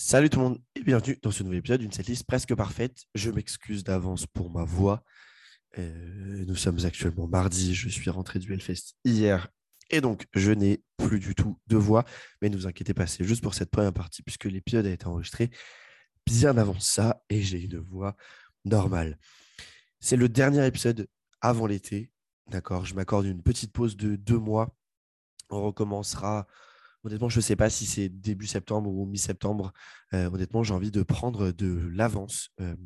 Salut tout le monde et bienvenue dans ce nouvel épisode d'une setlist presque parfaite. Je m'excuse d'avance pour ma voix. Euh, nous sommes actuellement mardi, je suis rentré du Hellfest hier et donc je n'ai plus du tout de voix. Mais ne vous inquiétez pas, c'est juste pour cette première partie puisque l'épisode a été enregistré bien avant ça et j'ai une voix normale. C'est le dernier épisode avant l'été. D'accord, je m'accorde une petite pause de deux mois. On recommencera Honnêtement, je ne sais pas si c'est début septembre ou mi-septembre. Euh, honnêtement, j'ai envie de prendre de l'avance euh,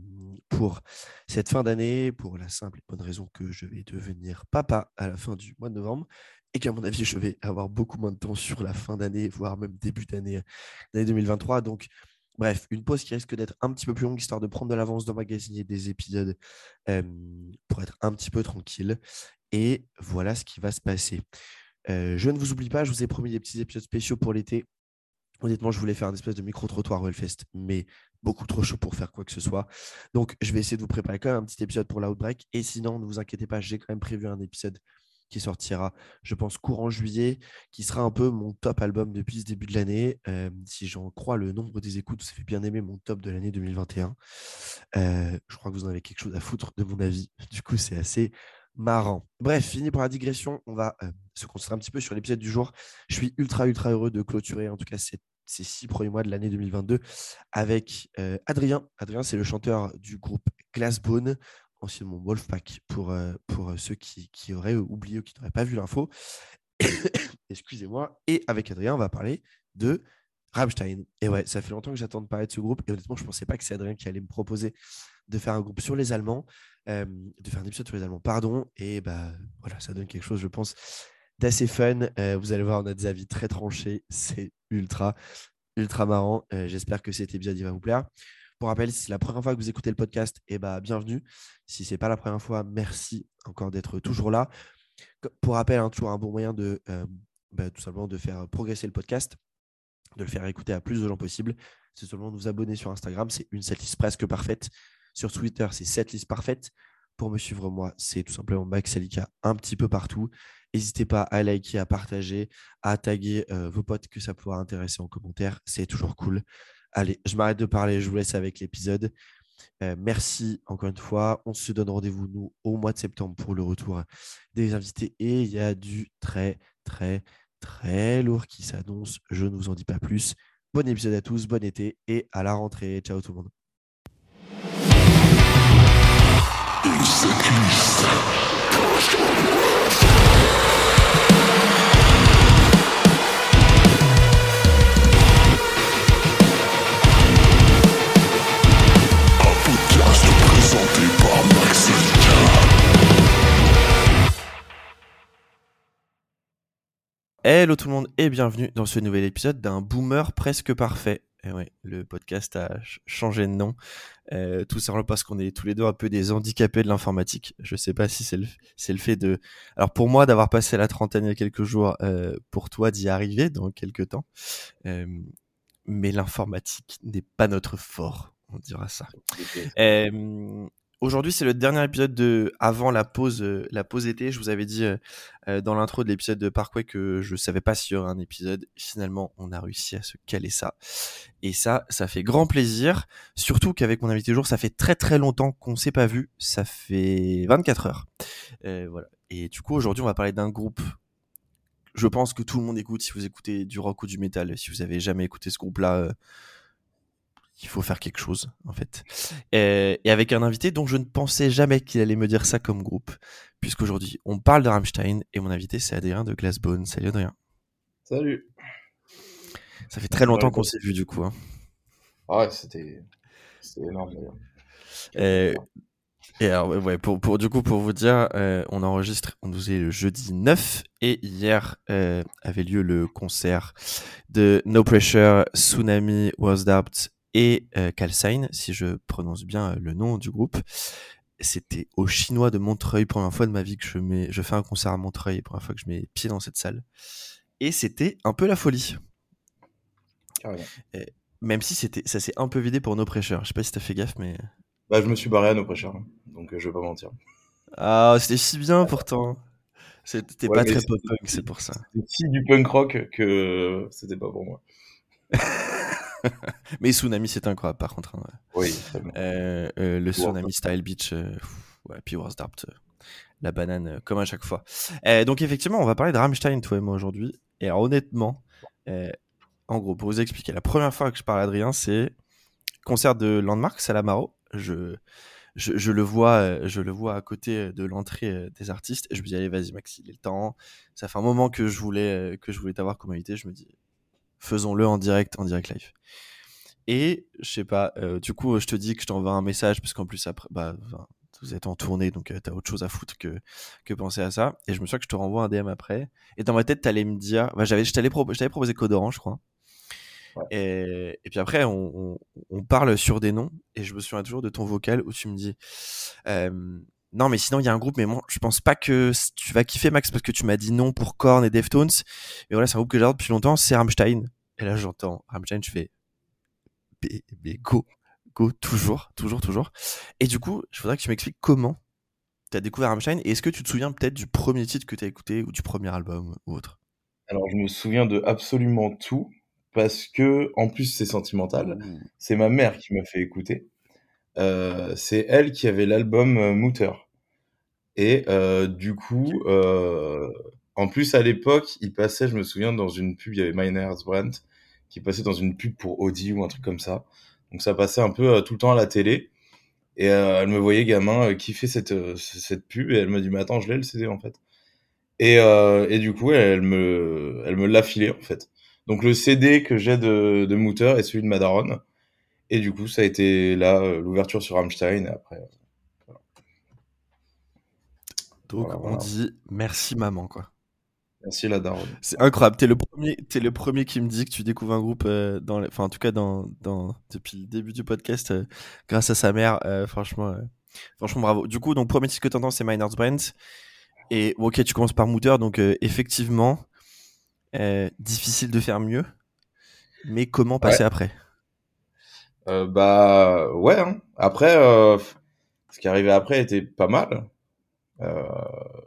pour cette fin d'année, pour la simple et bonne raison que je vais devenir papa à la fin du mois de novembre et qu'à mon avis, je vais avoir beaucoup moins de temps sur la fin d'année, voire même début d'année 2023. Donc, bref, une pause qui risque d'être un petit peu plus longue, histoire de prendre de l'avance, d'emmagasiner des épisodes euh, pour être un petit peu tranquille. Et voilà ce qui va se passer. Euh, je ne vous oublie pas, je vous ai promis des petits épisodes spéciaux pour l'été. Honnêtement, je voulais faire un espèce de micro-trottoir Hellfest, mais beaucoup trop chaud pour faire quoi que ce soit. Donc, je vais essayer de vous préparer quand même un petit épisode pour l'Outbreak. Et sinon, ne vous inquiétez pas, j'ai quand même prévu un épisode qui sortira, je pense, courant juillet, qui sera un peu mon top album depuis ce début de l'année. Euh, si j'en crois le nombre des écoutes, ça fait bien aimer mon top de l'année 2021. Euh, je crois que vous en avez quelque chose à foutre de mon avis. Du coup, c'est assez marrant. Bref, fini pour la digression. On va euh, se concentrer un petit peu sur l'épisode du jour. Je suis ultra, ultra heureux de clôturer, en tout cas, ces, six premiers mois de l'année 2022 avec euh, Adrien. Adrien, c'est le chanteur du groupe Glassbone, anciennement Wolfpack, pour, euh, ceux qui, qui, auraient oublié ou qui n'auraient pas vu l'info. Excusez-moi. Et avec Adrien, on va parler de Rammstein. Et ouais, ça fait longtemps que j'attends de parler de ce groupe. Et honnêtement, je ne pensais pas que c'est Adrien qui allait me proposer de faire un groupe sur les Allemands, de faire un épisode sur les Allemands, pardon. Et bah voilà, ça donne quelque chose, je pense, d'assez fun. vous allez voir, on a des avis très tranchés. C'est ultra, ultra marrant. J'espère que cet épisode va vous plaire. Pour rappel, si c'est la première fois que vous écoutez le podcast, et bah, bienvenue. Si ce n'est pas la première fois, merci encore d'être toujours là. Pour rappel, hein, toujours un bon moyen de bah, tout simplement de faire progresser le podcast, de le faire écouter à plus de gens possible. C'est seulement de vous abonner sur Instagram. C'est une setlist presque parfaite. Sur Twitter, c'est cette liste parfaite. Pour me suivre, moi, c'est tout simplement Max Alika un petit peu partout. N'hésitez pas à liker, à partager, à taguer euh, vos potes que ça pourra intéresser en commentaire. C'est toujours cool. Allez, je m'arrête de parler. Je vous laisse avec l'épisode. Euh, merci encore une fois. On se donne rendez-vous, nous, au mois de septembre pour le retour des invités. Et il y a du très, très, très lourd qui s'annonce. Je ne vous en dis pas plus. Bon épisode à tous, bon été et à la rentrée. Ciao tout le monde. Hello tout le monde et bienvenue dans ce nouvel épisode d'un boomer presque parfait. Et eh ouais, le podcast a changé de nom, euh, tout simplement parce qu'on est tous les deux un peu des handicapés de l'informatique. Je sais pas si c'est le, c'est le fait de... Alors pour moi d'avoir passé la trentaine il y a quelques jours, euh, pour toi d'y arriver dans quelques temps. Euh, mais l'informatique n'est pas notre fort, on dira ça. Euh, Aujourd'hui, c'est le dernier épisode de avant la pause, euh, la pause été. Je vous avais dit euh, euh, dans l'intro de l'épisode de Parkway que je savais pas s'il y aurait un épisode. Finalement, on a réussi à se caler ça. Et ça, ça fait grand plaisir. Surtout qu'avec mon invité du jour, ça fait très très longtemps qu'on s'est pas vu. Ça fait 24 heures. voilà. Et du coup, aujourd'hui, on va parler d'un groupe. Je pense que tout le monde écoute si vous écoutez du rock ou du métal. Si vous avez jamais écouté ce groupe-là il faut faire quelque chose, en fait. Et, avec un invité dont je ne pensais jamais qu'il allait me dire ça comme groupe, puisqu'aujourd'hui, on parle de Rammstein, et mon invité, c'est Adrien de Glassbone. Salut Adrien. Salut. Ça fait très longtemps qu'on s'est vu, du coup. Hein. Ouais, c'était énorme, Et, et alors, ouais, pour, pour, du coup, pour vous dire, euh, on enregistre, on nous est le jeudi 9 et hier euh, avait lieu le concert de No Pressure, Tsunami, Was Doubt et euh, Calcine, si je prononce bien euh, le nom du groupe. C'était au Chinois de Montreuil, première fois de ma vie que je, mets, je fais un concert à Montreuil, première fois que je mets pied dans cette salle. Et c'était un peu la folie. même si c'était, ça s'est un peu vidé pour nos prêcheurs. Je sais pas si t'as fait gaffe, mais. Bah, je me suis barré à nos prêcheurs, donc euh, je vais pas mentir. Ah, c'était si bien pourtant. C'était pas très pop-punk, c'est pour ça. C'était si du punk rock que c'était pas pour moi. Mais Tsunami, c'est incroyable, par contre. hein. Oui. Euh, euh, le Tsunami Style Beach, euh, ouais, puis Warsdarpt, euh, la banane, euh, comme à chaque fois. Donc, effectivement, on va parler de Rammstein, toi et moi, aujourd'hui. Et alors, honnêtement, en gros, pour vous expliquer, la première fois que je parle à Adrien, c'est concert de Landmark, Salamaro. Je, je, je le vois, je le vois à côté de l'entrée des artistes. Et je me dis, allez, vas-y, Max, il est le temps. Ça fait un moment que je voulais, que je voulais t'avoir comme invité. Je me dis, faisons-le en direct, en direct live. Et je sais pas, euh, du coup, je te dis que je t'envoie un message parce qu'en plus après, bah, vous êtes en tournée, donc euh, t'as autre chose à foutre que que penser à ça. Et je me souviens que je te renvoie un DM après. Et dans ma tête, t'allais me dire, bah, j'avais, je t'allais pro- t'avais proposé Code Orange, je crois. Ouais. Et, et puis après, on, on, on parle sur des noms. Et je me souviens toujours de ton vocal où tu me dis, euh, non, mais sinon il y a un groupe, mais moi, je pense pas que tu vas kiffer Max parce que tu m'as dit non pour Korn et Deftones. Mais voilà, c'est un groupe que j'adore depuis longtemps, c'est Rammstein. Et là, j'entends Rammstein, je fais, mais, mais go, go, toujours, toujours, toujours. Et du coup, je voudrais que tu m'expliques comment tu as découvert Rammstein et est-ce que tu te souviens peut-être du premier titre que tu as écouté ou du premier album ou autre? Alors, je me souviens de absolument tout parce que, en plus, c'est sentimental. C'est ma mère qui m'a fait écouter. Euh, c'est elle qui avait l'album euh, Mutter. Et euh, du coup, euh, en plus, à l'époque, il passait, je me souviens, dans une pub, il y avait Meiner's Brandt qui passait dans une pub pour Audi ou un truc comme ça. Donc ça passait un peu euh, tout le temps à la télé. Et euh, elle me voyait gamin euh, kiffer cette, cette pub et elle me dit, mais attends, je l'ai le CD en fait. Et, euh, et du coup, elle me, elle me l'a filé en fait. Donc le CD que j'ai de, de Mutter est celui de Madaron. Et du coup, ça a été là l'ouverture sur Rammstein. Et après, Donc Voilà, on dit merci maman quoi. merci la daronne. C'est incroyable. T'es le premier, le premier qui me dit que tu découvres un groupe euh, dans, les- enfin en tout cas dans, dans depuis le début du podcast euh, grâce à sa mère. euh, franchement, franchement bravo. Du coup, donc premier titre que t'entends c'est Miner's Brand et ok tu commences par Mutter donc effectivement difficile de faire mieux. Mais comment passer après? Bah ouais. hein. Après, ce qui arrivait après était pas mal. Euh,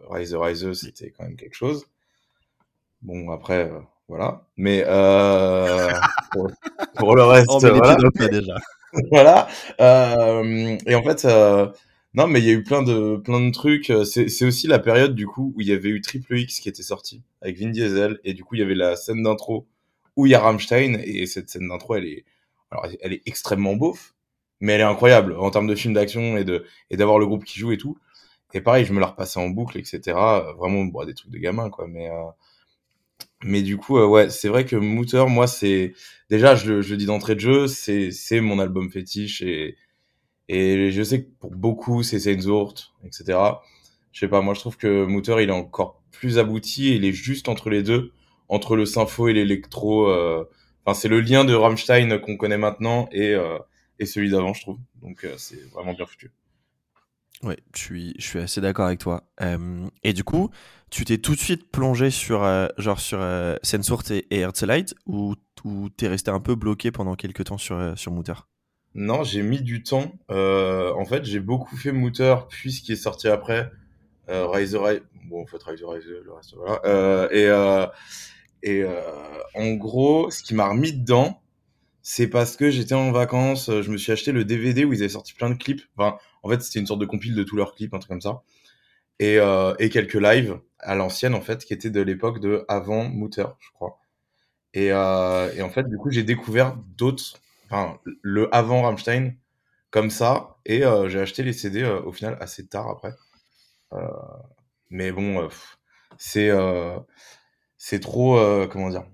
Rise the Rise, c'était quand même quelque chose. Bon, après, euh, voilà. Mais euh, pour, pour le reste, Oh voilà. déjà. voilà. Et en fait, non, mais il y a eu plein de plein de trucs. C'est c'est aussi la période du coup où il y avait eu Triple X qui était sorti avec Vin Diesel et du coup il y avait la scène d'intro où il y a Rammstein et cette scène d'intro elle est alors elle est extrêmement beauf, mais elle est incroyable en termes de film d'action et de et d'avoir le groupe qui joue et tout. Et pareil, je me la repassais en boucle, etc. Vraiment bon, des trucs de gamin quoi, mais euh, mais du coup, euh, ouais, c'est vrai que Mutter, moi, c'est déjà, je le, je le dis d'entrée de jeu, c'est mon album fétiche et et je sais que pour beaucoup, c'est Sehnsucht, etc. Je sais pas, moi, je trouve que Mutter, il est encore plus abouti et il est juste entre les deux, entre le sympho et l'électro. euh, Enfin, c'est le lien de Rammstein qu'on connaît maintenant et euh, et celui d'avant, je trouve. Donc, euh, c'est vraiment bien foutu. Ouais, je suis, je suis assez d'accord avec toi. Et du coup, tu t'es tout de suite plongé sur, euh, genre sur euh, Sensort et, et Herzlite ou, ou t'es resté un peu bloqué pendant quelques temps sur, euh, sur Mutter? Non, j'ai mis du temps. Euh, en fait, j'ai beaucoup fait Mutter, puis ce qui est sorti après, euh, Rise the Rise. Bon, en fait, Rise the Rise, le reste, voilà. Et et en gros, ce qui m'a remis dedans, c'est parce que j'étais en vacances, je me suis acheté le DVD où ils avaient sorti plein de clips. Enfin, en fait, c'était une sorte de compile de tous leurs clips, un truc comme ça. Et, euh, et quelques lives à l'ancienne, en fait, qui étaient de l'époque de avant Mutter, je crois. Et, euh, et en fait, du coup, j'ai découvert d'autres, enfin, le avant Rammstein, comme ça, et euh, j'ai acheté les CD au final assez tard après. Mais bon, c'est c'est trop, comment dire,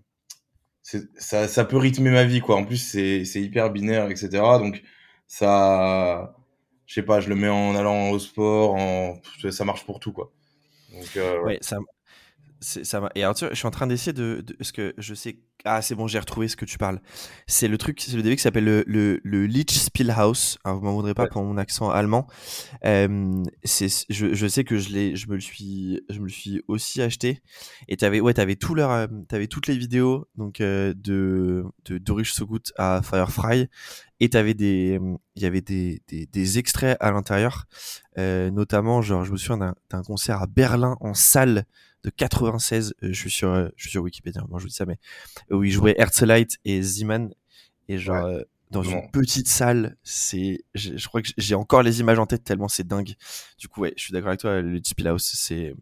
ça, ça peut rythmer ma vie, quoi. En plus, c'est hyper binaire, etc. Donc, ça, je sais pas, je le mets en allant au sport, en, ça marche pour tout, quoi. Euh, ça Et alors, tu vois, je suis en train d'essayer de, de. Parce que je sais. Ah, c'est bon, j'ai retrouvé ce que tu parles. C'est le truc, c'est le DVD qui s'appelle le, le, le Leech Spielhaus. Alors, vous m'en voudrez pas Ouais. pour mon accent allemand. Euh, c'est, je, je sais que je l'ai, je me le suis, je me le suis aussi acheté. Et t'avais, ouais, t'avais tout leur, euh, t'avais toutes les vidéos, donc, euh, de, de Dorish Sogut à Firefly. Et t'avais des, il y avait des, des, des extraits à l'intérieur. Euh, notamment, genre, je me souviens d'un concert à Berlin en salle de 96. Euh, je suis sur, euh, je suis sur Wikipédia. Moi, je vous dis ça, mais où ils jouaient Herzlite et Zeman. Et genre, euh, dans une petite salle, c'est, je, crois que j'ai encore les images en tête tellement c'est dingue. Du coup, ouais, je suis d'accord avec toi, le House, c'est,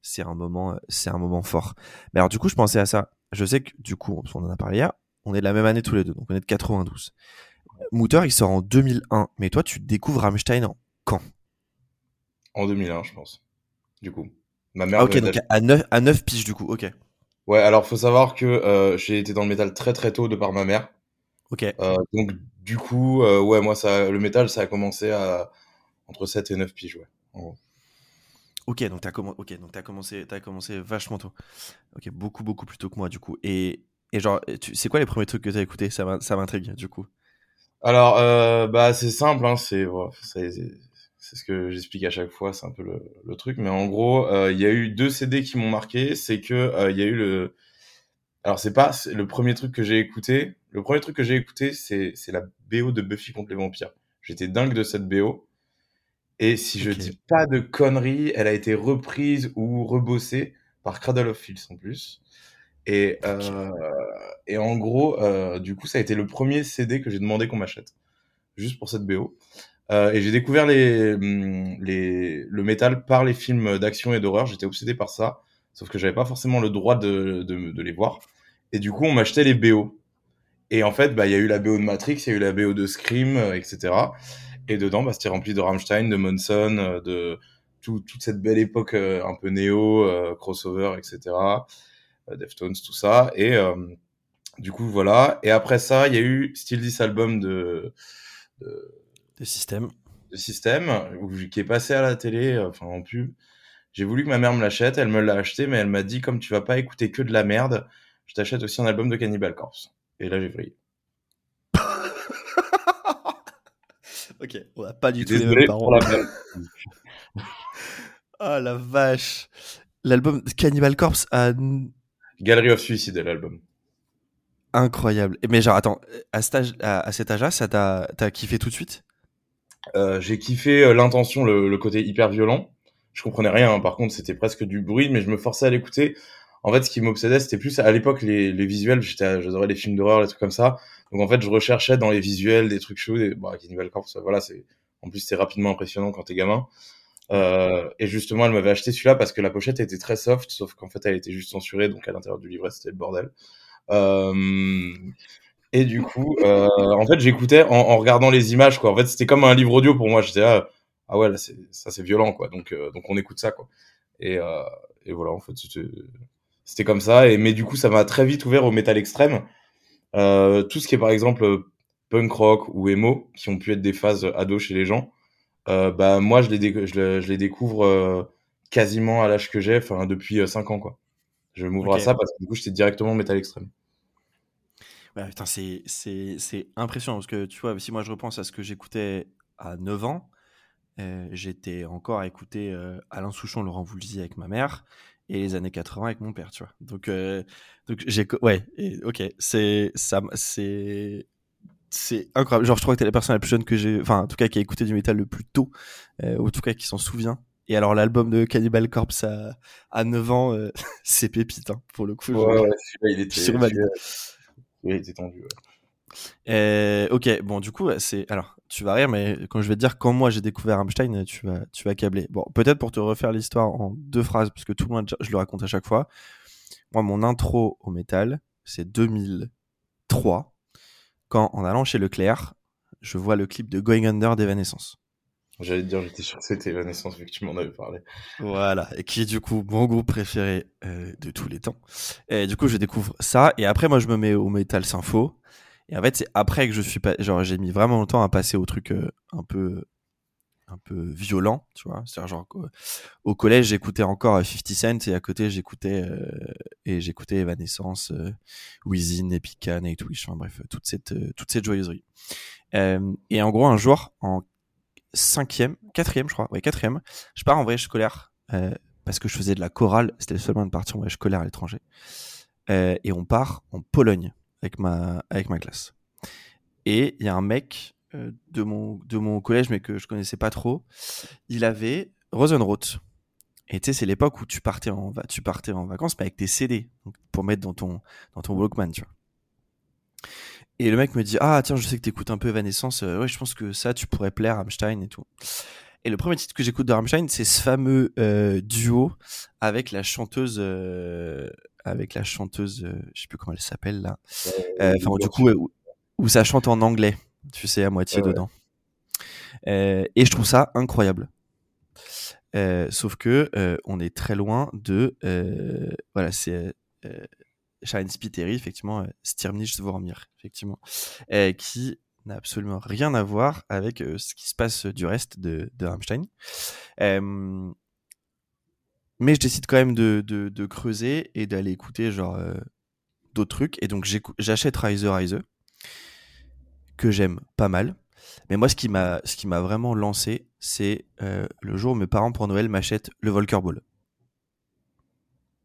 c'est un moment, c'est un moment fort. Mais alors, du coup, je pensais à ça. Je sais que, du coup, on en a parlé hier, on est de la même année tous les deux, donc on est de 92. Mouter, il sort en 2001, mais toi, tu découvres Rammstein en quand? En 2001, je pense. Du coup. Ma mère. Ah, ok, donc à 9, à 9 piges, du coup, ok. Ouais, alors faut savoir que euh, j'ai été dans le métal très très tôt de par ma mère. Ok. Euh, donc du coup, euh, ouais, moi ça, le métal, ça a commencé à entre 7 et 9 piges, ouais. Ok, donc t'as ok, donc as commencé, as commencé vachement tôt. Ok, beaucoup beaucoup plus tôt que moi du coup. Et, et genre, c'est quoi les premiers trucs que t'as écouté? Ça m'intrigue du coup. Alors, bah c'est simple, hein, c'est c'est ce que j'explique à chaque fois, c'est un peu le, le, truc. Mais en gros, il y a eu deux CD qui m'ont marqué. C'est que il y a eu le alors c'est pas le premier truc que j'ai écouté. Le premier truc que j'ai écouté, c'est la BO de Buffy contre les vampires. J'étais dingue de cette BO. Et si je dis pas de conneries, elle a été reprise ou rebossée par Cradle of Filth en plus. Et, euh, et en gros, euh, du coup, ça a été le premier CD que j'ai demandé qu'on m'achète, juste pour cette BO. Euh, et j'ai découvert les, hum, les, le métal par les films d'action et d'horreur. J'étais obsédé par ça sauf que j'avais pas forcément le droit de, de, de les voir. Et du coup, on m'achetait les BO. Et en fait, bah, il y a eu la BO de Matrix, il y a eu la BO de Scream, euh, etc. Et dedans, bah, c'était rempli de Rammstein, de Monson, euh, de tout, toute cette belle époque euh, un peu néo, crossover, etc. Deftones, tout ça. Et du coup, voilà. Et après ça, il y a eu Still This Album de... De, de System. De System, qui est passé à la télé, enfin en pub. J'ai voulu que ma mère me l'achète, elle me l'a acheté, mais elle m'a dit comme tu vas pas écouter que de la merde, je t'achète aussi un album de Cannibal Corpse. Et là j'ai vrillé. ok, on a pas du tout les mêmes parents. La ah la vache. L'album Cannibal Corpse a Gallery of Suicide, l'album. Incroyable. Mais genre, attends, à cet, âge, à, cet âge-là, ça t'a kiffé tout de suite? Euh, J'ai kiffé euh, l'intention, le, le, côté hyper violent je comprenais rien. Hein. Par contre, c'était presque du bruit, mais je me forçais à l'écouter. En fait, ce qui m'obsédait, c'était plus à l'époque les, les visuels. J'adorais les films d'horreur, les trucs comme ça. Donc en fait, je recherchais dans les visuels des trucs chauds. Des, bah, Cannibal Corpse, voilà, c'est en plus c'est rapidement impressionnant quand t'es gamin. Euh, et justement, elle m'avait acheté celui-là parce que la pochette était très soft, sauf qu'en fait, elle était juste censurée, donc à l'intérieur du livret, c'était le bordel. Euh, et du coup, euh, en fait, j'écoutais en, en, regardant les images, quoi. En fait, c'était comme un livre audio pour moi. J'étais là, ah ouais, là, c'est, ça c'est violent, quoi. Donc, euh, donc on écoute ça, quoi. Et, euh, et voilà, en fait, c'était, comme ça. Et, mais du coup, ça m'a très vite ouvert au métal extrême. Euh, tout ce qui est, par exemple, punk rock ou emo, qui ont pu être des phases ado chez les gens, bah, moi, je les, je, les découvre quasiment à l'âge que j'ai, enfin, depuis 5 ans, quoi. Je m'ouvre à ça parce que du coup, j'étais directement métal extrême. Ouais, putain, c'est, c'est, c'est impressionnant parce que tu vois, si moi je repense à ce que j'écoutais à 9 ans, euh, j'étais encore à écouter euh, Alain Souchon, Laurent Voulzy avec ma mère et les années 80 avec mon père, tu vois. Donc, euh, donc j'ai, ouais, ok, c'est ça, c'est c'est incroyable. Genre, je crois que t'es la personne la plus jeune que j'ai, enfin, en tout cas, qui a écouté du métal le plus tôt, ou en tout cas, qui s'en souvient. Et alors, l'album de Cannibal Corpse à, à 9 ans, c'est pépite, hein, pour le coup. Ouais, ouais, il était, il était tendu. Euh, ok, bon, du coup, c'est. Alors, tu vas rire, mais quand je vais te dire quand moi j'ai découvert Rammstein, tu vas, tu vas câbler. Bon, peut-être pour te refaire l'histoire en deux phrases, parce que tout le monde, je le raconte à chaque fois. Moi, mon intro au métal, c'est 2003, quand en allant chez Leclerc, je vois le clip de Going Under d'Evanescence. J'allais te dire, j'étais sûr que c'était Evanescence vu que tu m'en avais parlé. Voilà, et qui est du coup mon groupe préféré euh, de tous les temps. Et du coup, je découvre ça, et après, moi, je me mets au métal sympho. Et en fait, c'est après que je suis pas, genre, j'ai mis vraiment longtemps à passer au truc euh, un peu, un peu violent, tu vois. C'est genre, au collège, j'écoutais encore 50 Cent et à côté, j'écoutais, euh, et j'écoutais Evanescence, euh, Wizin, Epica, Nightwish, enfin bref, toute cette, euh, toute cette joyeuserie. et en gros, un jour, en cinquième, quatrième, je crois, ouais, quatrième, je pars en voyage scolaire, parce que je faisais de la chorale, c'était le seul moyen de partir en voyage scolaire à l'étranger. et on part en Pologne avec ma, avec ma classe. Et il y a un mec euh, de, mon, de mon collège, mais que je connaissais pas trop, il avait Rosenroth. Et tu sais, c'est l'époque où tu partais, en, tu partais en vacances, mais avec tes CD, pour mettre dans ton, dans ton Walkman, tu vois. Et le mec me dit Ah, tiens, je sais que t'écoutes un peu Evanescence. ouais, je pense que ça, tu pourrais plaire à Rammstein et tout. Et le premier titre que j'écoute de Rammstein, c'est ce fameux duo avec la chanteuse. avec la chanteuse, je sais plus comment elle s'appelle là. Enfin, du coup, où, ça chante en anglais, tu sais, à moitié dedans. et je trouve ça incroyable. sauf que on est très loin de voilà c'est Shine Spiteri effectivement Stirnich Vormir effectivement qui n'a absolument rien à voir avec ce qui se passe du reste de, de Rammstein. mais je décide quand même de, de, creuser et d'aller écouter genre d'autres trucs. Et donc j'achète Rise Rise que j'aime pas mal. Mais moi, ce qui m'a, ce qui m'a vraiment lancé, c'est le jour où mes parents pour Noël m'achètent le Volker Ball.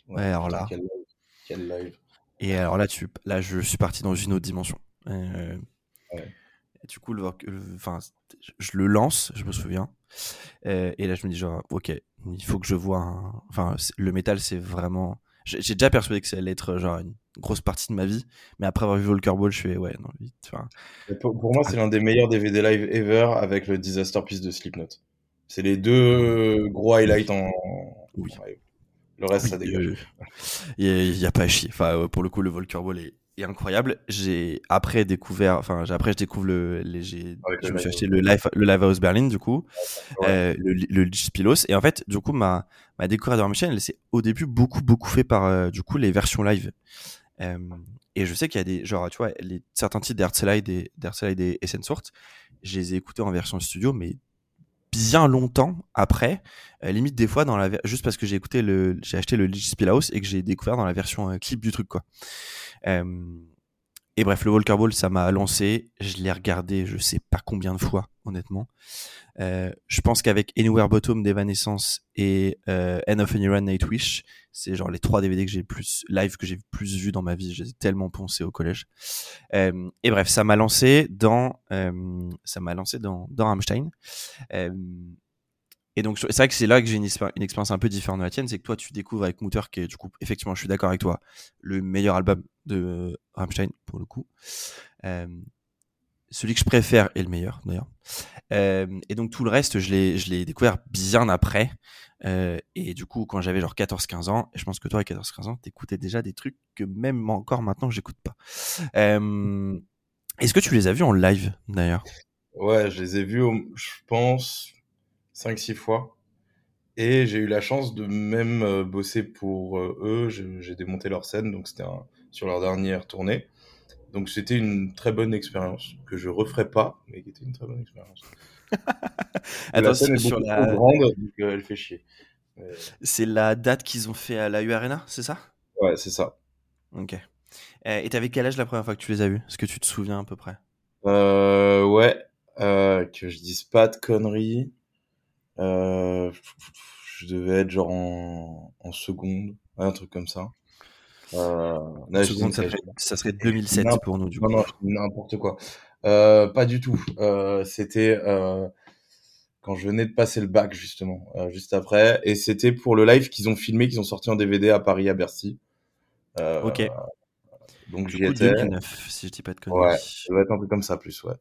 Ouais, alors là. Quel, live. Et alors là, tu, là, je suis parti dans une autre dimension. ouais du coup, le, enfin, je le lance, je me souviens. Euh, et là, je me dis genre, ok, il faut que je vois. Enfin, le métal, c'est vraiment. J'ai déjà persuadé que ça allait être genre une grosse partie de ma vie, mais après avoir vu Volker Ball, je suis ouais, non, pour, moi, c'est l'un des meilleurs DVD live ever avec le Disaster Piece de Slipknot. C'est les deux gros highlights en. Oui. Le reste, ça dégage. Il n'y a, pas à chier. Enfin, pour le coup, le Volker Ball est incroyable. J'ai après découvert, enfin après je découvre le, les, je me suis acheté le live, le live House Berlin du coup, euh, le, le Spilos et en fait du coup ma ma découverte de Rammstein, elle s'est au début beaucoup beaucoup fait par euh, du coup les versions live. Euh, et je sais qu'il y a des genre tu vois les certains titres d'Herzlide et d'Herzlide et Essensort, je les ai écoutés en version studio mais bien longtemps après, limite des fois dans la juste parce que j'ai écouté le j'ai acheté le Spielhaus et que j'ai découvert dans la version clip du truc quoi. Euh, et bref, le Walker Ball, ça m'a lancé. Je l'ai regardé, je sais pas combien de fois, honnêtement. Euh, je pense qu'avec Anywhere Bottom d'Evanescence et euh, End of Any Run Nightwish, c'est genre les trois DVD que j'ai plus live que j'ai plus vu dans ma vie. J'ai tellement poncé au collège. Euh, et bref, ça m'a lancé dans euh, ça m'a lancé dans dans Rammstein. Euh, et donc, c'est vrai que c'est là que j'ai une, expérience un peu différente de la tienne, c'est que toi, tu découvres avec Mutter, qui est du coup, effectivement, je suis d'accord avec toi, le meilleur album de Rammstein, pour le coup. Celui que je préfère est le meilleur, d'ailleurs. Euh, et donc, tout le reste, je l'ai, je l'ai découvert bien après. Euh, et du coup, quand j'avais genre 14-15 ans, et je pense que toi, à 14-15 ans, t'écoutais déjà des trucs que même encore maintenant, j'écoute pas. Euh, est-ce que tu les as vus en live, d'ailleurs? Ouais, je les ai vus, je pense, 5-6 fois. Et j'ai eu la chance de même bosser pour eux. J'ai démonté leur scène, donc c'était sur leur dernière tournée. Donc c'était une très bonne expérience que je referai pas, mais qui était une très bonne expérience. la scène est sur la grande, donc euh, elle fait chier. C'est la date qu'ils ont fait à la U Arena, c'est ça? Ouais, c'est ça. Ok. Et t'avais quel âge la première fois que tu les as vus? Est-ce que tu te souviens à peu près? Euh, Ouais, que je dise pas de conneries. Euh, je devais être genre en, en seconde, un truc comme ça. Euh, seconde, ça, serait, ça, serait 2007 pour nous, du coup. Non, non, n'importe quoi. Euh, pas du tout. Euh, c'était quand je venais de passer le bac, justement, juste après. Et c'était pour le live qu'ils ont filmé, qu'ils ont sorti en DVD à Paris, à Bercy. ok. Donc j'y étais. 2009, si je dis pas de conneries. Ouais, ça doit être un peu comme ça, plus, ouais.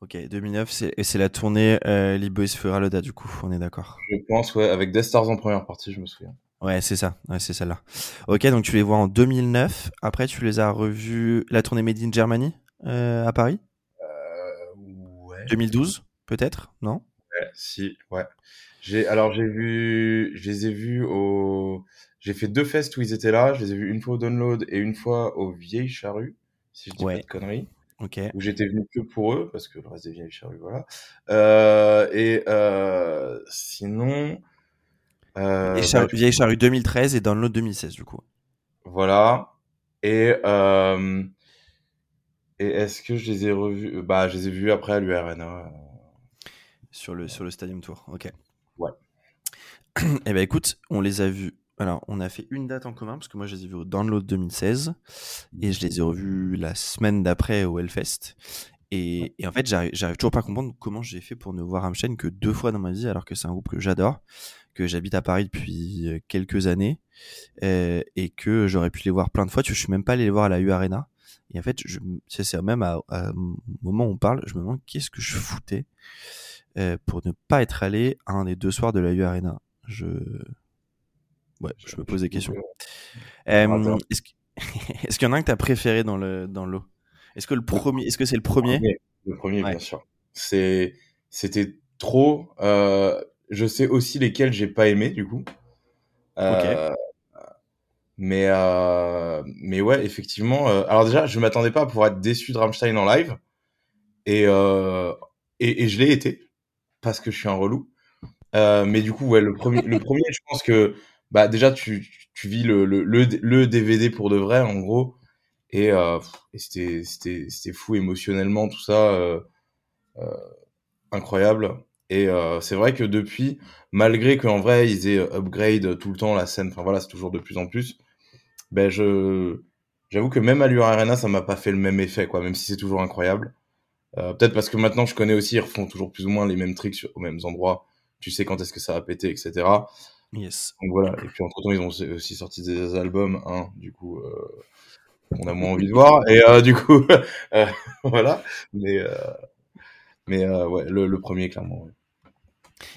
Ok, 2009, et c'est la tournée euh, Boys Loda, du coup, on est d'accord. Je pense, ouais, avec Death Stars en première partie, je me souviens. Ouais, c'est ça, ouais, c'est celle-là. Ok, donc tu les vois en 2009, après tu les as revus, la tournée Made in Germany euh, à Paris? Euh, Ouais. 2012, peut-être, non? Ouais, si, ouais. J'ai, alors j'ai vu, je les ai vus au, j'ai fait deux fests où ils étaient là, je les ai vus une fois au Download et une fois au Vieille Charrue, si je dis pas de conneries. Où j'étais venu que pour eux, parce que le reste des vieilles charrues, voilà. Euh, et euh, sinon. Euh, bah, vieille charrue 2013 et Download 2016, du coup. Voilà. Et. Euh, et est-ce que je les ai revus? Bah, je les ai vus après à l'URNA. Sur le, sur le Stadium Tour, ok. Ouais. eh ben écoute, on les a vus alors, on a fait une date en commun, parce que moi, je les ai vus au Download 2016, et je les ai revus la semaine d'après au Hellfest. Et, et en fait, j'arrive toujours pas à comprendre comment j'ai fait pour ne voir Rammstein que deux fois dans ma vie, alors que c'est un groupe que j'adore, que j'habite à Paris depuis euh, quelques années, euh, et que j'aurais pu les voir plein de fois. Tu je suis même pas allé les voir à la U Arena. Et en fait, je, c'est même à, au moment où on parle, je me demande qu'est-ce que je foutais euh, pour ne pas être allé à un des deux soirs de la U Arena. Je, ouais, je me pose des questions. Euh, est-ce, est-ce qu'il y en a un que t'as préféré dans le dans l'eau? Est-ce que le premier, est-ce que c'est le premier? Le premier, bien sûr. C'est, c'était trop. Euh, je sais aussi lesquels j'ai pas aimé du coup. Euh, mais, euh, mais ouais, effectivement. Euh, alors déjà, je m'attendais pas à pouvoir être déçu de Rammstein en live. Et, et, et, je l'ai été. Parce que je suis un relou. Mais du coup, ouais, le premier, le premier je pense que bah, déjà, tu, tu vis le, le, le, DVD pour de vrai, en gros. Et, et c'était, c'était, c'était fou émotionnellement, tout ça. Incroyable. Et c'est vrai que depuis, malgré qu'en vrai, ils aient upgrade tout le temps la scène, enfin voilà, c'est toujours de plus en plus, ben je j'avoue que même à l'Ur Arena, ça m'a pas fait le même effet, quoi, même si c'est toujours incroyable. Euh, Peut-être parce que maintenant je connais aussi, ils refont toujours plus ou moins les mêmes tricks sur, aux mêmes endroits. Tu sais quand est-ce que ça va péter, etc. Yes. Donc voilà. Et puis entre temps, ils ont aussi sorti des albums, hein, du coup, euh, on a moins envie de voir. Et euh, du coup, euh, voilà. Mais euh, mais euh, ouais, le, le, premier clairement. Ouais.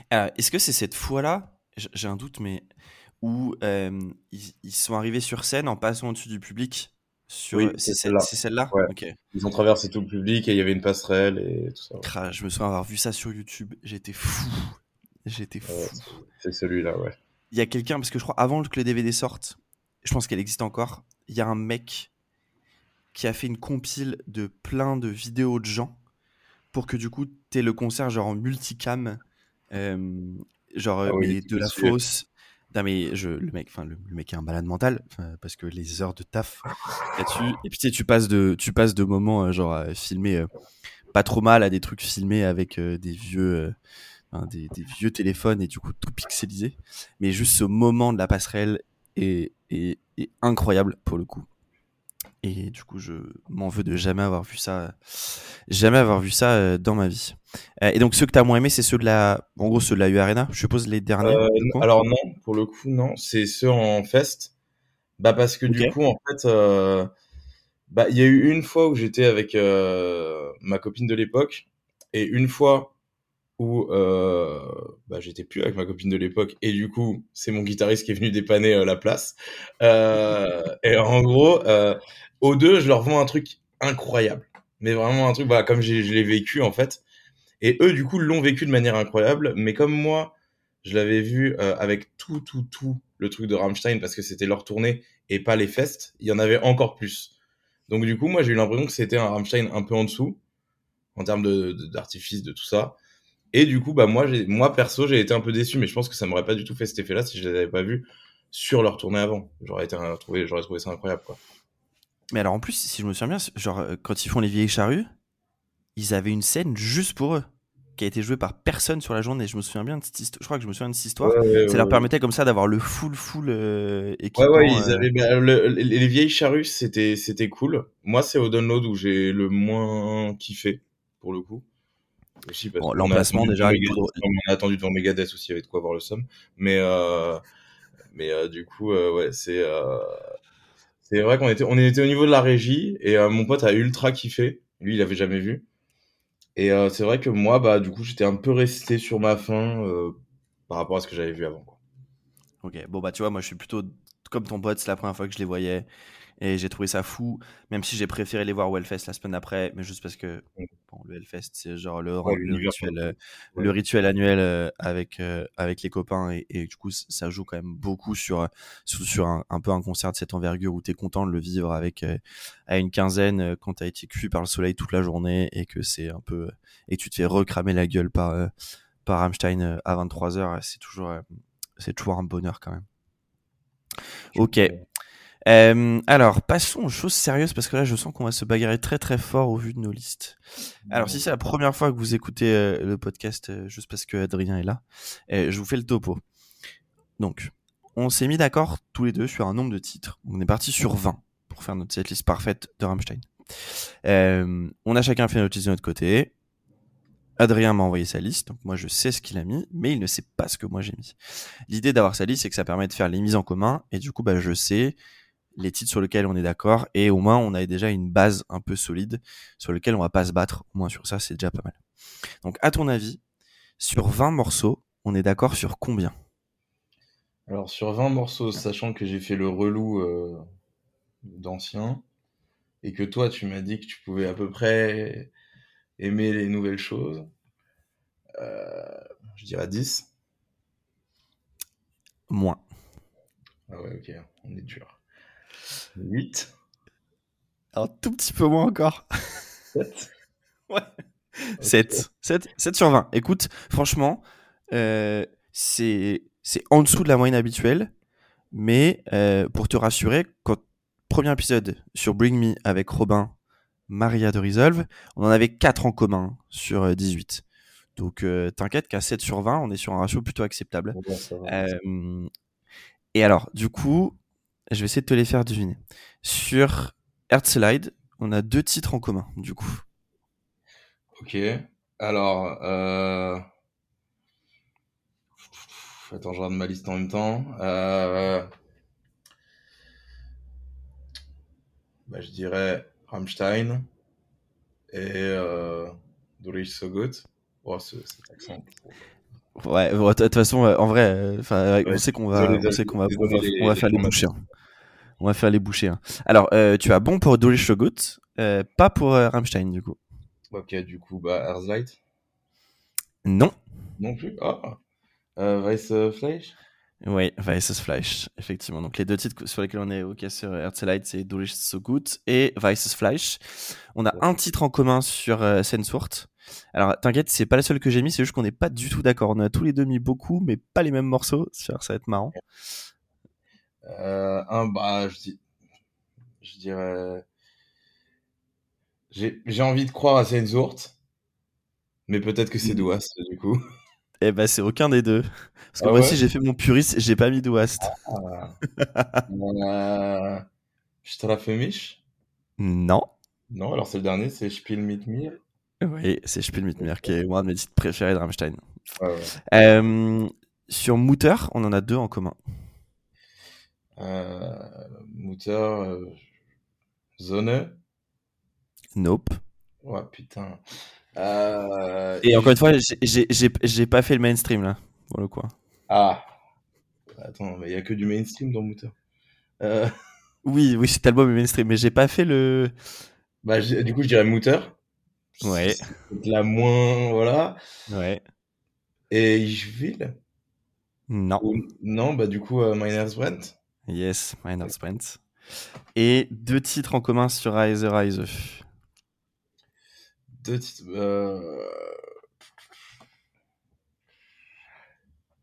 Alors, est-ce que c'est cette fois-là J'ai un doute, mais où euh, ils, ils, sont arrivés sur scène en passant au-dessus du public. Sur... Oui, c'est celle-là. Celle ouais. okay. Ils ont traversé tout le public et il y avait une passerelle et tout ça. Ouais. Je me souviens avoir vu ça sur YouTube. J'étais fou. J'étais fou. c'est celui-là, ouais. Il y a quelqu'un, parce que je crois avant que le DVD sorte, je pense qu'elle existe encore, il y a un mec qui a fait une compile de plein de vidéos de gens pour que du coup, tu aies le concert genre en multicam, euh, genre ah oui, mais de la fosse, non mais je, le mec, enfin le, le, mec est un malade mental parce que les heures de taf là-dessus. Et puis tu sais, tu passes de, tu passes de moments genre à filmer euh, pas trop mal à des trucs filmés avec euh, des vieux, des, des, vieux téléphones et du coup tout pixelisé. Mais juste ce moment de la passerelle est, est, est incroyable pour le coup. Et du coup, je m'en veux de jamais avoir vu ça, jamais avoir vu ça euh, dans ma vie. Euh, et donc, ceux que tu as moins aimé, c'est ceux de la, en gros, ceux de la U Arena, je suppose les derniers. Euh, alors non, pour le coup, non, c'est ceux en fest. Bah parce que okay. du coup, en fait, euh, bah il y a eu une fois où j'étais avec euh, ma copine de l'époque et une fois où euh, bah, j'étais plus avec ma copine de l'époque et du coup c'est mon guitariste qui est venu dépanner euh, la place euh, et en gros aux deux je leur vends un truc incroyable. Mais vraiment un truc bah, comme je l'ai vécu en fait. Et eux du coup l'ont vécu de manière incroyable. Mais comme moi je l'avais vu euh, avec tout tout tout le truc de Rammstein parce que c'était leur tournée et pas les fests il y en avait encore plus. Donc du coup moi j'ai eu l'impression que c'était un Rammstein un peu en dessous en termes d'artifice de, de, de tout ça. Et du coup, bah moi, moi perso, j'ai été un peu déçu, mais je pense que ça m'aurait pas du tout fait cet effet-là si je les avais pas vus sur leur tournée avant. J'aurais été trouvé, j'aurais trouvé ça incroyable, quoi. Mais alors en plus, si je me souviens bien, genre euh, quand ils font les vieilles charrues, ils avaient une scène juste pour eux qui a été jouée par personne sur la journée. Je me souviens bien de cette histoire. Je crois que je me souviens de cette histoire. Ouais, ouais, ça ouais, leur permettait comme ça d'avoir le full full euh, équipement. Ouais ouais, ils avaient bah, le, les vieilles charrues, c'était c'était cool. Moi, c'est au download où j'ai le moins kiffé pour le coup bon, l'emplacement déjà Megadeth, on a attendu devant Megadeth aussi avec quoi voir le somme mais euh, mais euh, du coup euh, ouais c'est euh, c'est vrai qu'on était on était au niveau de la régie et euh, mon pote a ultra kiffé. Lui il avait jamais vu. Et euh, c'est vrai que moi bah du coup j'étais un peu resté sur ma faim par rapport à ce que j'avais vu avant ok. Bon bah tu vois moi je suis plutôt comme ton pote c'est la première fois que je les voyais et j'ai trouvé ça fou, même si j'ai préféré les voir au Hellfest la semaine d'après, mais juste parce que bon, le Hellfest, c'est genre le, ouais, le, rituel, euh, ouais. le rituel annuel euh, avec, euh, avec les copains, et, et, du coup, ça joue quand même beaucoup sur, sur, sur un, un, peu un concert de cette envergure où tu es content de le vivre avec à une quinzaine quand tu as été cuit par le soleil toute la journée et que c'est un peu. et tu te fais recramer la gueule par, par Rammstein à 23h, c'est toujours, c'est toujours un bonheur quand même. Ok. Euh, alors, passons aux choses sérieuses parce que là, je sens qu'on va se bagarrer très très fort au vu de nos listes. Alors, si c'est la première fois que vous écoutez euh, le podcast euh, juste parce que Adrien est là, euh, je vous fais le topo. Donc, on s'est mis d'accord tous les deux sur un nombre de titres. On est parti sur 20 pour faire notre setlist parfaite de Rammstein. On a chacun fait notre liste de notre côté. Adrien m'a envoyé sa liste, donc moi je sais ce qu'il a mis, mais il ne sait pas ce que moi j'ai mis. L'idée d'avoir sa liste, c'est que ça permet de faire les mises en commun, et du coup, bah, je sais les titres sur lesquels on est d'accord et au moins on a déjà une base un peu solide sur lequel on va pas se battre. Au moins sur ça, c'est déjà pas mal. Donc, à ton avis, sur 20 morceaux, on est d'accord sur combien? Alors, sur 20 morceaux, sachant que j'ai fait le relou euh, d'ancien et que toi, tu m'as dit que tu pouvais à peu près aimer les nouvelles choses, euh, je dirais 10. Moins. Ah ouais, ok, on est dur. 8. Un tout petit peu moins encore. 7. ouais. 7. 7. 7 sur 20. Écoute, franchement, euh, c'est en dessous de la moyenne habituelle. Mais euh, pour te rassurer, quand premier épisode sur Bring Me avec Robin, Maria de Resolve, on en avait 4 en commun sur 18. Euh, Donc euh, t'inquiète qu'à 7 sur 20, on est sur un ratio plutôt acceptable. euh, et alors, du coup, je vais essayer de te les faire deviner. Sur Slide, on a deux titres en commun, du coup. Ok. Alors, euh... attends, je regarde ma liste en même temps. Euh... Bah, je dirais Rammstein et euh... Dorish So Good. Oh, cet accent. Ouais, de toute façon, en vrai, enfin, on sait qu'on va, on sait qu'on va, on va, on va faire les bouchées. Hein. On va faire les bouchées. Hein. Alors, euh, tu as bon pour So Good, euh, pas pour euh, Rammstein, du coup. Ok, du coup, bah, Earthlight Non. Non plus? Ah. Euh, Weiss Fleisch? Oui, Weißes Fleisch, effectivement. Donc, les deux titres sur lesquels on est OK sur Earthlight, c'est So Good et Weißes Fleisch. On a un titre en commun sur Sensort. Alors, t'inquiète, c'est pas la seule que j'ai mis, c'est juste qu'on n'est pas du tout d'accord. On a tous les deux mis beaucoup, mais pas les mêmes morceaux. Ça va être marrant. Euh, un, bah, je, dis, je dirais. J'ai envie de croire à Sensort, mais peut-être que c'est Mmh. Douast, du coup. Eh ben, c'est aucun des deux. Parce que Ah moi ouais aussi, j'ai fait mon puriste, j'ai pas mis Douast. Ah. euh, Strafemisch Non. Non, alors c'est le dernier, c'est Spiel mit mir. Oui, c'est Spiel mit mir, qui est un de mes titres préférés de Rammstein. Ouais. Euh, sur Mutter, on en a deux en commun. Euh, Mutter, euh, Zone. Nope. Ouais, putain. Euh, Et encore une fois, j'ai- pas fait le mainstream là, pour le coup. Ah. Attends, mais il y a que du mainstream dans. Euh, Oui, oui, cet album est mainstream, mais j'ai pas fait le. bah, du coup, je dirais Mutter. Ouais. La moins, voilà. Ouais. Et Ishville Non. Ou- Non, bah du coup, euh, Miners Brent. Yes, Minor Sprint. Et deux titres en commun sur Rise Rise. Deux titres. euh,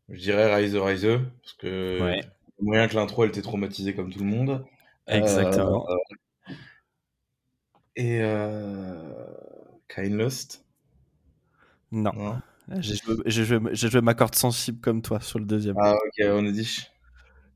Je dirais Rise Rise, parce que Ouais. moyen que l'intro elle était traumatisée comme tout le monde. Exactement. Euh, Et euh... Kindlust. Non. Non. J'ai joué, joué, joué ma corde sensible comme toi sur le deuxième. Ah ok, on a dit.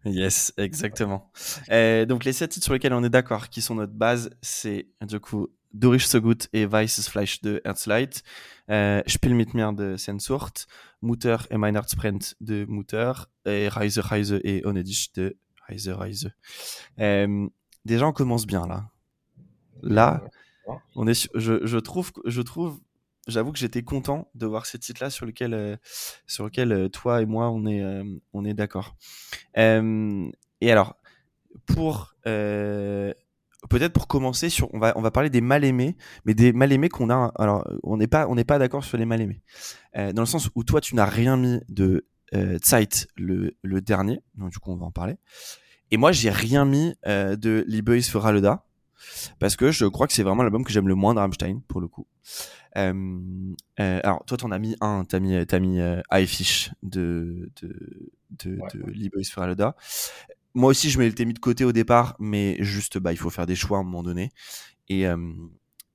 Yes, exactement. Donc les sept titres sur lesquels on est d'accord, qui sont notre base, c'est du coup Dorish So Good et Weißes Fleisch de Herzlight, euh, Spiel mit mir de Sensort, Mutter et Sprint de Mutter, et Reise Reise et Onedish de Reise Reise. Euh, déjà on commence bien là. Là, on est je, je trouve, je trouve, j'avoue que j'étais content de voir ces titres-là sur lesquels, euh, sur lesquels euh, toi et moi on est, euh, on est d'accord. Euh, et alors, pour peut-être pour commencer sur, on va, on va parler des mal aimés, mais des mal aimés qu'on a. Alors, on n'est pas, on n'est pas d'accord sur les mal aimés, Euh, dans le sens où toi tu n'as rien mis de euh, Zeit, le, le dernier, donc du coup on va en parler. Et moi j'ai rien mis euh, de Liebe ist für alle da parce que je crois que c'est vraiment l'album que j'aime le moins de Rammstein pour le coup. Euh, euh, alors toi t'en as mis un, t'as mis t'as mis euh, I Fish de de de, Ouais. de. Moi aussi je m'étais mis de côté au départ, mais juste bah il faut faire des choix à un moment donné et euh,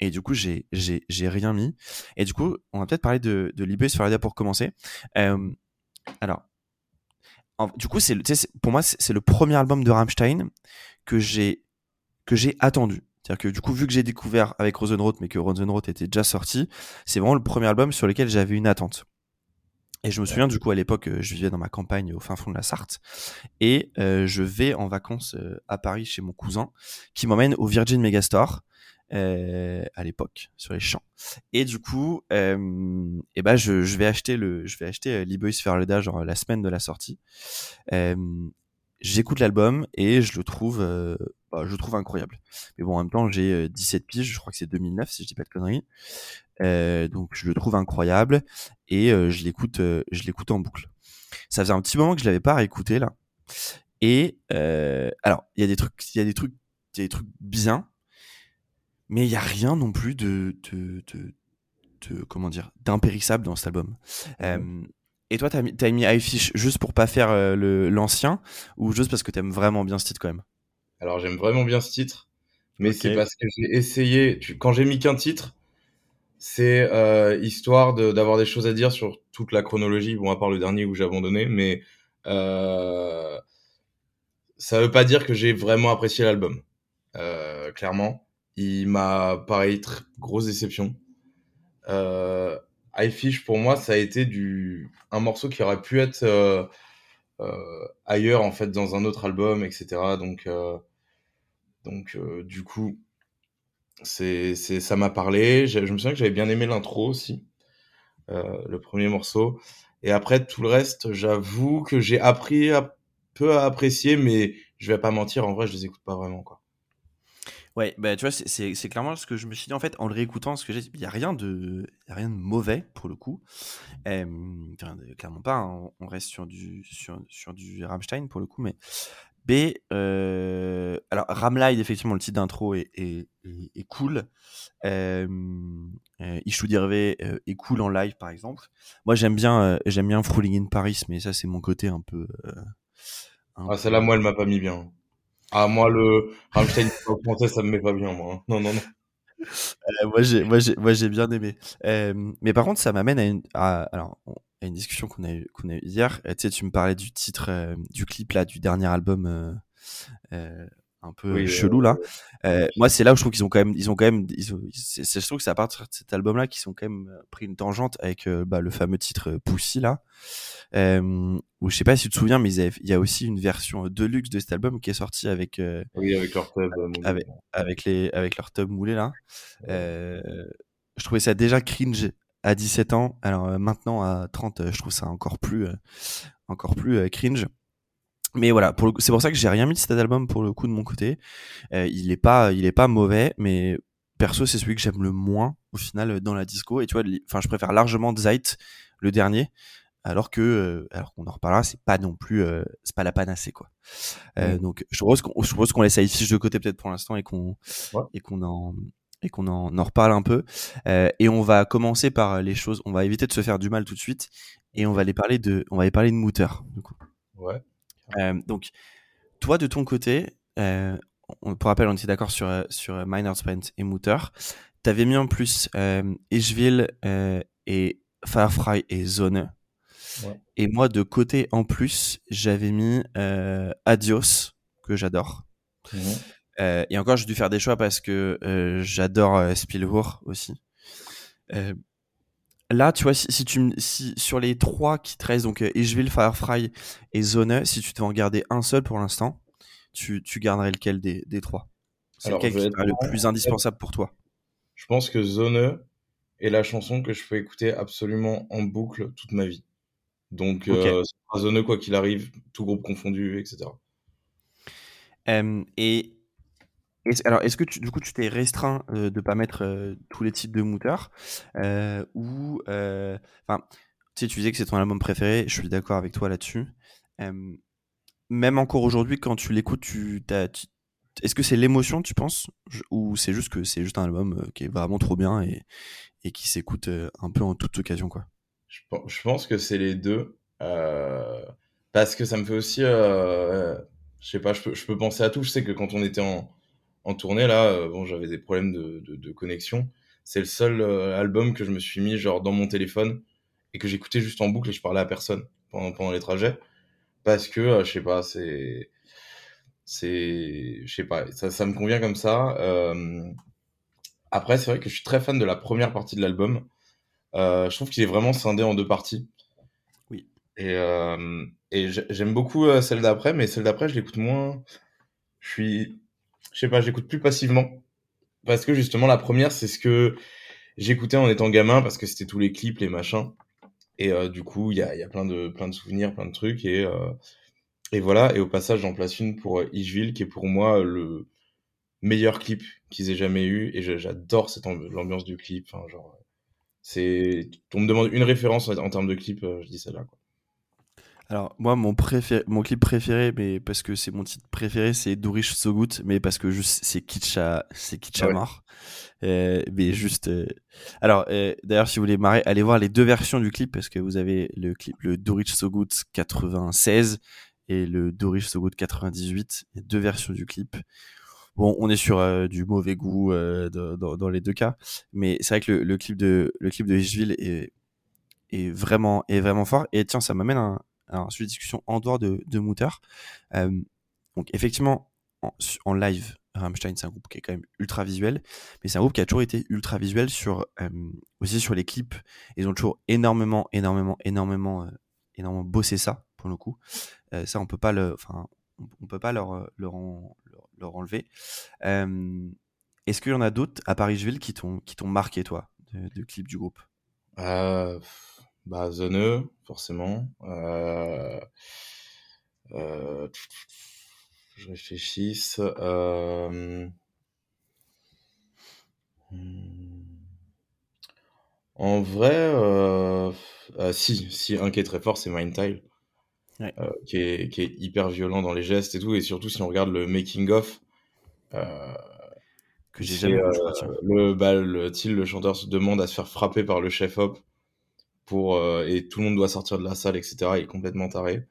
et du coup j'ai j'ai j'ai rien mis et du coup on va peut-être parler de de Liebe ist für alle da pour commencer. Euh, alors en- du coup c'est pour moi c'est c'est le premier album de Rammstein que j'ai que j'ai attendu. C'est-à-dire que du coup, vu que j'ai découvert avec Rosenroth, mais que Rosenroth était déjà sorti, c'est vraiment le premier album sur lequel j'avais une attente. Et je me souviens du coup à l'époque, je vivais dans ma campagne au fin fond de la Sarthe et je vais en vacances à Paris chez mon cousin qui m'emmène au Virgin Megastore euh, à l'époque sur les champs. Et du coup, euh, et ben je, je, vais acheter le, je vais acheter euh, Lee Ferleda genre la semaine de la sortie. Euh, J'écoute l'album et je le trouve, euh, bah, je le trouve incroyable. Mais bon, en même temps, j'ai 17 piges, je crois que c'est 2009 si je dis pas de conneries. donc je le trouve incroyable et je l'écoute, je l'écoute en boucle. Ça faisait un petit moment que je l'avais pas réécouté là. Et alors, il y a des trucs, il y a des trucs, il y a des trucs bien, mais il y a rien non plus de, de, de, comment dire d'impérissable dans cet album. Euh, et toi, t'as mis, as mis iFish juste pour pas faire euh, l'ancien ou juste parce que t'aimes vraiment bien ce titre quand même? Alors j'aime vraiment bien ce titre, mais c'est parce que j'ai essayé. Quand j'ai mis qu'un titre, c'est euh, histoire d'avoir des choses à dire sur toute la chronologie. Bon, à part le dernier où j'ai abandonné, mais euh, ça veut pas dire que j'ai vraiment apprécié l'album. Euh, clairement, il m'a pareil très grosse déception. Euh, iFish pour moi ça a été du un morceau qui aurait pu être euh, euh, ailleurs en fait dans un autre album etc. Donc euh, donc euh, du coup c'est c'est ça m'a parlé. Je, je, me souviens que j'avais bien aimé l'intro aussi euh, le premier morceau et après tout le reste j'avoue que j'ai appris un peu à apprécier mais je vais pas mentir en vrai je les écoute pas vraiment quoi. Ouais, bah, tu vois, c'est clairement ce que je me suis dit en fait en le réécoutant, ce que j'ai il n'y a rien de, y a rien de mauvais pour le coup. clairement pas, hein, on reste sur du, sur, sur du Rammstein pour le coup, mais B, euh, alors Ramlight, effectivement, le titre d'intro est, est, est, cool. Euh, Ishu Dirve est cool en live, par exemple. Moi, j'aime bien, euh, j'aime bien Frouling in Paris, mais ça, c'est mon côté un peu. Euh, ah, celle-là, moi, elle m'a pas mis bien. Ah, moi, le Rammstein français, ça me met pas bien, moi. Hein. Non, non, non. Euh, moi, j'ai, moi, j'ai, moi, j'ai bien aimé. Euh, mais par contre, ça m'amène à une, à, alors, à une discussion qu'on a eu, qu'on a eu hier. Euh, tu sais, tu me parlais du titre, du clip là, du dernier album un peu chelou là. moi, c'est là où je trouve qu'ils ont quand même, ils ont quand même, ils ont, c'est, je trouve que c'est à partir de cet album-là qu'ils ont quand même pris une tangente avec bah, le fameux titre Pussy là. Euh, où je sais pas si tu te souviens, mais il y a aussi une version de luxe de cet album qui est sortie avec, oui, avec leur tub avec, avec, les, avec leur tub moulé là. Euh, je trouvais ça déjà cringe à 17 ans. Alors maintenant à 30, je trouve ça encore plus, encore plus cringe mais voilà, pour c'est pour ça que j'ai rien mis de cet album pour le coup de mon côté. Euh, il est pas, il est pas mauvais, mais perso c'est celui que j'aime le moins au final dans la disco. Et tu vois, enfin je préfère largement Zeit, le dernier, alors que, euh, alors qu'on en reparlera, c'est pas non plus, euh, c'est pas la panacée quoi. Euh, Donc je propose qu'on, je propose qu'on laisse fiche de côté peut-être pour l'instant et qu'on et qu'on en et qu'on en, en, reparle un peu. Euh, et on va commencer par les choses. On va éviter de se faire du mal tout de suite et on va aller parler de, on va aller parler de Mooter du coup. Ouais. Euh, donc, toi, de ton côté, euh, on, pour rappel, on était d'accord sur, euh, sur Sprint et Mutter. Tu avais mis en plus euh, Ishville et Firefly et Zone. Ouais. Et moi, de côté en plus, j'avais mis Adios, que j'adore. Mmh. et encore, j'ai dû faire des choix parce que j'adore Spielhour aussi. Là, tu vois, si, si tu si sur les trois qui te restent, donc Ishville, euh, Firefly et Zone, si tu devais en garder un seul pour l'instant, tu, tu garderais lequel des, des trois? C'est lequel qui est le plus indispensable pour toi? Je pense que Zone est la chanson que je peux écouter absolument en boucle toute ma vie. Donc, okay. euh, Zone, quoi qu'il arrive, tout groupe confondu, etc. Euh, et alors, est-ce que du coup, tu t'es restreint euh, de pas mettre euh, tous les types de mouteurs euh, ou, euh, enfin, tu sais, tu disais que c'est ton album préféré. Je suis d'accord avec toi là-dessus. même encore aujourd'hui, quand tu l'écoutes, tu, est-ce que c'est l'émotion, tu penses, ou c'est juste que c'est juste un album qui est vraiment trop bien et, qui s'écoute un peu en toute occasion, quoi? Je, je pense que c'est les deux, parce que ça me fait aussi, je sais pas, je peux, je peux penser à tout. Je sais que quand on était en en tournée là, euh, bon, j'avais des problèmes de, de, de connexion. C'est le seul euh, album que je me suis mis genre dans mon téléphone et que j'écoutais juste en boucle et je parlais à personne pendant, pendant les trajets parce que euh, je sais pas, c'est c'est je sais pas, ça, ça me convient comme ça. Euh, après, c'est vrai que je suis très fan de la première partie de l'album. Euh, je trouve qu'il est vraiment scindé en deux parties. Et, euh, et j'aime beaucoup celle d'après, mais celle d'après, je l'écoute moins. Je suis, je sais pas, j'écoute plus passivement. Parce que justement, la première, c'est ce que j'écoutais en étant gamin, parce que c'était tous les clips, les machins. Et euh, du coup, il y a, y a plein, de, plein de souvenirs, plein de trucs. Et, euh, et voilà, et au passage, j'en place une pour Ishville, qui est pour moi le meilleur clip qu'ils aient jamais eu. Et j'adore cette l'ambiance du clip. Enfin, genre, c'est, on me demande une référence en, termes de clip, je dis celle-là. Alors, moi, mon, préféré, mon clip préféré, mais parce que c'est mon titre préféré, c'est Durish So Good, mais parce que juste, c'est kitsch à, c'est kitsch mort. Euh, mais juste. Euh, alors, euh, d'ailleurs, si vous voulez marrer, allez voir les deux versions du clip, parce que vous avez le clip, le Durish So Good 96 et le Durish So Good 98. Il y a deux versions du clip. Bon, on est sur du mauvais goût dans, dans, les deux cas, mais c'est vrai que le, le, clip de le clip de est, est vraiment est vraiment fort. Et tiens, ça m'amène à, alors, sur les discussions en dehors de, de Mutter. Euh, donc, effectivement, en, live, Rammstein, c'est un groupe qui est quand même ultra visuel, mais c'est un groupe qui a toujours été ultra visuel sur, euh, aussi sur les clips. Ils ont toujours énormément, énormément, énormément, euh, énormément bossé ça, pour le coup. ça, on peut pas le, enfin, on, peut pas leur, leur, leur, enlever. Est-ce qu'il y en a d'autres à Paris-Ville qui t'ont, qui t'ont marqué, toi, de, de clips du groupe? Bah, Zone E, forcément. Euh, euh, je réfléchisse. Euh, hmm. En vrai, euh, si, si, un qui est très fort, c'est Mindtile. Ouais. qui, est, qui est hyper violent dans les gestes et tout, et surtout si on regarde le making-of, que j'ai jamais vu, le, bah, le, le chanteur se demande à se faire frapper par le chef-op pour euh, et tout le monde doit sortir de la salle, etc. Il est complètement taré.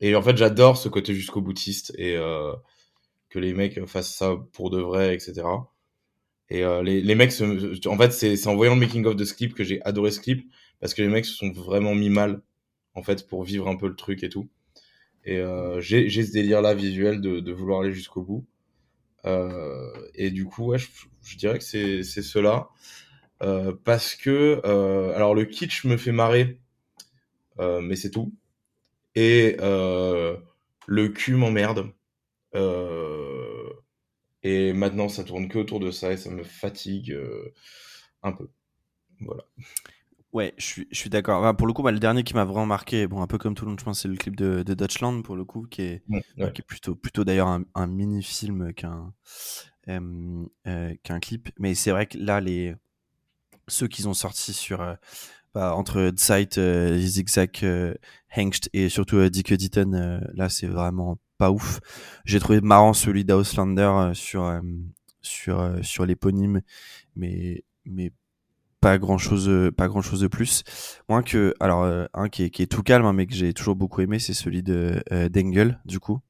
Et en fait, j'adore ce côté jusqu'au boutiste et euh, que les mecs fassent ça pour de vrai, etc. Et euh, les, les mecs, en fait, c'est en voyant le making of de ce clip que j'ai adoré ce clip parce que les mecs se sont vraiment mis mal en fait pour vivre un peu le truc et tout. Et euh, j'ai ce délire là visuel de, de vouloir aller jusqu'au bout. Euh, et du coup, ouais, je, je dirais que c'est cela. Euh, parce que euh, alors le kitsch me fait marrer, euh, mais c'est tout. Et le cul m'emmerde. et maintenant, ça tourne que autour de ça et ça me fatigue un peu. Voilà. Ouais, je suis, je suis d'accord. pour le coup, bah, le dernier qui m'a vraiment marqué, bon, un peu comme tout le monde, je pense, c'est le clip de, de Dutchland, pour le coup, qui est, qui est plutôt, plutôt d'ailleurs un, un mini-film qu'un qu'un clip. Mais c'est vrai que là, les, ceux qu'ils ont sortis sur euh, bah, entre Zeit, euh, Zigzag, euh, Hengst et surtout euh, Dick Ditton, là c'est vraiment pas ouf. J'ai trouvé marrant celui d'Auslander sur sur sur l'éponyme, mais mais pas grand chose pas grand chose de plus moins que alors un qui est, qui est tout calme hein, mais que j'ai toujours beaucoup aimé c'est celui de Dengel du coup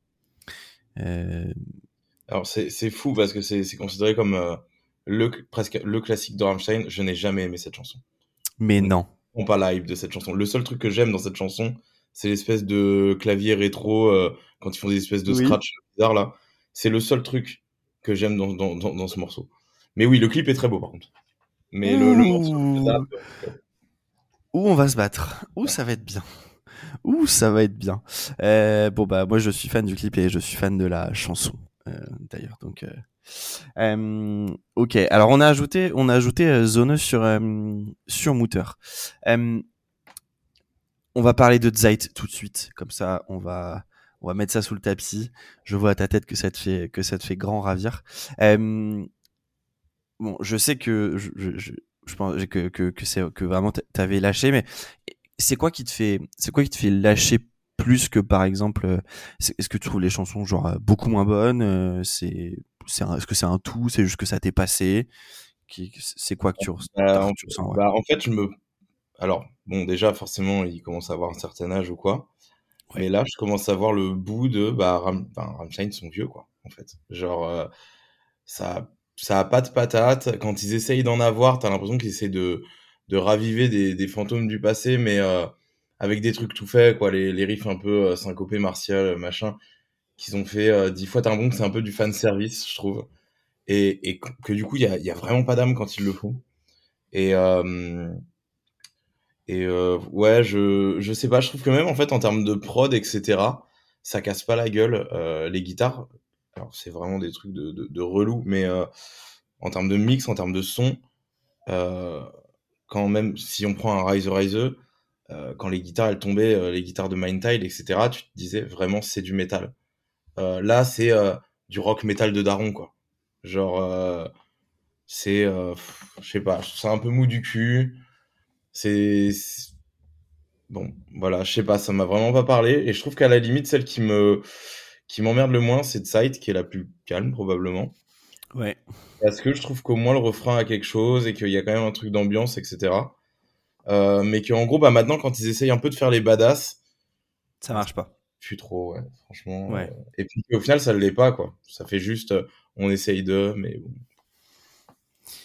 alors c'est fou parce que c'est considéré comme le, presque le classique de Rammstein, je n'ai jamais aimé cette chanson. Mais non. On pas hype de cette chanson. Le seul truc que j'aime dans cette chanson, c'est l'espèce de clavier rétro euh, quand ils font des espèces de scratch bizarres là. C'est le seul truc que j'aime dans, dans, dans, ce morceau. Mais oui, le clip est très beau par contre. Mais le, morceau. Où on va se battre? Où ça va être bien? Où ça va être bien? Euh, bon bah moi je suis fan du clip et je suis fan de la chanson euh, d'ailleurs. Donc euh, ok, alors on a ajouté, on a ajouté euh, Zone sur euh, sur Mutter. on va parler de Zeit tout de suite, comme ça on va on va mettre ça sous le tapis. Je vois à ta tête que ça te fait que ça te fait grand ravir. bon, je sais que je, je, je pense que que que c'est que vraiment t'avais lâché, mais c'est quoi qui te fait c'est quoi qui te fait lâcher plus que par exemple est-ce que tu trouves les chansons genre beaucoup moins bonnes c'est est-ce que c'est un tout? C'est juste que ça t'est passé? C'est quoi que tu, bah, ressens bah, En fait, je me. Alors, bon, déjà, forcément, il commence à avoir un certain âge ou quoi. Mais là, je commence à voir le bout de. Bah, Ram... Rammstein sont vieux, quoi, en fait. Genre, euh, ça, ça a pas de patate. Quand ils essayent d'en avoir, t'as l'impression qu'ils essaient de, de raviver des, des fantômes du passé, mais euh, avec des trucs tout faits, quoi. Les, les riffs un peu euh, syncopés, martial, machin qu'ils ont fait euh, dix fois t'as bon c'est un peu du fan service je trouve et, et que, du coup il y a, a, vraiment pas d'âme quand ils le font et euh, Et euh, ouais, je, je sais pas, je trouve que même en fait en termes de prod, etc., ça casse pas la gueule. Les guitares, alors c'est vraiment des trucs de, de, relou, mais en termes de mix, en termes de son, quand même, si on prend un Rise Rise, euh, quand les guitares elles tombaient, les guitares de Mindtile, etc., tu te disais vraiment c'est du métal. Euh, là, c'est euh, du rock métal de daron, quoi. Genre, euh, c'est, je sais pas, c'est un peu mou du cul. C'est c'est- bon, voilà, je sais pas, ça m'a vraiment pas parlé. Et je trouve qu'à la limite, celle qui me qui m'emmerde le moins, c'est Sight, qui est la plus calme probablement. Ouais. Parce que je trouve qu'au moins le refrain a quelque chose et qu'il y a quand même un truc d'ambiance, etc. Euh, mais qu'en gros, bah maintenant, quand ils essayent un peu de faire les badass, Ça marche pas. Plus trop, ouais, franchement. Ouais. euh, Et puis au final, ça ne l'est pas, quoi. Ça fait juste, euh, on essaye de, mais bon.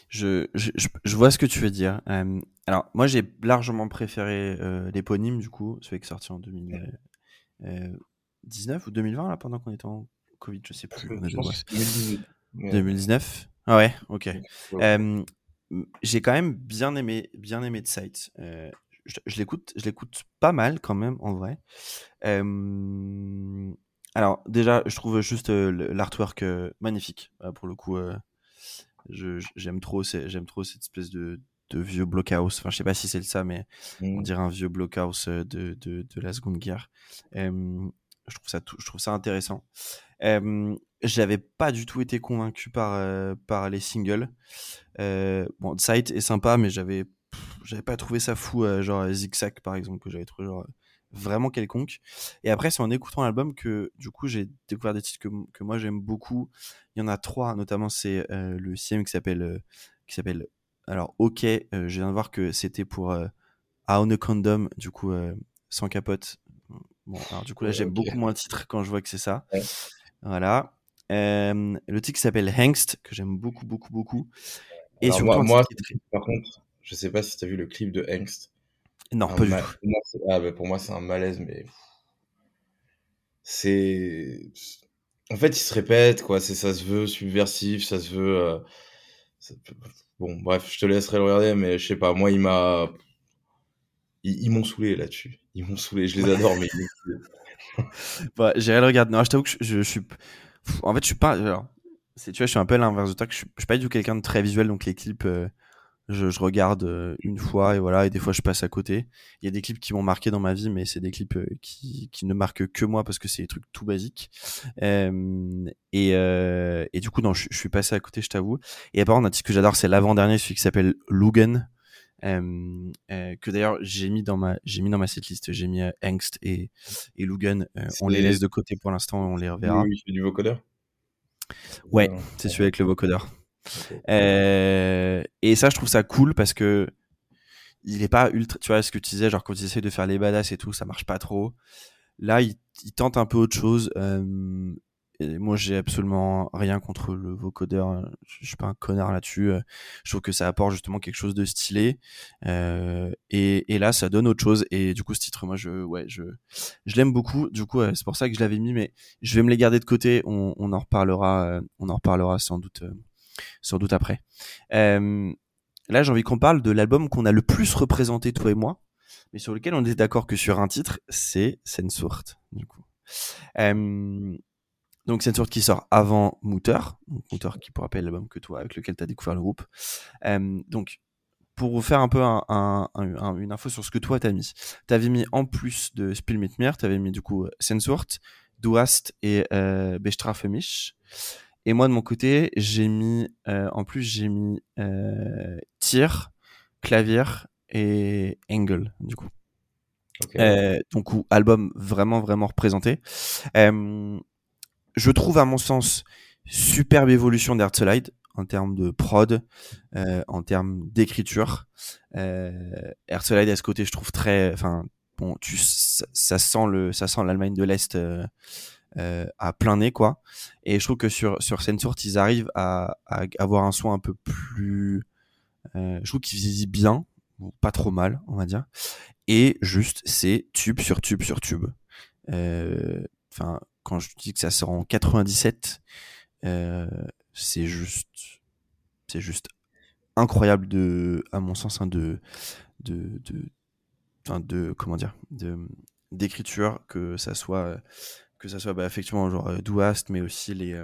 Je, je, je- vois ce que tu veux dire. Euh, alors, moi, j'ai largement préféré euh, l'éponyme, du coup, celui qui est sorti en 2019 ou 2020, là, pendant qu'on était en Covid, je sais plus. on a Je deux pense mois. que c'est 2018. mais- 2019 Ah ouais, ok. Ouais. Euh, j'ai quand même bien aimé, bien aimé de Sight. Je je l'écoute, je l'écoute pas mal quand même en vrai. Euh, alors déjà, je trouve juste euh, l'artwork euh, magnifique. Euh, pour le coup, j'aime trop, j'aime trop cette espèce de, de vieux blockhouse. Enfin, je sais pas si c'est ça, mais on Mm. dirait un vieux blockhouse de, de, de la Seconde Guerre. Je trouve ça, tout- je trouve ça intéressant. J'avais pas du tout été convaincu par, par les singles. Bon, Sight est sympa, mais j'avais j'avais pas trouvé ça fou, euh, genre euh, Zigzag par exemple, que j'avais trouvé genre, euh, vraiment quelconque. Et après, c'est en écoutant l'album que du coup j'ai découvert des titres que, que moi j'aime beaucoup. Il y en a trois, notamment c'est euh, le sixième qui s'appelle qui s'appelle alors OK. je viens de voir que c'était pour On a Condom, du coup sans capote. Bon, alors du coup là j'aime beaucoup moins le titre quand je vois que c'est ça. Ouais. Voilà. Le titre qui s'appelle Hengst, que j'aime beaucoup, beaucoup, beaucoup. Et Alors, surtout, moi, moi, très- par contre, je sais pas si tu as vu le clip de Angst. Non, Un pas du ma- tout. pour moi, c'est- ah, bah, pour moi, c'est un malaise, mais c'est. En fait, il se répète, quoi. C'est, ça se veut subversif, ça se veut. euh, ça Bon, bref, je te laisserai le regarder, mais je sais pas. Moi, il m'a. Ils, ils m'ont saoulé là-dessus. Ils m'ont saoulé. Je les adore, mais ils m'ont saoulé. Bah, J'irai le regarder. Non, je t'avoue que je, je, je suis. En fait, je suis pas. Alors, tu vois, je suis un peu l'inverse de toi. Que je, suis, je suis pas du tout quelqu'un de très visuel, donc les clips, euh, je, je regarde euh, une fois et voilà, et des fois je passe à côté. Il y a des clips qui m'ont marqué dans ma vie, mais c'est des clips euh, qui, qui ne marquent que moi parce que c'est des trucs tout basiques. Euh, et, euh, et du coup, non, je, je suis passé à côté, je t'avoue. Et par contre, un titre que j'adore, c'est l'avant-dernier, celui qui s'appelle Lugan. Euh, que d'ailleurs j'ai mis dans ma j'ai mis dans ma setlist j'ai mis Angst et et Lugan on les C'est- laisse de côté pour l'instant on les reverra Oui, il fait du vocodeur. Ouais, c'est celui avec le vocodeur Euh, et ça, je trouve ça cool parce que il est pas ultra. Tu vois ce que tu disais, genre quand ils essayent de faire les badass et tout, ça marche pas trop. Là, il, il tente un peu autre chose. Euh, moi, j'ai absolument rien contre le vocodeur. Je, je suis pas un connard là-dessus. Euh, Je trouve que ça apporte justement quelque chose de stylé. Et, là, ça donne autre chose. Et du coup, ce titre, moi, je, ouais, je, je l'aime beaucoup. Du coup, c'est pour ça que je l'avais mis. Mais je vais me les garder de côté. On, en reparlera. on en reparlera sans doute. Sans doute après. Euh, là, j'ai envie qu'on parle de l'album qu'on a le plus représenté, toi et moi, mais sur lequel on est d'accord que sur un titre, c'est Sensort, du coup. Euh, donc Sensort qui sort avant Mutter, donc Mutter qui pour rappel l'album que toi, avec lequel tu as découvert le groupe. Euh, donc, pour vous faire un peu un, un- un- un- une info sur ce que toi t'as mis, t'avais mis en plus de Spiel mit mir, t'avais mis du coup Sensort, Du hast et euh, Bestrafe mich. Et moi de mon côté, j'ai mis euh, en plus j'ai mis euh, tir, clavier et angle du coup. Euh, donc album vraiment vraiment représenté. Euh, je trouve à mon sens superbe évolution d'Herzlide en termes de prod, euh, en termes d'écriture. Euh, Herzlide à ce côté, je trouve très, enfin bon, tu ça, ça sent le ça sent l'Allemagne de l'Est. Euh, à plein nez quoi. Et je trouve que sur sur Sensort ils arrivent à, avoir un son un peu plus euh, je trouve qu'ils vieillit bien pas trop mal on va dire. Et juste c'est tube sur tube sur tube. Euh, enfin quand je dis que ça sort en 97 euh, c'est juste c'est juste incroyable de à mon sens hein, de de, de comment dire, d'écriture, que ça soit que ça soit bah, effectivement genre Douast, mais aussi les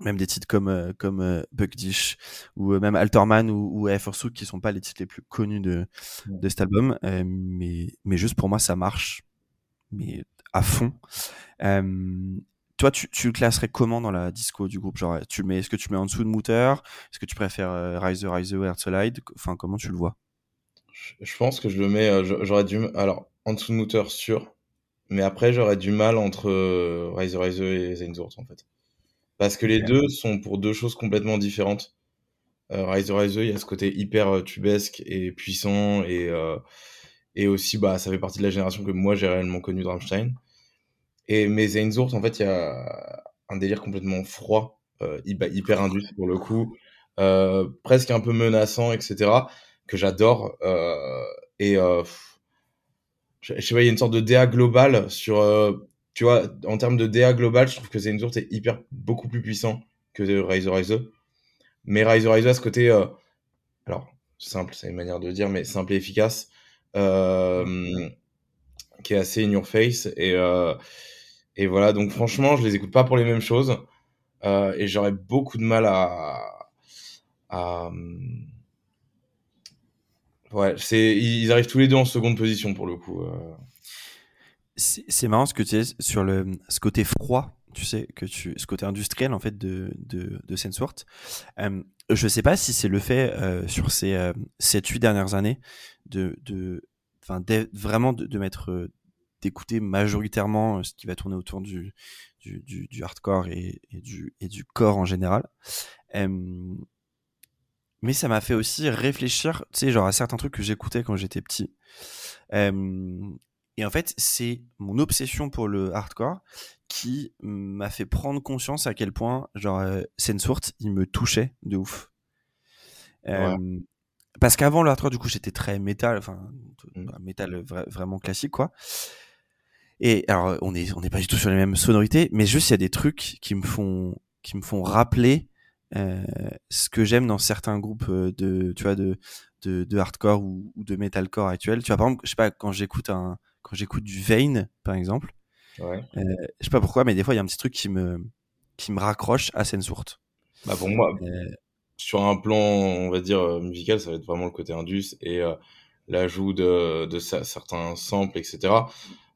même des titres comme comme Buck Dish ou même Alterman ou, ou Air Force qui sont pas les titres les plus connus de de cet album, mais mais juste pour moi ça marche, mais à fond. toi, tu, tu, le classerais comment dans la disco du groupe? Genre, tu mets, est-ce que tu mets en dessous de Mooter? Est-ce que tu préfères Rise the Rise the Heartslide Enfin, comment tu le vois? Je pense que je le mets. Euh, j'aurais dû. Alors, en dessous de Mooter, sûr. Mais après, j'aurais du mal entre euh, Rise Rise et Zainzort, en fait. Parce que les deux sont pour deux choses complètement différentes. Euh, Rise Rise, il y a ce côté hyper euh, tubesque et puissant. Et, et aussi, bah, ça fait partie de la génération que moi, j'ai réellement connu de Rammstein. Et, mais Zainzort, en fait, il y a un délire complètement froid, hyper indus pour le coup. presque un peu menaçant, etc que j'adore. Euh, et euh, je, sais pas, il y a une sorte de DA global sur. Euh, tu vois, en termes de DA global, je trouve que Zainzurt est hyper beaucoup plus puissant que Rise Rise. Mais Rise Rise à ce côté, alors simple, c'est une manière de dire, mais simple et efficace, qui est assez in your face. Et, et voilà, donc franchement, je les écoute pas pour les mêmes choses. et j'aurais beaucoup de mal à, à, Ouais, c'est ils arrivent tous les deux en seconde position pour le coup. Euh. C'est marrant ce que tu dis sur le ce côté froid, tu sais que tu ce côté industriel en fait de de de Sensort. Euh, je sais pas si c'est le fait euh, sur ces euh, 7 8 dernières années de de enfin vraiment de, de mettre euh, d'écouter majoritairement ce qui va tourner autour du du, du, du hardcore et, et, du et du corps en général mais ça m'a fait aussi réfléchir, tu sais, genre à certains trucs que j'écoutais quand j'étais petit. et en fait, c'est mon obsession pour le hardcore qui m'a fait prendre conscience à quel point, genre, euh, Sensort, il me touchait de ouf. Parce qu'avant le hardcore, du coup, j'étais très métal, enfin, mmh. bah, métal vraiment classique, quoi. Et alors, on est, on n'est pas du tout sur les mêmes sonorités, mais juste il y a des trucs qui me font, qui me font rappeler euh, ce que j'aime dans certains groupes euh, de, tu vois, de, de, de hardcore ou, ou, de metalcore actuel. Tu vois, par exemple, je sais pas, quand j'écoute un, quand j'écoute du Vane, par exemple, ouais. euh, je sais pas pourquoi, mais des fois, il y a un petit truc qui me, qui me raccroche à Sensourt. Bah, pour moi, euh... sur un plan, on va dire, musical, ça va être vraiment le côté indus et l'ajout de, de certains samples, etc.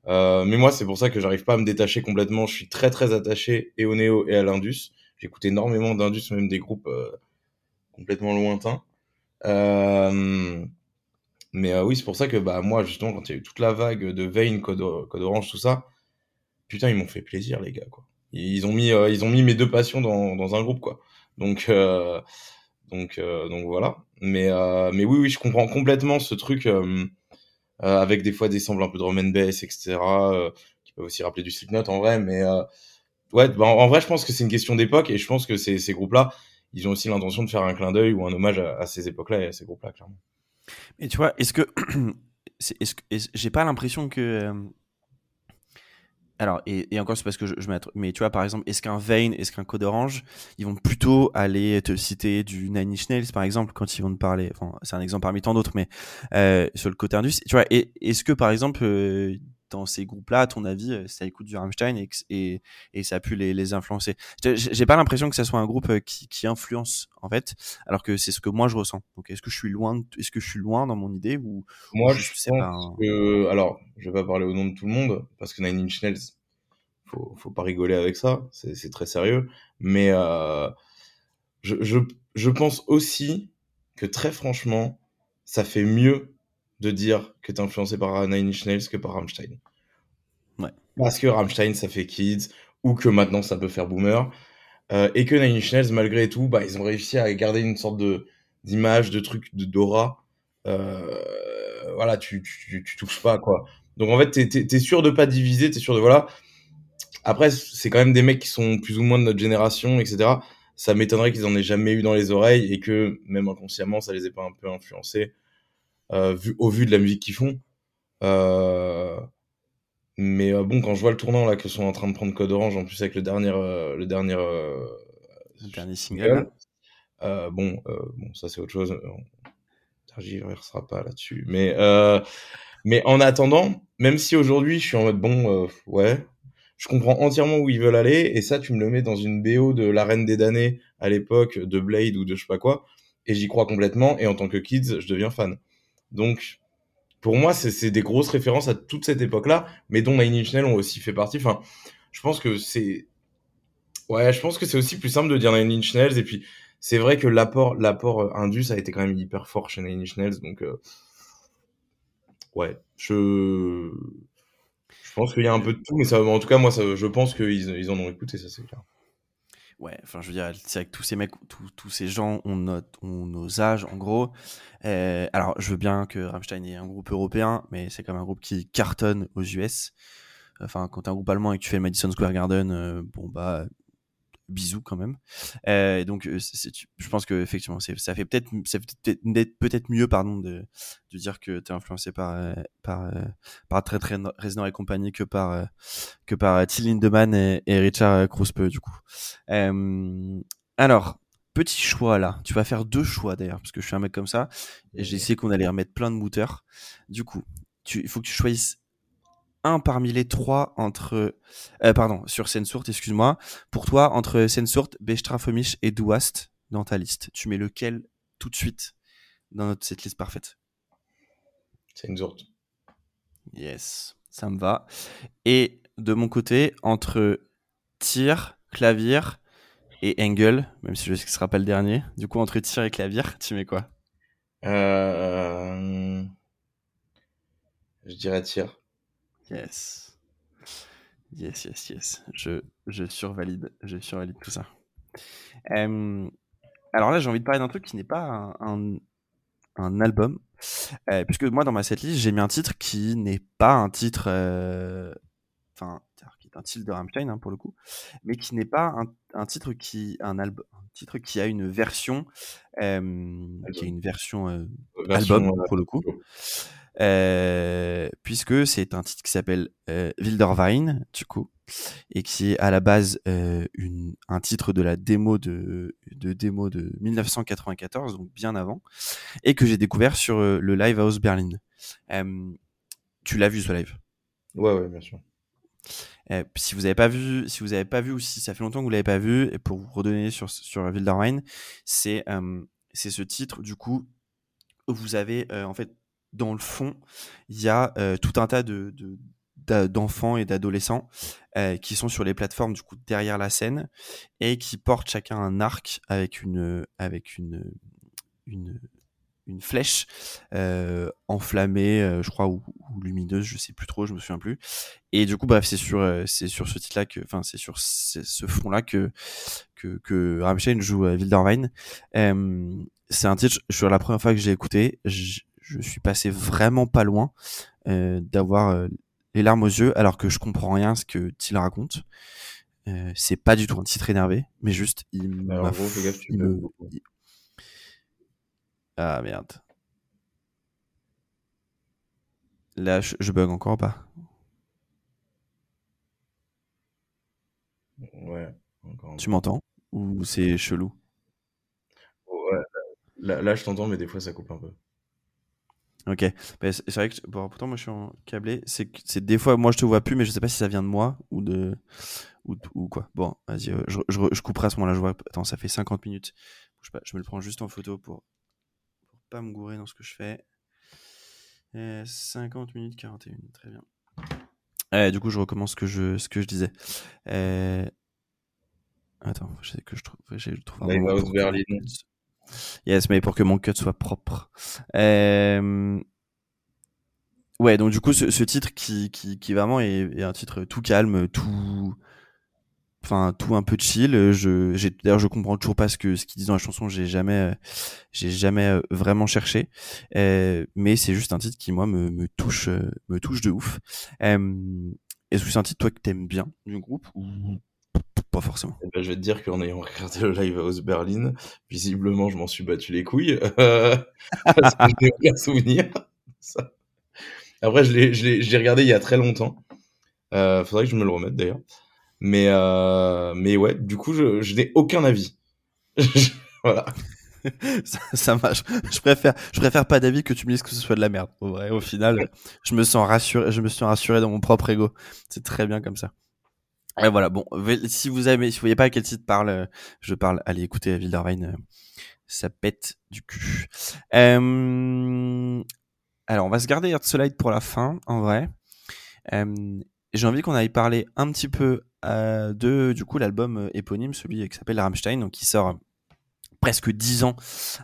Euh, mais moi, c'est pour ça que j'arrive pas à me détacher complètement. Je suis très, très attaché et au néo et à l'indus. J'écoute énormément d'indus, même des groupes euh, complètement lointains. Euh, mais euh, oui, c'est pour ça que bah, moi, justement, quand il y a eu toute la vague de Vane, Code, Orange, tout ça, putain, ils m'ont fait plaisir, les gars. Quoi. Ils, ont mis, ils ont mis mes deux passions dans, dans un groupe. quoi. Donc, donc, donc voilà. Mais, mais oui, oui, je comprends complètement ce truc avec des fois des samples un peu de Roman bass, etc. qui peuvent aussi rappeler du Slipknot en vrai, mais ouais, bah, en, vrai, je pense que c'est une question d'époque et je pense que ces, groupes-là, ils ont aussi l'intention de faire un clin d'œil ou un hommage à, ces époques-là et à ces groupes-là, clairement. Mais tu vois, est-ce que. est-ce j'ai pas l'impression que. Euh, alors, et, et encore, c'est parce que je, je. Mais tu vois, par exemple, est-ce qu'un Vane, est-ce qu'un Code Orange, ils vont plutôt aller te citer du Nine Inch Nails, par exemple, quand ils vont te parler? Enfin, c'est un exemple parmi tant d'autres, mais euh, sur le côté indus. Tu vois, est-ce que, par exemple, euh, dans ces groupes-là, à ton avis, euh, ça écoute du Rammstein et, et, et ça a pu les, les influencer? J'ai pas l'impression que ça soit un groupe euh, qui, qui influence en fait, alors que c'est ce que moi je ressens. Donc est-ce que je suis loin, est-ce que je suis loin dans mon idée ou moi je, sais pas que, alors je vais pas parler au nom de tout le monde parce que Nine Inch Nails, faut faut pas rigoler avec ça, c'est très sérieux, mais euh, je, je je pense aussi que très franchement, ça fait mieux de dire que t'es influencé par Nine Inch Nails que par Rammstein. Ouais. Parce que Rammstein, ça fait kids, ou que maintenant ça peut faire boomer. Euh, et que Nine Inch Nails, malgré tout, bah, ils ont réussi à garder une sorte de d'image, de truc, de Dora. Euh, voilà, tu, tu, tu, touches pas, quoi. Donc en fait, t'es es, sûr de pas diviser, t'es sûr de voilà. Après, c'est quand même des mecs qui sont plus ou moins de notre génération, etc. Ça m'étonnerait qu'ils en aient jamais eu dans les oreilles et que même inconsciemment, ça les ait pas un peu influencés vu, au vu de la musique qu'ils font. Euh, mais euh, bon, quand je vois le tournant là que sont en train de prendre Code Orange, en plus avec le dernier, le dernier, le dernier single, bon, bon, ça c'est autre chose. On sera pas là-dessus, mais Mais en attendant, même si aujourd'hui je suis en mode bon, euh, ouais, je comprends entièrement où ils veulent aller, et ça, tu me le mets dans une BO de La Reine des damnés à l'époque, de Blade ou de je sais pas quoi, et j'y crois complètement, et en tant que kids, je deviens fan. Donc, pour moi, c'est des grosses références à toute cette époque-là, mais dont Nine Inch Nails ont aussi fait partie. Enfin, je pense que c'est. Ouais, je pense que c'est aussi plus simple de dire Nine Inch Nails, et puis c'est vrai que l'apport l'apport euh, Indus a été quand même hyper fort chez Nine Inch Nails, donc. Euh, ouais, je. Je pense qu'il y a un peu de tout, mais en tout cas, moi, je pense qu'ils ils en ont écouté, ça c'est clair. Ouais, enfin, je veux dire, c'est avec tous ces mecs, tous ces gens ont, notre, ont nos âges, en gros. Euh, alors, je veux bien que Rammstein est un groupe européen, mais c'est quand même un groupe qui cartonne aux US. Enfin, quand t'es un groupe allemand et que tu fais le Madison Square Garden, euh, bon, bah, bisous quand même. Euh, donc, euh, je pense que effectivement, ça fait peut-être peut-être mieux, pardon, de, de dire que tu es influencé par euh, par par très très Reznor et compagnie que par que par Till Lindemann et, et Richard Kruspe du coup. alors, petit choix là. Tu vas faire deux choix d'ailleurs, parce que je suis un mec comme ça. Et j'ai essayé qu'on allait remettre plein de mouteurs. Du coup, il faut que tu choisisses un parmi les trois entre, euh, pardon, sur Sensort, excuse-moi. Pour toi, entre Sensort, Bestrafomich et Douast dans ta liste, tu mets lequel tout de suite dans notre, cette liste parfaite? Sensort. Yes, ça me va. Et de mon côté, entre tir, clavier et Engel, même si je sais que ce sera pas le dernier. Du coup, entre tir et clavier, tu mets quoi? Euh... Je dirais tir. Yes. Yes, yes, yes. Je, je survalide, je survalide tout ça. alors là, j'ai envie de parler d'un truc qui n'est pas un, un, album. Euh, puisque moi, dans ma setlist, j'ai mis un titre qui n'est pas un titre. Euh, enfin, qui est un titre de Rammstein, hein, pour le coup. Mais qui n'est pas un, un, titre qui. Un, album, un titre qui a une version. qui a une version, euh, album, pour le coup. Euh, puisque c'est un titre qui s'appelle euh, Wilderwein, du coup, et qui est à la base euh, une, un titre de la démo de, de démo de 1994, donc bien avant, et que j'ai découvert sur euh, le Live House Berlin. tu l'as vu ce live? Ouais, ouais, bien sûr. si vous n'avez pas vu, si vous avez pas vu ou si ça fait longtemps que vous l'avez pas vu, et pour vous redonner sur sur Wilderwein, c'est c'est ce titre du coup vous avez en fait dans le fond, il y a euh, tout un tas de, d'enfants et d'adolescents euh, qui sont sur les plateformes du coup derrière la scène et qui portent chacun un arc avec une avec une une, flèche euh, enflammée je crois ou, lumineuse je sais plus trop je me souviens plus. Et du coup bref c'est sur c'est sur ce titre là que enfin c'est sur ce fond là que que que joue à Wilderwein. C'est un titre sur la première fois que j'ai écouté je suis passé vraiment pas loin euh, d'avoir euh, les larmes aux yeux alors que je comprends rien à ce que raconte. Euh, c'est pas du tout un titre énervé, mais juste il m'a Ah merde. Là, je, bug encore pas? Ouais. Tu m'entends? Ou c'est chelou? Ouais. Là, là je t'entends, mais des fois ça coupe un peu. Ok, bah, c'est vrai que bon, pourtant moi je suis en câblé. C'est c'est des fois moi je te vois plus, mais je sais pas si ça vient de moi ou de ou, ou quoi. Bon, vas-y, euh, je, je, je, couperai à ce moment-là. Je vois. Attends, ça fait 50 minutes. Je, pas, je me le prends juste en photo pour pour pas me gourer dans ce que je fais. 50 minutes 41, très bien. Euh, du coup, je recommence ce que je ce que je disais. Euh... Attends, je sais que je trouve. Je trouve un Berlin. Yes, mais pour que mon cut soit propre. Euh... Ouais, donc du coup, ce, titre qui, qui, vraiment est, un titre tout calme, tout, enfin tout un peu chill. Je, d'ailleurs, je comprends toujours pas ce que ce qu'ils disent dans la chanson. J'ai jamais, j'ai jamais euh, vraiment cherché. Euh, mais c'est juste un titre qui moi me, touche, me touche de ouf. Euh, est-ce que c'est un titre toi que t'aimes bien du groupe ou pas forcément. Eh ben, je vais te dire qu'en ayant regardé le live House Berlin, visiblement, je m'en suis battu les couilles. Euh, parce que je n'ai aucun souvenir. Ça. Après, je l'ai regardé il y a très longtemps. Euh, faudrait que je me le remette d'ailleurs. Mais, euh, mais ouais, du coup, je, je n'ai aucun avis. voilà. ça, marche. Je préfère, je préfère pas d'avis que tu me dises que ce soit de la merde. Au vrai, au final, je me sens rassuré, je me suis rassuré dans mon propre ego. C'est très bien comme ça. Et voilà, bon, si vous avez, si vous voyez pas à quel titre parle, je parle, allez écoutez Wilderwein, ça pète du cul. Euh, alors, on va se garder Solid pour la fin, en vrai. Euh, j'ai envie qu'on aille parler un petit peu euh, de, du coup, l'album éponyme, celui qui s'appelle Rammstein, donc qui sort presque dix ans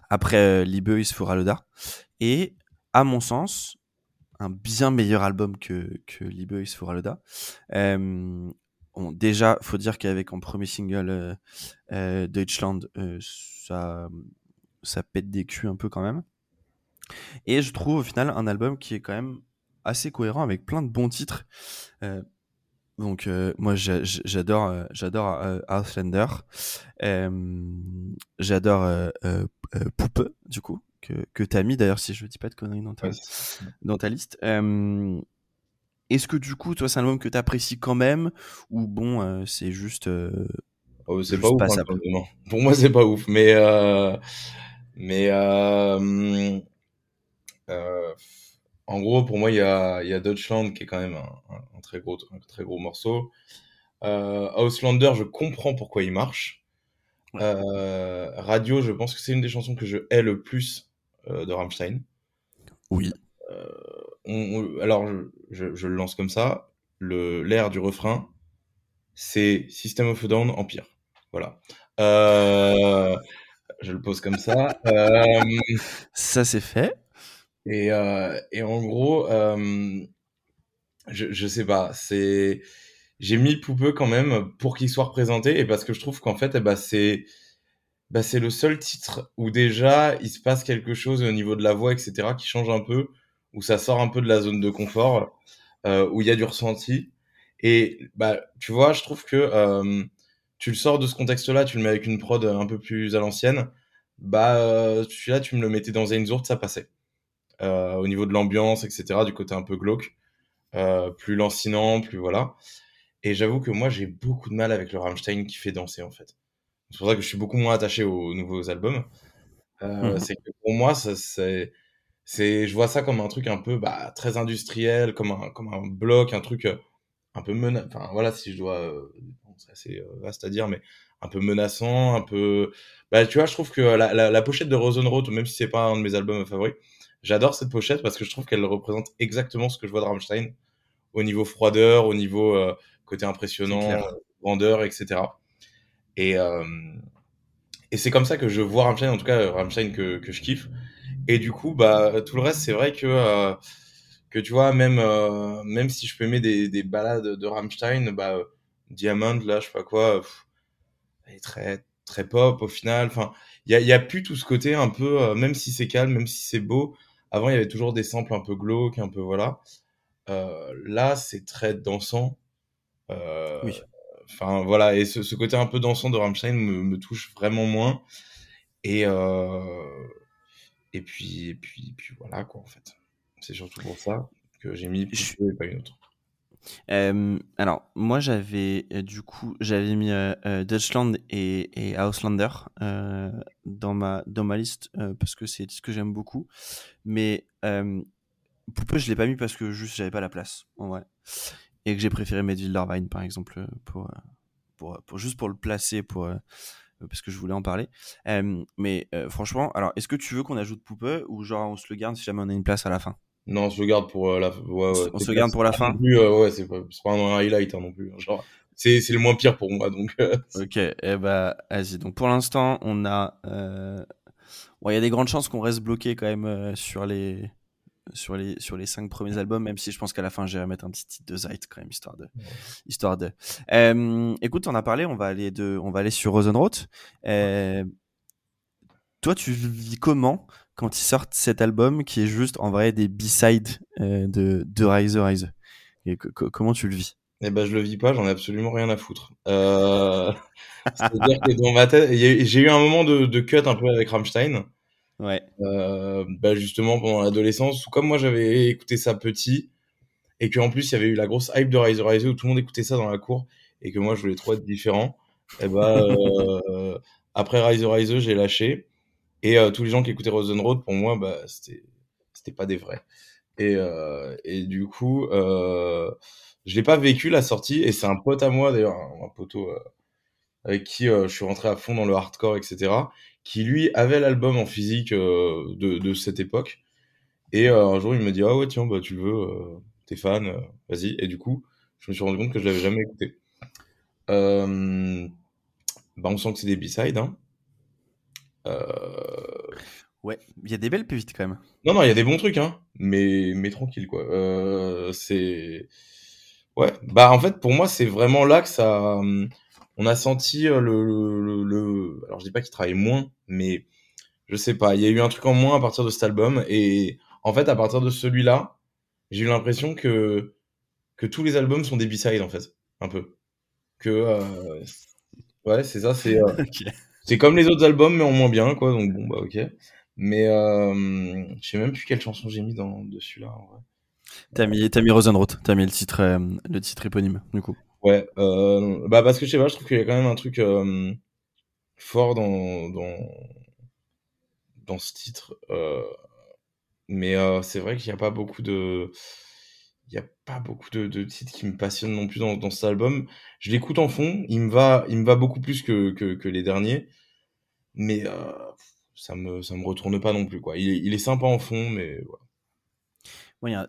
après Liebe ist für Aloda. Et, à mon sens, un bien meilleur album que, que Liebe ist für Aloda. Euh, Bon, déjà, faut dire qu'avec en premier single euh, euh, Deutschland, euh, ça, ça pète des culs un peu quand même. Et je trouve au final un album qui est quand même assez cohérent avec plein de bons titres. donc moi j'adore j'adore Outlander, j'adore Poupe du coup que que t'as mis d'ailleurs si je dis pas de conneries dans ta, dans ta liste. Est-ce que du coup, toi, c'est un album que tu apprécies quand même Ou bon, euh, c'est juste. Euh, oh, c'est pas ouf. Hein, Pour moi, c'est pas ouf. Mais. Euh, mais. en gros, pour moi, il y a, y a Deutschland qui est quand même un, très, gros, un très gros morceau. Auslander, je comprends pourquoi il marche. Radio, je pense que c'est une des chansons que je hais le plus de Rammstein. Oui alors je, le lance comme ça, le l'air du refrain, c'est System of a Down Empire. Voilà. Euh, je le pose comme ça. Euh, ça c'est fait. Et, euh, et, en gros, je, je sais pas, c'est j'ai mis Poupeux quand même pour qu'il soit représenté et parce que je trouve qu'en fait, eh ben, c'est bah, c'est le seul titre où déjà il se passe quelque chose au niveau de la voix, etc., qui change un peu où ça sort un peu de la zone de confort, euh, où il y a du ressenti. Et bah, tu vois, je trouve que euh, tu le sors de ce contexte-là, tu le mets avec une prod un peu plus à l'ancienne. Bah, euh, celui-là, tu me le mettais dans Einzurt, ça passait. Euh, au niveau de l'ambiance, etc., du côté un peu glauque, euh, plus lancinant, plus voilà. Et j'avoue que moi, j'ai beaucoup de mal avec le Rammstein qui fait danser, en fait. C'est pour ça que je suis beaucoup moins attaché aux nouveaux albums. Euh, mmh. C'est que pour moi, ça, c'est c'est, je vois ça comme un truc un peu bah, très industriel, comme un, comme un bloc, un truc euh, un peu menaçant. Enfin voilà, si je dois, euh, c'est assez euh, vaste à dire, mais un peu menaçant, un peu. Bah tu vois, je trouve que la, la, la pochette de Rosenroth, même si c'est pas un de mes albums favoris, j'adore cette pochette parce que je trouve qu'elle représente exactement ce que je vois de Rammstein au niveau froideur, au niveau côté impressionnant, grandeur, etc. Et et c'est comme ça que je vois Rammstein, en tout cas Rammstein que, que je kiffe. Et du coup, bah, tout le reste, c'est vrai que, euh, que tu vois, même, euh, même si je peux aimer des, des balades de Rammstein, bah, Diamond, là, je sais pas quoi, elle est très, très pop au final. Enfin, il y a, y a plus tout ce côté un peu, euh, même si c'est calme, même si c'est beau. Avant, il y avait toujours des samples un peu glauques, un peu voilà. là, c'est très dansant. oui. Enfin, voilà. Et ce, ce, côté un peu dansant de Rammstein me, me touche vraiment moins. Et, et puis, et puis, puis voilà, quoi, en fait. C'est surtout pour ça que j'ai mis je... et pas une autre. Euh, alors, moi, j'avais du coup, j'avais mis euh, Deutschland et, et Auslander euh, dans, ma, dans ma liste parce que c'est ce que j'aime beaucoup. Mais pour peu, je l'ai pas mis parce que juste j'avais pas la place, en vrai. Et que j'ai préféré mettre Wilderwein, par exemple, pour, pour, pour, juste pour le placer, pour, euh, parce que je voulais en parler. mais euh, franchement, alors est-ce que tu veux qu'on ajoute Poupe ou genre on se le garde si jamais on a une place à la fin? Non, on se le garde pour euh, la ouais, on se le garde pour la fin? plus, ouais, c'est pas, pas, un highlight hein, non plus. Hein, genre, c'est le moins pire pour moi. donc. ok, et eh bah vas-y. Donc pour l'instant, on a. Il y a des grandes chances qu'on reste bloqué quand même sur les sur les, sur les cinq premiers albums, même si je pense qu'à la fin, je vais mettre un petit titre de Zeit quand même, histoire de. Histoire de... Euh, écoute, on a parlé, on va aller, de, on va aller sur Rosenroth. Euh, toi, tu vis comment quand ils sortent cet album qui est juste en vrai des B-sides euh, de, de Rise Rise? Et Comment tu le vis? Eh ben, je le vis pas, j'en ai absolument rien à foutre. Euh... C'est-à-dire que dans ma tête, j'ai eu un moment de, de cut un peu avec Rammstein. Ouais. Euh, bah justement pendant l'adolescence, comme moi j'avais écouté ça petit, et qu'en plus il y avait eu la grosse hype de Rise Rise où tout le monde écoutait ça dans la cour, et que moi je voulais trop être différent, et bah euh, après Rise Rise j'ai lâché. Et tous les gens qui écoutaient Rosen Road, pour moi, bah, c'était, c'était pas des vrais. Et, et du coup, je l'ai pas vécu la sortie. Et c'est un pote à moi, d'ailleurs, un, poteau avec qui je suis rentré à fond dans le hardcore, etc., qui lui avait l'album en physique de, de cette époque. Et un jour, il me dit, ah ouais, tiens, bah, tu le veux, t'es fan, vas-y. Et du coup, je me suis rendu compte que je l'avais jamais écouté. Euh, bah on sent que c'est des B-sides. Hein. Euh, ouais, il y a des belles pépites quand même. Non, non, il y a des bons trucs, hein, mais, mais tranquille, quoi. Euh, c'est. Ouais, bah en fait, pour moi, c'est vraiment là que ça. On a senti le. le, le... Alors, je dis pas qu'il travaille moins, mais je sais pas, il y a eu un truc en moins à partir de cet album, et en fait, à partir de celui-là, j'ai eu l'impression que que tous les albums sont des B-sides en fait, un peu. Que euh, ouais, c'est ça, c'est euh, c'est comme les autres albums mais en moins bien quoi, donc bon bah ok. Mais euh, je sais même plus quelle chanson j'ai mis dans dessus là. En vrai. T'as mis mis Rosenroth, t'as mis le titre le titre éponyme du coup. Ouais, bah parce que je sais pas, je trouve qu'il y a quand même un truc fort dans dans dans ce titre. mais c'est vrai qu'il n'y a pas beaucoup de il n'y a pas beaucoup de, de, titres qui me passionnent non plus dans, dans cet album. Je l'écoute en fond, il me va, il me va beaucoup plus que, que, que les derniers, mais euh, ça me ça me retourne pas non plus quoi. Il est, il est sympa en fond, mais.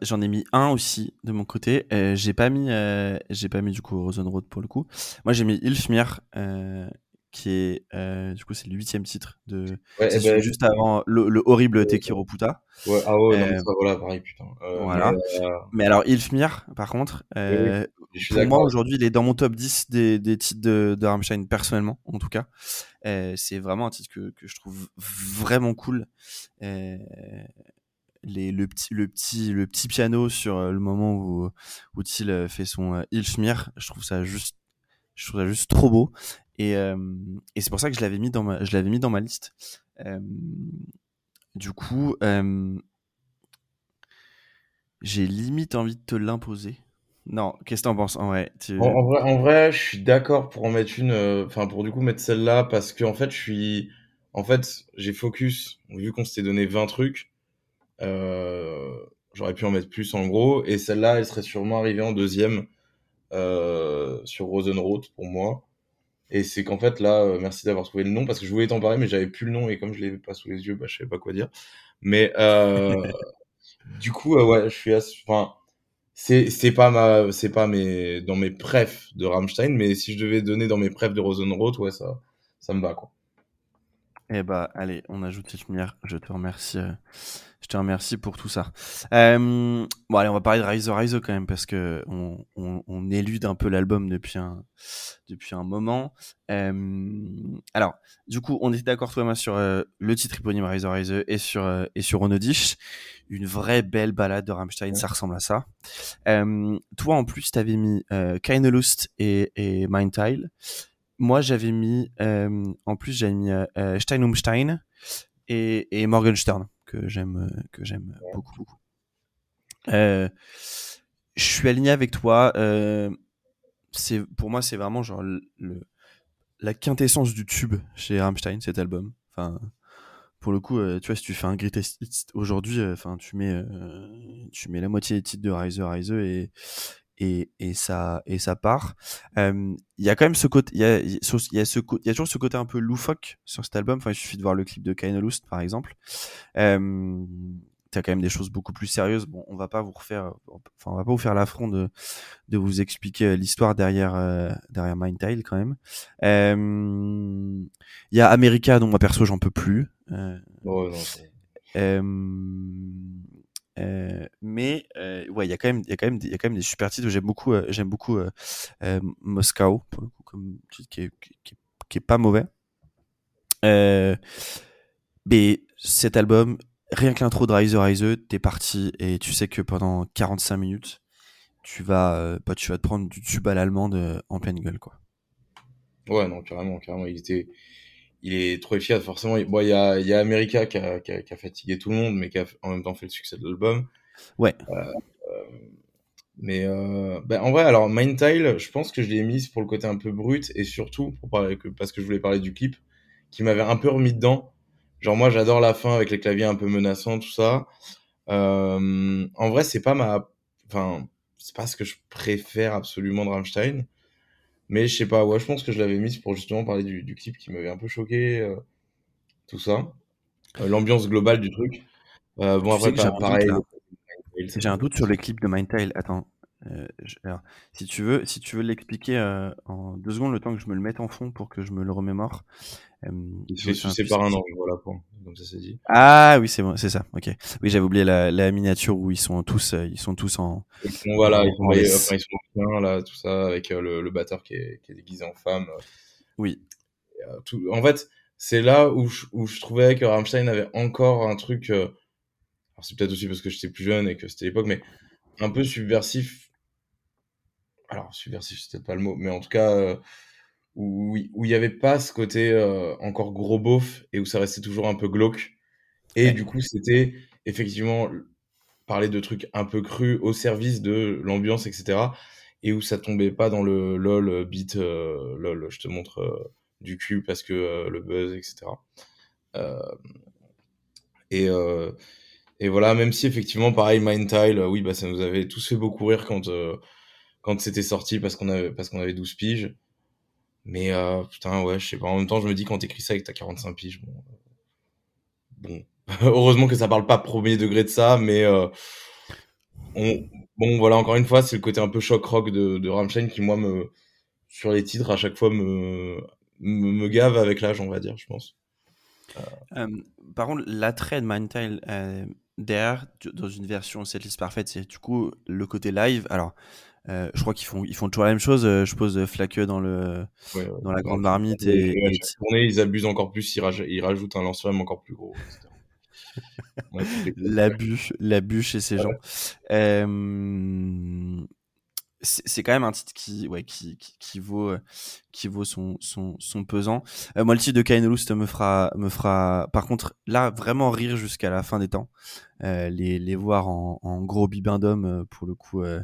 J'en ai mis un aussi de mon côté. Euh, j'ai pas mis, euh, j'ai pas mis du coup Rosen Road pour le coup. Moi j'ai mis Ilfmir, euh, qui est euh, du coup c'est le huitième titre de ouais, eh ben, juste avant le, le horrible Tekiro Puta. Ouais, ah ouais, euh, non, voilà, pareil, putain. Euh, voilà. Mais, euh, mais, alors Ilfmir, par contre, euh, pour moi aujourd'hui, il est dans mon top 10 des, des titres de, de Rammstein personnellement, en tout cas. c'est vraiment un titre que, que je trouve vraiment cool. Le petit le petit le petit piano sur le moment où où il fait son Ilfmir, je trouve ça juste je trouve ça juste trop beau et, euh, et c'est pour ça que je l'avais mis dans ma, je l'avais mis dans ma liste. Euh, du coup, euh, j'ai limite envie de te l'imposer. Non, qu'est-ce que t'en penses en vrai, en, vrai En vrai, je suis d'accord pour en mettre une, enfin pour du coup mettre celle-là parce que en fait, je suis, en fait, j'ai focus. Vu qu'on s'était donné 20 trucs, j'aurais pu en mettre plus en gros, et celle-là, elle serait sûrement arrivée en deuxième sur Rosenroth pour moi. Et c'est qu'en fait, là, euh, merci d'avoir trouvé le nom, parce que je voulais t'en parler, mais j'avais plus le nom, et comme je l'avais pas sous les yeux, bah, je savais pas quoi dire. Mais euh, du coup, euh, ouais, je suis. Enfin, c'est, pas ma... Pas mes... dans mes prefs de Rammstein, mais si je devais donner dans mes prefs de Rosenroth, ouais, ça, ça me va, quoi. Eh bah, allez, on ajoute lumière. Je te remercie. Euh, je te remercie pour tout ça. Euh, bon, allez, on va parler de Rise Rise quand même parce que on, on, on élude un peu l'album depuis un depuis un moment. Euh, alors, du coup, on était d'accord toi et moi sur euh, le titre éponyme Rise Rise et sur euh, et sur Onodish, une vraie belle balade de Rammstein. Ça ressemble à ça. toi, en plus, t'avais mis euh, Lust et et Mindtile moi, j'avais mis, euh, en plus, j'avais mis euh, Stein um Stein et, et Morgenstern, que j'aime euh, que j'aime beaucoup, beaucoup. Euh, je suis aligné avec toi. c'est pour moi, c'est vraiment genre le, la quintessence du tube chez Rammstein, cet album. Enfin, pour le coup, tu vois, si tu fais un greatest hits aujourd'hui, enfin, tu mets, tu mets la moitié des titres de Riser, Riser et et, et ça et ça part. Il y a quand même ce côté, il y a, y a ce, il y a toujours ce côté un peu loufoque sur cet album. Enfin, il suffit de voir le clip de Lust par exemple. Euh, T'as quand même des choses beaucoup plus sérieuses. Bon, on va pas vous refaire, enfin, on va pas vous faire l'affront de de vous expliquer l'histoire derrière euh, derrière Mindtile quand même. Il y a America dont moi perso j'en peux plus. Euh, oh, non, euh, mais euh, ouais, il y a quand même, il y a quand même, il y a quand même des super titres. J'aime beaucoup, euh, j'aime beaucoup Moscow pour le coup, comme titre qui est, qui est pas mauvais. mais cet album, rien que l'intro de Rise Rise, t'es parti et tu sais que pendant 45 minutes, tu vas, bah, tu vas te prendre du tube à l'allemande en pleine gueule, quoi. Ouais, non, carrément, carrément. Il était, il est trop efficace. Forcément, il, bon, il y a, il y a America qui a, qui, a, qui a, fatigué tout le monde, mais qui a en même temps fait le succès de l'album. Ouais. Euh, euh, mais euh, ben, en vrai, alors Mindtile, je pense que je l'ai mise pour le côté un peu brut et surtout pour parler que, parce que je voulais parler du clip qui m'avait un peu remis dedans. Genre moi j'adore la fin avec les claviers un peu menaçants, tout ça. Euh, en vrai c'est pas ma, enfin c'est pas ce que je préfère absolument de Rammstein, mais je sais pas, ouais je pense que je l'avais mise pour justement parler du, du clip qui m'avait un peu choqué, euh, tout ça, euh, l'ambiance globale du truc. Euh, bon Tu après pas pareil. J'ai un doute sur le clip de Mindtail. Attends, euh, je- alors, si tu veux, si tu veux l'expliquer euh, en deux secondes, le temps que je me le mette en fond pour que je me le remémore. Euh, Il se fait sucer par un ange, voilà comme ça c'est dit. Ah oui, c'est bon, c'est ça. Ok. Oui, j'avais oublié la, la miniature où ils sont tous, euh, ils sont tous en, Ils sont, voilà, ils sont, en envoyés- laisse. enfin, ils sont chiens, là, tout ça, avec euh, le, le batteur qui est, qui est déguisé en femme. Oui. euh, tout- En fait, c'est là où je, où je trouvais que Rammstein avait encore un truc. euh, alors c'est peut-être aussi parce que j'étais plus jeune et que c'était l'époque, mais un peu subversif. Alors, subversif, c'est peut-être pas le mot, mais en tout cas, euh, où où il y avait pas ce côté euh, encore gros beauf et où ça restait toujours un peu glauque. Et Ouais. du coup, c'était effectivement parler de trucs un peu crus au service de l'ambiance, etc. Et où ça tombait pas dans le lol euh, beat, euh, lol, je te montre du cul parce que le buzz, etc. Et, et voilà, même si effectivement, pareil, Mindtile, oui, bah, ça nous avait tous fait beaucoup rire quand, quand c'était sorti parce qu'on avait, parce qu'on avait 12 piges. Mais euh, putain, ouais, je sais pas. En même temps, je me dis quand t'écris ça et que t'as 45 piges, bon. bon. Heureusement que ça parle pas premier degré de ça, mais euh, on, bon, voilà, encore une fois, c'est le côté un peu choc rock de, de qui, moi, me, sur les titres, à chaque fois, me, me, gave avec l'âge, on va dire, je pense. Euh, par contre, l'attrait de Mindtile euh, derrière, dans une version setlist parfaite, c'est du coup le côté live. Alors, euh, je crois qu'ils font, ils font toujours la même chose. euh, je pose Flaqueux dans le, Ouais, ouais. dans la grande marmite et, tournée, ils abusent encore plus, ils, raj- ils rajoutent un lance-flamme encore plus gros, l'abus, l'abus chez ces gens. Euh, c'est quand même un titre qui, ouais, qui, qui, qui vaut, euh, qui vaut son, son, son pesant. Euh, moi, le titre de Kain Lust me fera, me fera, par contre, là, vraiment rire jusqu'à la fin des temps. Euh, les, les voir en, en gros bibendum, euh, pour le coup. Euh,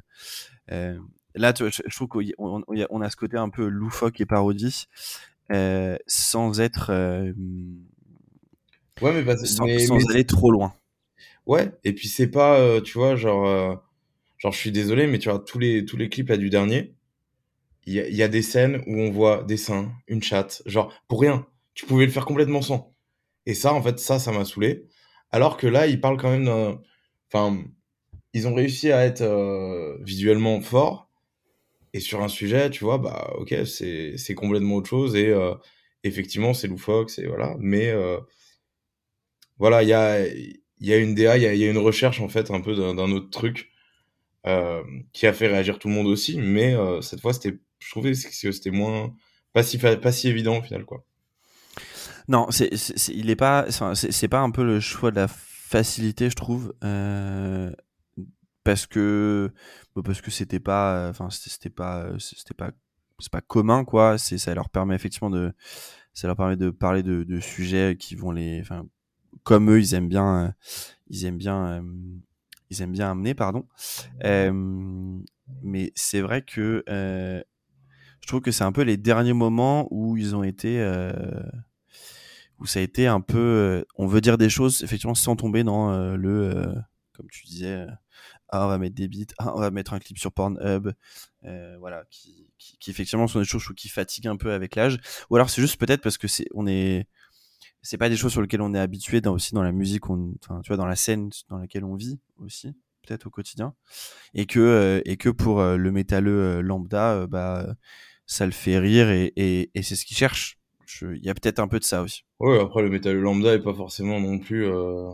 euh, là, tu vois, je, je trouve qu'on on, on a- ce côté un peu loufoque et parodie, euh, sans être, euh, Ouais, mais, parce- sans, mais, sans mais- aller trop loin. ouais, et puis c'est pas, euh, tu vois, genre, euh, genre, je suis désolé, mais tu vois, tous les, tous les clips là du dernier, il y a, des scènes où on voit des seins, une chatte, genre, pour rien. Tu pouvais le faire complètement sans. Et ça, en fait, ça, ça m'a saoulé. Alors que là, ils parlent quand même d'un, enfin, ils ont réussi à être euh, visuellement forts. Et sur un sujet, tu vois, bah, ok, c'est, complètement autre chose. Et euh, effectivement, c'est loufoque, c'est voilà. Mais euh, voilà, il y a, y a une DA, il y a, y a une recherche, en fait, un peu d'un autre truc euh, qui a fait réagir tout le monde aussi. Mais euh, cette fois, c'était, je trouvais que c'était moins, pas si, pas si évident au final, quoi. Non, c'est, il est pas, c'est, pas un peu le choix de la facilité, je trouve, euh, parce que, parce que c'était pas, enfin, c'était, pas, c'était pas, c'est pas commun, quoi. C'est, ça leur permet effectivement de, ça leur permet de parler de, de sujets qui vont les, enfin, comme eux, ils aiment bien, ils aiment bien, ils aiment bien amener, pardon. Mais c'est vrai que je trouve que c'est un peu les derniers moments où ils ont été, où ça a été un peu, euh, on veut dire des choses effectivement sans tomber dans euh, le, euh, comme tu disais, ah on va mettre des beats, ah on va mettre un clip sur Pornhub, euh, voilà, qui, qui, qui effectivement sont des choses qui fatiguent un peu avec l'âge, ou alors c'est juste peut-être parce que c'est, on est, c'est pas des choses sur lesquelles on est habitué dans, aussi dans la musique, on, enfin tu vois dans la scène dans laquelle on vit aussi peut-être au quotidien, et que euh, et que pour euh, le métalleux euh, lambda, bah ça le fait rire et, et, et c'est ce qu'il cherche. Il y a peut-être un peu de ça aussi. Ouais, après, le métal lambda est pas forcément non plus euh,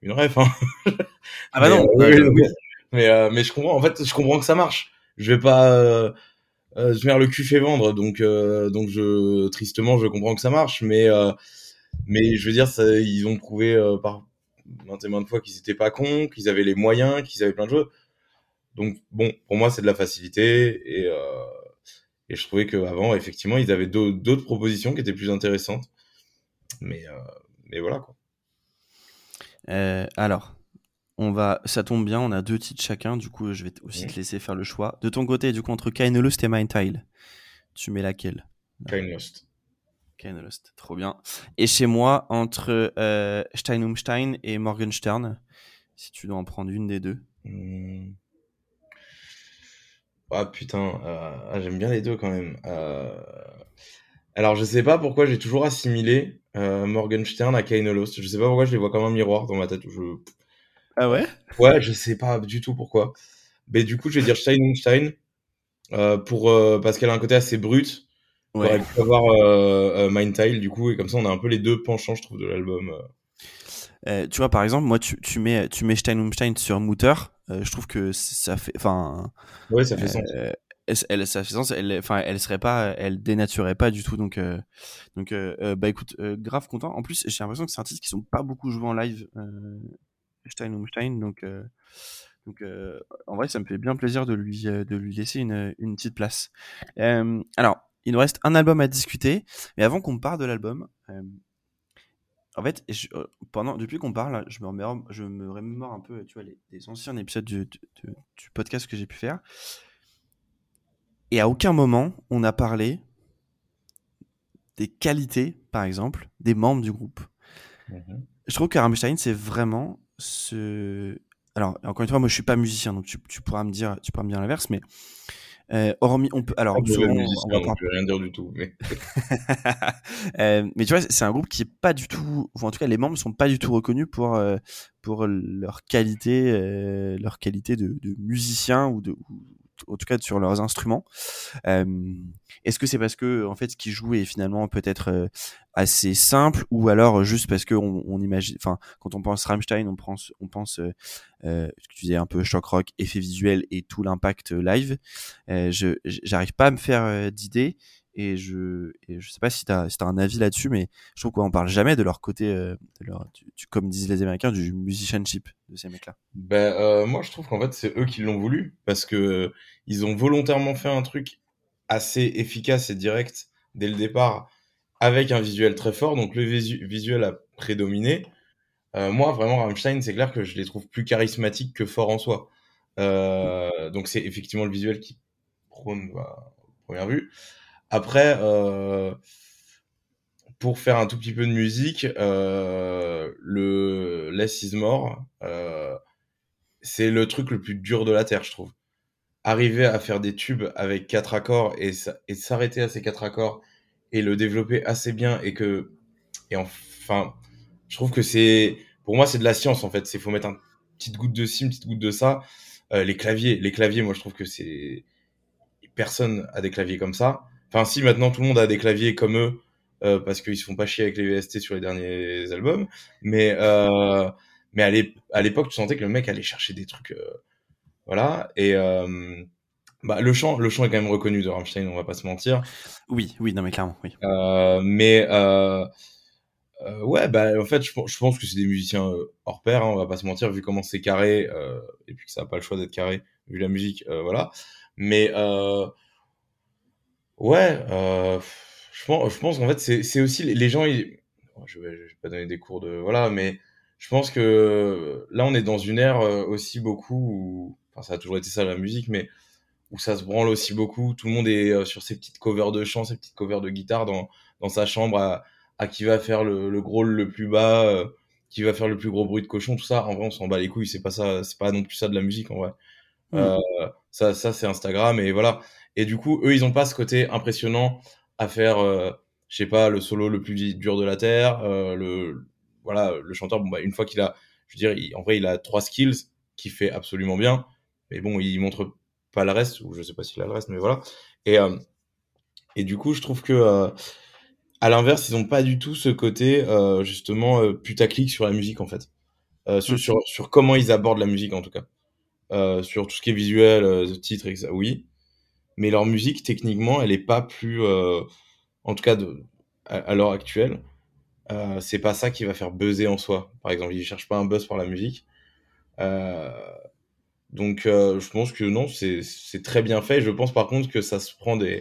une ref, hein. Ah bah Mais, non, euh, bah, oui, oui. mais, euh, mais je comprends. En fait, je comprends que ça marche. Je vais pas je vais le cul fait vendre, donc donc je tristement je comprends que ça marche, mais mais je veux dire, ça, ils ont prouvé euh, par maintes et maintes fois qu'ils étaient pas cons, qu'ils avaient les moyens, qu'ils avaient plein de choses. Donc bon, pour moi, c'est de la facilité et euh, et je trouvais qu'avant, effectivement, ils avaient d'au- d'autres propositions qui étaient plus intéressantes. Mais euh, mais voilà quoi. Alors, on va, ça tombe bien, on a deux titres chacun. Du coup, je vais aussi Mhm. te laisser faire le choix. De ton côté, du coup, entre Kainelust et Mindtile, tu mets laquelle? Kind Lust, trop bien. Et chez moi, entre euh, Stein et Morgenstern, si tu dois en prendre une des deux. Hmm. Ah putain, euh, ah, j'aime bien les deux quand même. Euh, alors je sais pas pourquoi j'ai toujours assimilé euh, Morgenstern à Kane Lost. Je sais pas pourquoi je les vois comme un miroir dans ma tête. Je... Ah ouais? Ouais, je sais pas du tout pourquoi. Mais du coup, je vais dire Stein euh, pour parce qu'elle a un côté assez brut. Ouais. Elle peut avoir euh, Mindtile du coup et comme ça on a un peu les deux penchants je trouve de l'album. Euh, tu vois, par exemple, moi, tu, tu mets, tu mets Stein sur Mutter. Euh, je trouve que ça fait, enfin. Ouais, ça fait sens. Euh, elle, ça fait sens. Elle, enfin, elle serait pas, elle dénaturait pas du tout. Donc, donc, bah écoute, grave content. En plus, j'ai l'impression que c'est un titre qui sont pas beaucoup joués en live. Stein donc. Donc, en vrai, ça me fait bien plaisir de lui, de lui laisser une, une petite place. alors, il nous reste un album à discuter, mais avant qu'on parle de l'album, en fait, euh, pendant, depuis qu'on parle, je me, remémore, je me remémore un peu tu vois, les, anciens épisodes du, du podcast que j'ai pu faire. Et à aucun moment, on a parlé des qualités, par exemple, des membres du groupe. Mhm. Je trouve que Rammstein, c'est vraiment ce. Alors, encore une fois, moi, je suis pas musicien, donc tu, tu pourras me dire, tu pourras me dire l'inverse, mais euh, hormis, on peut, alors, on, on va rien dire du tout, mais. euh, mais tu vois, c'est un groupe qui est pas du tout, en tout cas, les membres sont pas du tout reconnus pour euh, pour leur qualité, euh, leur qualité de, de musicien ou de, ou, en tout cas sur leurs instruments. Est-ce que c'est parce que en fait ce qu'ils jouent est finalement peut-être euh, assez simple ou alors juste parce que on, imagine, enfin quand on pense Rammstein, on pense, on pense, euh, euh tu disais un peu choc rock, effet visuel et tout l'impact live. Je j'arrive pas à me faire d'idée et je et je sais pas si tu as, si as, un avis là-dessus mais je trouve qu'on parle jamais de leur côté euh, de leur, comme disent les américains du musicianship de ces mecs là ben euh, moi je trouve qu'en fait c'est eux qui l'ont voulu parce que ils ont volontairement fait un truc assez efficace et direct dès le départ avec un visuel très fort. Donc le visuel a prédominé. Euh, moi vraiment Rammstein c'est clair que je les trouve plus charismatiques que forts en soi. Euh, donc c'est effectivement le visuel qui prône bah, première vue après, euh, pour faire un tout petit peu de musique, euh, le Less is More, euh, c'est le truc le plus dur de la Terre, je trouve. Arriver à faire des tubes avec quatre accords et, s'arrêter à ces quatre accords et le développer assez bien et que et enfin je trouve que c'est pour moi c'est de la science en fait. C'est faut mettre une petite goutte de ci une petite goutte de ça. Euh, les claviers les claviers moi je trouve que c'est personne a des claviers comme ça Enfin, si maintenant tout le monde a des claviers comme eux, euh, parce qu'ils se font pas chier avec les VST sur les derniers albums, mais euh, mais à l'époque, tu sentais que le mec allait chercher des trucs, euh, voilà. Et bah, le chant, le chant est quand même reconnu de Rammstein, on va pas se mentir. Oui, oui, non mais clairement, oui. Mais ouais, bah en fait, je, je pense que c'est des musiciens hors pair, hein, on va pas se mentir, vu comment c'est carré, et puis que ça a pas le choix d'être carré, vu la musique, voilà. Mais Ouais, euh, je pense, je pense qu'en fait, c'est, c'est aussi les gens. Ils... Je vais, vais pas donner des cours de voilà, mais je pense que là, on est dans une ère euh, aussi beaucoup où, enfin, ça a toujours été ça la musique, mais où ça se branle aussi beaucoup. Tout le monde est euh, sur ses petites covers de chant, ses petites covers de guitare dans, dans sa chambre à, à qui va faire le, le gros le plus bas, euh, qui va faire le plus gros bruit de cochon, tout ça. En vrai, on s'en bat les couilles. C'est pas ça, c'est pas non plus ça de la musique en vrai. Mmh. Euh, ça, ça c'est Instagram et voilà. Et du coup, eux, ils ont pas ce côté impressionnant à faire, euh, je sais pas, le solo le plus dur de la terre. Euh, le voilà, le chanteur, bon bah une fois qu'il a, je veux dire, en vrai, il a trois skills qui fait absolument bien. Mais bon, il montre pas le reste, ou je sais pas s'il a le reste, mais voilà. Et euh, et du coup, je trouve que euh, à l'inverse, ils ont pas du tout ce côté euh, justement putaclic sur la musique en fait, euh, sur, mmh. sur, sur comment ils abordent la musique en tout cas, euh, sur tout ce qui est visuel, euh, titre, et oui. Mais leur musique techniquement elle est pas plus euh, en tout cas à, l'heure actuelle euh, c'est pas ça qui va faire buzzer en soi. Par exemple ils cherchent pas un buzz par la musique. Donc je pense que non c'est très bien fait. Je pense par contre que ça se prend des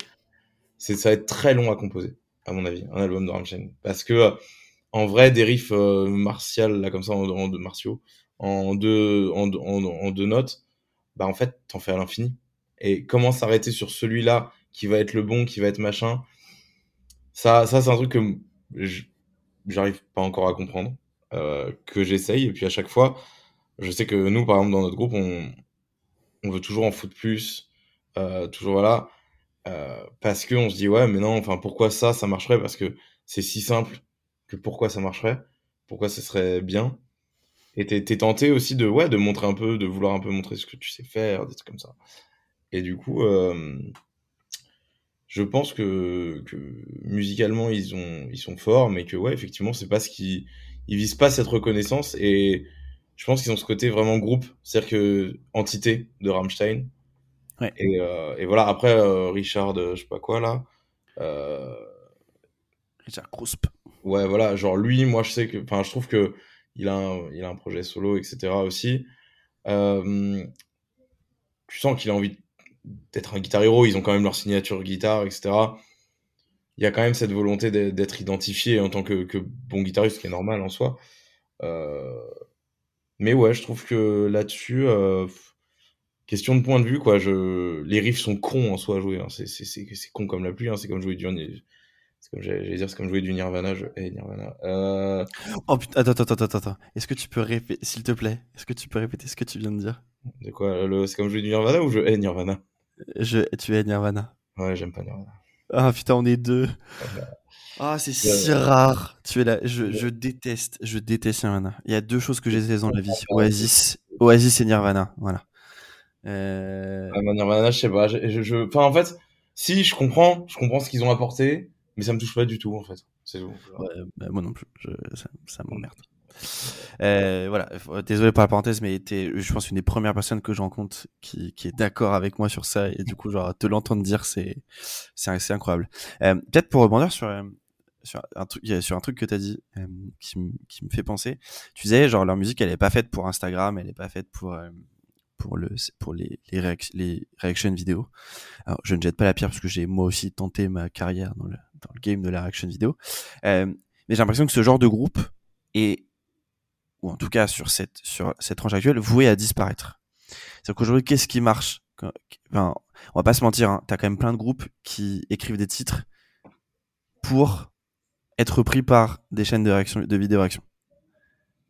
ça va être très long à composer à mon avis un album de Rammstein. Parce que en vrai des riffs euh, là comme ça en, en, martiaux en deux en, en, deux notes bah en fait t'en fais à l'infini et comment s'arrêter sur celui-là qui va être le bon, qui va être machin, Ça, ça c'est un truc que j'arrive pas encore à comprendre, euh, que j'essaye. Et puis à chaque fois, je sais que nous, par exemple, dans notre groupe, on, on veut toujours en foutre plus. Euh, toujours voilà. Euh, parce qu'on se dit, ouais, mais non, enfin, pourquoi ça, ça marcherait? Parce que c'est si simple que pourquoi ça marcherait? Pourquoi ce serait bien? Et t'es tenté aussi de, ouais, de montrer un peu, de vouloir un peu montrer ce que tu sais faire, des trucs comme ça. Et du coup, euh, je pense que, que musicalement, ils, ont, ils sont forts, mais que, ouais, effectivement, c'est pas ce qui. Ils visent pas cette reconnaissance. Et je pense qu'ils ont ce côté vraiment groupe, c'est-à-dire que entité de Rammstein. Ouais. Et, euh, et voilà, après, euh, Richard, je sais pas quoi, là. Richard Krusp. Ouais, voilà, genre lui, moi, je sais que. Enfin, je trouve que il a un, a projet solo, etc. aussi. Euh, tu sens qu'il a envie d'être un guitar hero. Ils ont quand même leur signature guitare, etc. Il y a quand même cette volonté d'être identifié en tant que, que, bon guitariste, ce qui est normal en soi. Euh, mais ouais, je trouve que là-dessus, euh, question de point de vue, quoi. Je... Les riffs sont cons en soi à jouer. Hein. C'est con comme la pluie. Hein. C'est comme jouer du. C'est comme j'allais dire, c'est comme jouer du Nirvana. Je... Hey, Nirvana. Euh... Oh putain, attends, attends, attends, attends. Est-ce que tu peux répéter, s'il te plaît, est-ce que tu peux répéter ce que tu viens de dire? De quoi le... C'est comme jouer du Nirvana ou je hais Nirvana? Je... Tu es Nirvana. Ouais, j'aime pas Nirvana. Ah putain, on est deux. Ah, c'est si rare. Tu es là. Je, je déteste, je déteste Nirvana. Il y a deux choses que j'ai dans la vie Oasis, Oasis et Nirvana. Voilà. Euh... Ah, Nirvana, je sais pas. Je, je, Enfin, en fait, si je comprends, je comprends ce qu'ils ont apporté, mais ça me touche pas du tout, en fait. C'est tout. Ouais, bah, moi non plus. Je... Ça, ça m'emmerde. Euh, voilà, désolé pour la parenthèse, mais t'es, je pense, une des premières personnes que je rencontre qui, qui est d'accord avec moi sur ça. Et du coup, genre, te l'entendre dire, c'est, c'est assez incroyable. Euh, peut-être pour rebondir sur, euh, sur un truc, sur un truc que t'as dit, euh, qui, qui, me fait penser. Tu disais, genre, leur musique, elle est pas faite pour Instagram, elle est pas faite pour, euh, pour le, pour les, les, réac les réactions vidéo. Alors, je ne jette pas la pierre parce que j'ai moi aussi tenté ma carrière dans le, dans le game de la réaction vidéo. mais j'ai l'impression que ce genre de groupe est ou en tout cas sur cette, sur cette tranche actuelle, vouée à disparaître. C'est-à-dire qu'aujourd'hui, qu'est-ce qui marche enfin, On va pas se mentir, hein, tu as quand même plein de groupes qui écrivent des titres pour être pris par des chaînes de, réaction, de vidéo réaction.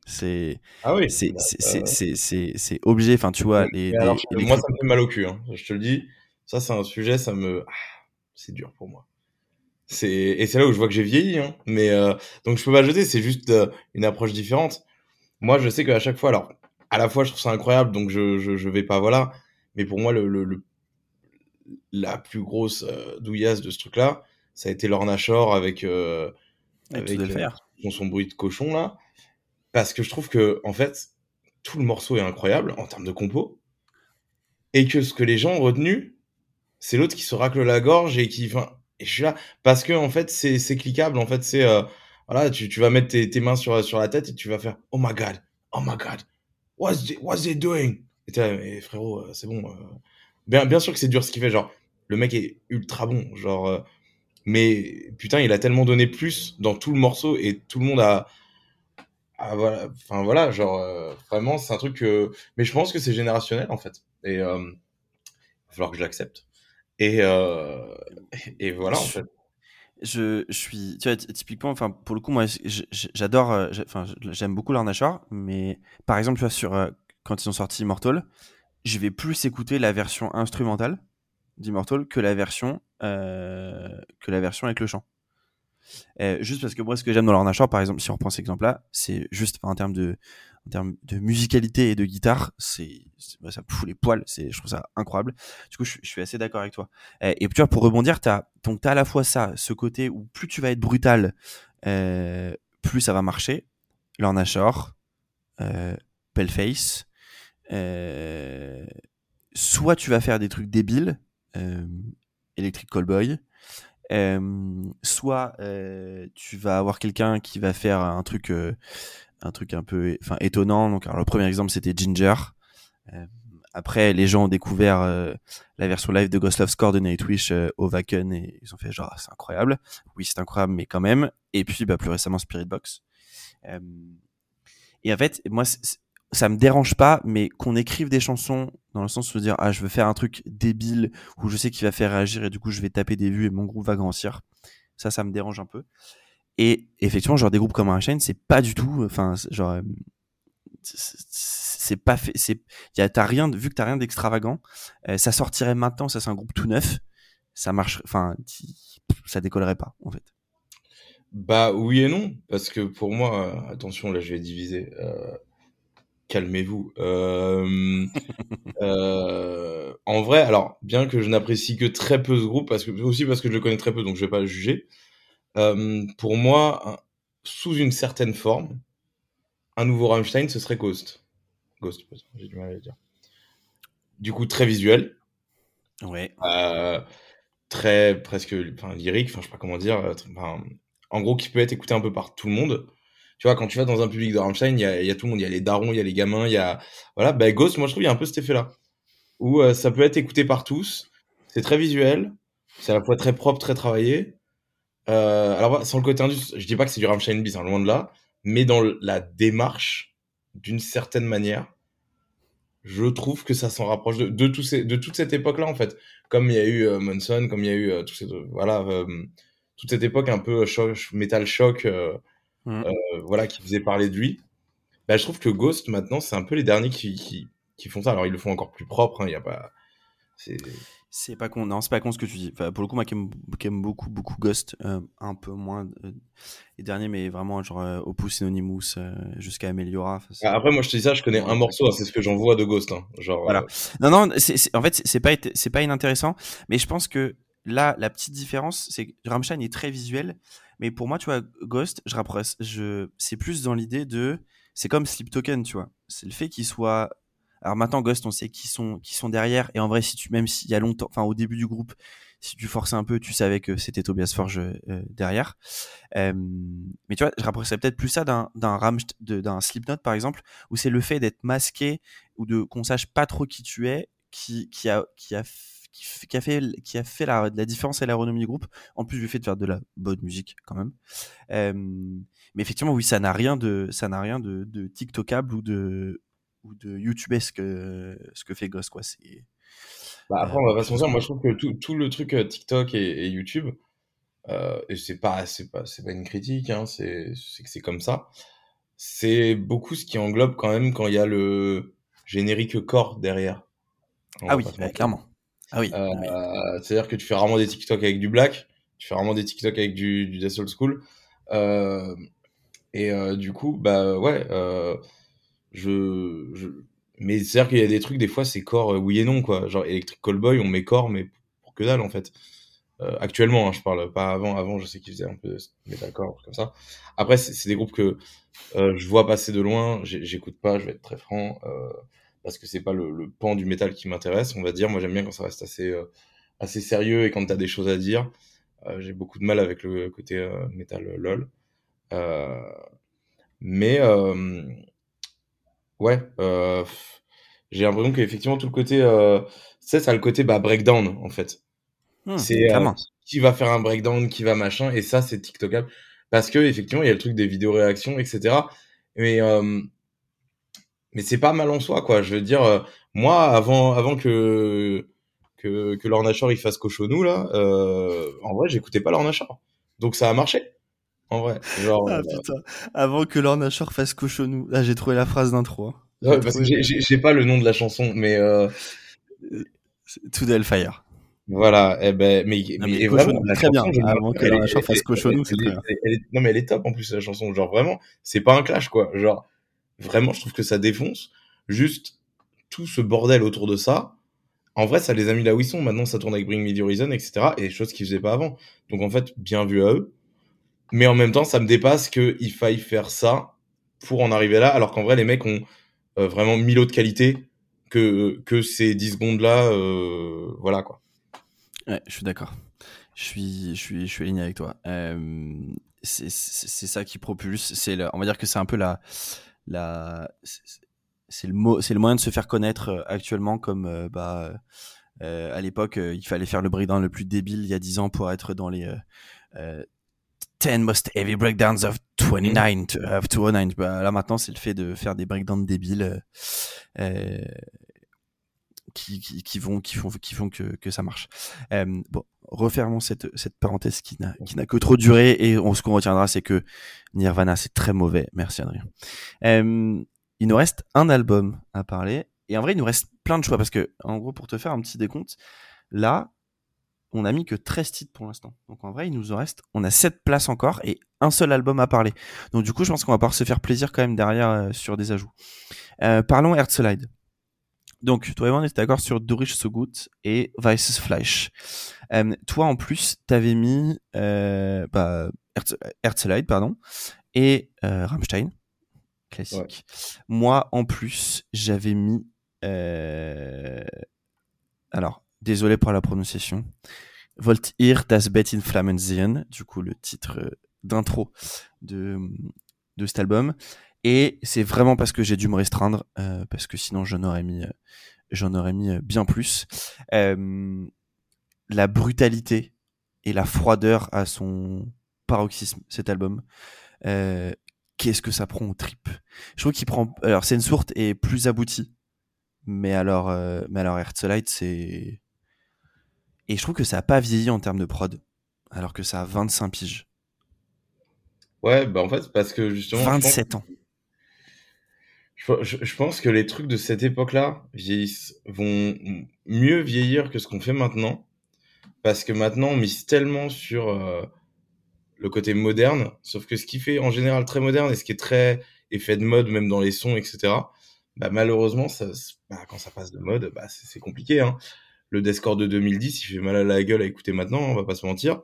C'est ah oui, c'est euh... c'est obligé. Enfin, tu vois, les, les, alors, les, moi, ça me fait mal au cul. Hein. Je te le dis. Ça, c'est un sujet, ça me. Ah, c'est dur pour moi. C'est et c'est là où je vois que j'ai vieilli. Hein. Mais euh... donc je peux pas jeter. C'est juste euh, une approche différente moi, je sais qu'à chaque fois, alors, à la fois, je trouve ça incroyable, donc je, je, je vais pas, voilà. Mais pour moi, le, le, le la plus grosse euh, douillasse de ce truc-là, ça a été Lorna Shore avec, euh, avec euh, son, son bruit de cochon, là. Parce que je trouve que, en fait, tout le morceau est incroyable en termes de compo. Et que ce que les gens ont retenu, c'est l'autre qui se racle la gorge et qui. Enfin, et je suis là. Parce que, en fait, c'est cliquable. En fait, c'est. Euh, voilà, tu, tu vas mettre tes, mains sur, sur la tête et tu vas faire Oh my god, oh my god, what's they, what's doing? Et là, mais frérot, euh, c'est bon. Euh... Bien, bien sûr que c'est dur ce qu'il fait, genre, le mec est ultra bon, genre, mais putain, il a tellement donné plus dans tout le morceau et tout le monde a. a voilà, enfin voilà, genre, vraiment, c'est un truc que. Mais je pense que c'est générationnel en fait. Et il va falloir que je l'accepte. Et, euh, et voilà, en fait je, je suis, tu vois, typiquement, enfin, pour le coup, moi, j'adore, euh, enfin, j'aime beaucoup leur Nashor, mais par exemple, tu vois, sur, euh, quand ils ont sorti Immortal, je vais plus écouter la version instrumentale d'Immortal que la version, euh, que la version avec le chant. juste parce que moi, ce que j'aime dans leur Nashor, par exemple, si on reprend cet exemple-là, c'est juste en termes de, en termes de musicalité et de guitare, c'est bah, ça me fout les poils. C'est, je trouve ça incroyable. Du coup, je, suis assez d'accord avec toi. Et, et, tu vois, pour rebondir, t'as donc t'as à la fois ça, ce côté où plus tu vas être brutal, euh, plus ça va marcher. Lorna Shore, euh. Euh, soit tu vas faire des trucs débiles, euh, Electric Callboy. Soit tu vas avoir quelqu'un qui va faire un truc un truc un peu enfin étonnant. Donc alors, le premier exemple c'était Ginger. Euh, après les gens ont découvert euh, la version live de Ghost Love Score de Nightwish euh, au Wacken et ils ont fait genre c'est incroyable. Oui c'est incroyable mais quand même. Et puis bah plus récemment Spirit Box. Et en fait moi ça me dérange pas, mais qu'on écrive des chansons dans le sens de dire ah je veux faire un truc débile où je sais qu'il va faire réagir et du coup je vais taper des vues et mon groupe va grandir. Ça, ça me dérange un peu. Et effectivement, genre des groupes comme Rammstein, c'est pas du tout, enfin, genre, euh, c'est pas fait, c'est, t'as rien, vu que t'as rien d'extravagant, euh, ça sortirait maintenant, ça c'est un groupe tout neuf, ça marche, enfin, ça décollerait pas, en fait. Bah oui et non, parce que pour moi, attention, là je vais diviser. Euh, calmez-vous. Euh, euh, en vrai, alors bien que je n'apprécie que très peu ce groupe, parce que aussi parce que je le connais très peu, donc je vais pas le juger. Euh, pour moi, sous une certaine forme, un nouveau Rammstein, ce serait Ghost. Ghost, j'ai du mal à le dire. Du coup, très visuel. Ouais. Euh, très presque enfin, lyrique, enfin je sais pas comment dire. Enfin, en gros, qui peut être écouté un peu par tout le monde. Tu vois, quand tu vas dans un public de Rammstein, il y a, y a, tout le monde. Il y a les darons, il y a les gamins, il y a. Voilà, bah, Ghost, moi je trouve, il y a un peu cet effet-là. Où euh, ça peut être écouté par tous. C'est très visuel. C'est à la fois très propre, très travaillé. Euh, alors, sans le côté indus, je dis pas que c'est du Rammstein bis, hein, loin de là. Mais dans la démarche, d'une certaine manière, je trouve que ça s'en rapproche de, de, tout ces, de toute cette époque-là, en fait. Comme il y a eu euh, Monson, comme il y a eu euh, tout ces, voilà, euh, toute cette époque un peu choc, metal euh, mmh. voilà, qui faisait parler de lui. Bah, je trouve que Ghost, maintenant, c'est un peu les derniers qui, qui, qui, font ça. Alors, ils le font encore plus propre, il hein, y a pas. C'est pas con, non, c'est pas con ce que tu dis. Enfin, pour le coup, moi qui aime, qui aime beaucoup, beaucoup Ghost, euh, un peu moins euh, les derniers, mais vraiment genre euh, Opus Anonymous euh, jusqu'à Ameliora. Ah, après, moi je te dis ça, je connais un morceau, hein, c'est ce que j'en vois de Ghost. Hein, genre, voilà. Non, non, c'est, en fait, c'est pas, c'est pas inintéressant, mais je pense que là, la petite différence, c'est que Rammstein est très visuel, mais pour moi, tu vois, Ghost, je rapproche, je, c'est plus dans l'idée de, c'est comme Sleep Token, tu vois. C'est le fait qu'il soit alors maintenant, Ghost, on sait qui sont, qui sont derrière. Et en vrai, si tu, même s'il y a longtemps, enfin, au début du groupe, si tu forçais un peu, tu savais que c'était Tobias Forge euh, derrière. Euh, mais tu vois, je rapprocherais peut-être plus ça d'un, d'un d'un Slipknot, par exemple, où c'est le fait d'être masqué ou de, qu'on sache pas trop qui tu es, qui, qui a, qui a, qui a fait, qui a fait la, la différence à la renommée du groupe, en plus du fait de faire de la bonne musique quand même. Euh, mais effectivement, oui, ça n'a rien de, ça n'a rien de, de TikTokable ou de, ou de youtubesque ce que fait Ghost quoi c'est bah après on va pas se mentir moi je trouve que tout, tout le truc TikTok et, et YouTube euh, et c'est pas c'est pas c'est pas une critique hein, c'est c'est que c'est comme ça. C'est beaucoup ce qui englobe quand même quand il y a le générique corps derrière. On ah oui clairement. Ah oui, euh, oui. c'est à dire que tu fais rarement des TikTok avec du black tu fais rarement des TikTok avec du du Death Old School. Euh, et du coup bah ouais mais c'est à dire qu'il y a des trucs des fois c'est corps euh, oui et non quoi. Genre Electric Callboy on met corps mais pour que dalle en fait. Euh, actuellement hein, je parle pas avant avant je sais qu'ils faisaient un peu metalcore comme ça. Après c'est des groupes que euh, je vois passer de loin j'écoute pas je vais être très franc parce que c'est pas le, pan du métal qui m'intéresse on va dire. Moi j'aime bien quand ça reste assez assez sérieux et quand t'as des choses à dire. J'ai beaucoup de mal avec le côté métal lol. Mais Ouais, euh, j'ai l'impression qu'effectivement tout le côté, euh, tu sais, ça a le côté bah, breakdown en fait. Mmh, c'est euh, qui va faire un breakdown, qui va machin, et ça c'est TikTokable parce que effectivement il y a le truc des vidéos réactions, etc. Mais euh, mais c'est pas mal en soi quoi. Je veux dire, euh, moi avant avant que que que Lorna Shore il fasse cochonou là, euh, en vrai j'écoutais pas Lorna Shore, donc ça a marché. En vrai, genre. Ah putain, avant que Lorna Shore fasse cochonou. Là, j'ai trouvé la phrase d'intro. Hein. Ouais, parce que j'ai pas le nom de la chanson, mais. Euh... To the Hellfire. Voilà, eh ben, mais, non, mais, mais vraiment, très bien. Avant que Lorna Shore fasse cochonou, c'est très bien. Non, mais elle est top en plus, la chanson. Genre, vraiment, c'est pas un clash, quoi. Genre, vraiment, je trouve que ça défonce. Juste, tout ce bordel autour de ça. En vrai, ça les a mis là où ils sont. Maintenant, ça tourne avec Bring Me the Horizon, etc. Et des choses qu'ils faisaient pas avant. Donc, en fait, bien vu à eux mais en même temps, ça me dépasse qu'il faille faire ça pour en arriver là, alors qu'en vrai, les mecs ont euh, vraiment mille autres qualités que, que ces 10 secondes-là. Euh, voilà, quoi. Ouais, je suis d'accord. Je suis, je suis, je suis aligné avec toi. Euh, c'est ça qui propulse. C'est, on va dire que c'est un peu la, la, c'est le mot, c'est le moyen de se faire connaître euh, actuellement comme, bah, à l'époque, il fallait faire le breakdown le plus débile il y a 10 ans pour être dans les 10 most heavy breakdowns of 29 to, of 209. Bah, là maintenant, c'est le fait de faire des breakdowns débiles. Euh, qui, qui, qui, vont, qui font, qui font que, que ça marche. Euh, bon, refermons cette, cette parenthèse qui n'a, que trop duré et on, ce qu'on retiendra, c'est que Nirvana, c'est très mauvais. Merci Adrien. Euh, il nous reste un album à parler et en vrai, il nous reste plein de choix parce que, en gros, pour te faire un petit décompte, là, on a mis que 13 titres pour l'instant. Donc en vrai, il nous en reste, on a 7 places encore et un seul album à parler. Donc du coup, je pense qu'on va pouvoir se faire plaisir quand même derrière euh, sur des ajouts. Euh, parlons Herzlide. Donc, toi et moi, on était d'accord sur Dorish So Good et Vices Fleisch. Euh, toi, en plus, t'avais mis bah, Herzlide, pardon, et Rammstein, classique. Moi, en plus, j'avais mis... Alors, désolé pour la prononciation. Volt ihr das Bett in Flammen sehen, du coup le titre euh, d'intro de, de cet album. Et c'est vraiment parce que j'ai dû me restreindre, euh, parce que sinon j'en aurais mis, euh, j'en aurais mis bien plus. La brutalité et la froideur à son paroxysme, cet album. Qu'est-ce que ça prend aux tripes? Je trouve qu'il prend. Alors, Sensourt est plus abouti, mais alors, mais alors Herzlite, c'est et je trouve que ça a pas vieilli en termes de prod, alors que ça a 25 piges. Ouais, bah en fait, parce que justement. je pense- 27 ans. Je, je- je pense que les trucs de cette époque-là vieillissent, vont mieux vieillir que ce qu'on fait maintenant. Parce que maintenant, on mise tellement sur euh, le côté moderne. Sauf que ce qui fait en général très moderne et ce qui est très effet de mode, même dans les sons, etc., bah, malheureusement, ça, bah, quand ça passe de mode, bah, c'est c'est compliqué. Hein. Le Deathcore de 2010, il fait mal à la gueule à écouter maintenant, on va pas se mentir.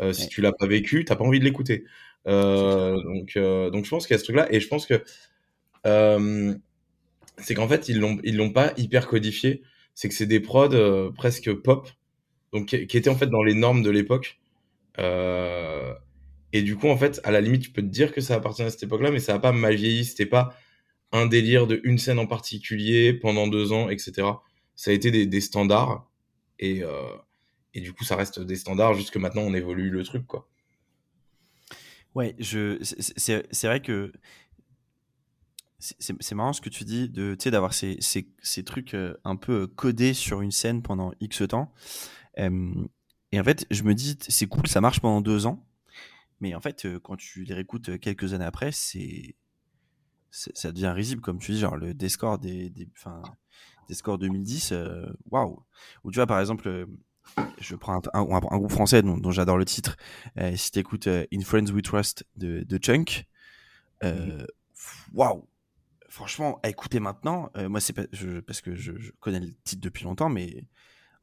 Euh, si tu l'as pas vécu, t'as pas envie de l'écouter. Euh, donc, euh, donc je pense qu'il y a ce truc-là. Et je pense que c'est qu'en fait, ils l'ont, ils l'ont pas hyper codifié. C'est que c'est des prods presque pop, donc qui, qui étaient en fait dans les normes de l'époque. Et du coup, en fait, à la limite, tu peux te dire que ça appartient à cette époque-là, mais ça a pas mal vieilli. C'était pas un délire de une scène en particulier pendant deux ans, etc. Ça a été des, standards. Et, euh, et du coup, ça reste des standards jusque maintenant, on évolue le truc, quoi. Ouais, je, c'est- vrai que c'est- marrant ce que tu dis de, d'avoir ces, ces, ces trucs euh, un peu codés sur une scène pendant X temps. Euh, et en fait, je me dis, c'est cool, ça marche pendant deux ans. Mais en fait, euh, quand tu les réécoutes euh, quelques années après, c'est, ça devient risible, comme tu dis, genre le des scores des, des, des scores 2010, euh, waouh. Ou tu vois, par exemple, euh, je prends un, un, un groupe français dont, dont j'adore le titre. Euh, si t'écoutes euh, In Friends We Trust de, de Chunk, euh, waouh. Franchement, à écouter maintenant, euh, moi c'est parce que je, je connais le titre depuis longtemps, mais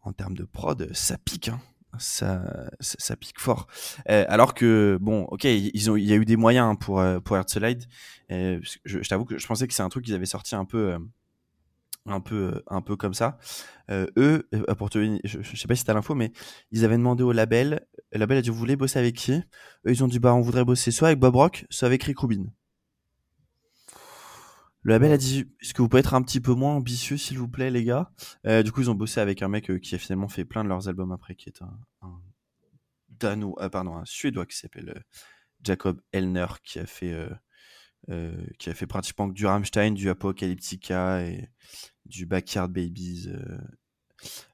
en termes de prod, ça pique, hein. ça, ça, ça pique fort. Alors que bon, ok, ils ont, il y a eu des moyens pour pour je, je t'avoue que je pensais que c'est un truc qu'ils avaient sorti un peu. Euh, un peu un peu comme ça. Euh, eux euh, pour te je, je sais pas si t'as l'info mais ils avaient demandé au label le label a dit vous voulez bosser avec qui? Eux ils ont dit bah on voudrait bosser soit avec Bob Rock soit avec Rick Rubin. Le label a dit est-ce que vous pouvez être un petit peu moins ambitieux s'il vous plaît les gars? Euh, du coup ils ont bossé avec un mec qui a finalement fait plein de leurs albums après qui est un, un dano euh, pardon un suédois qui s'appelle Jacob Elner qui a fait euh, qui a fait pratiquement que du Rammstein, du Apocalyptica et du Backyard Babies,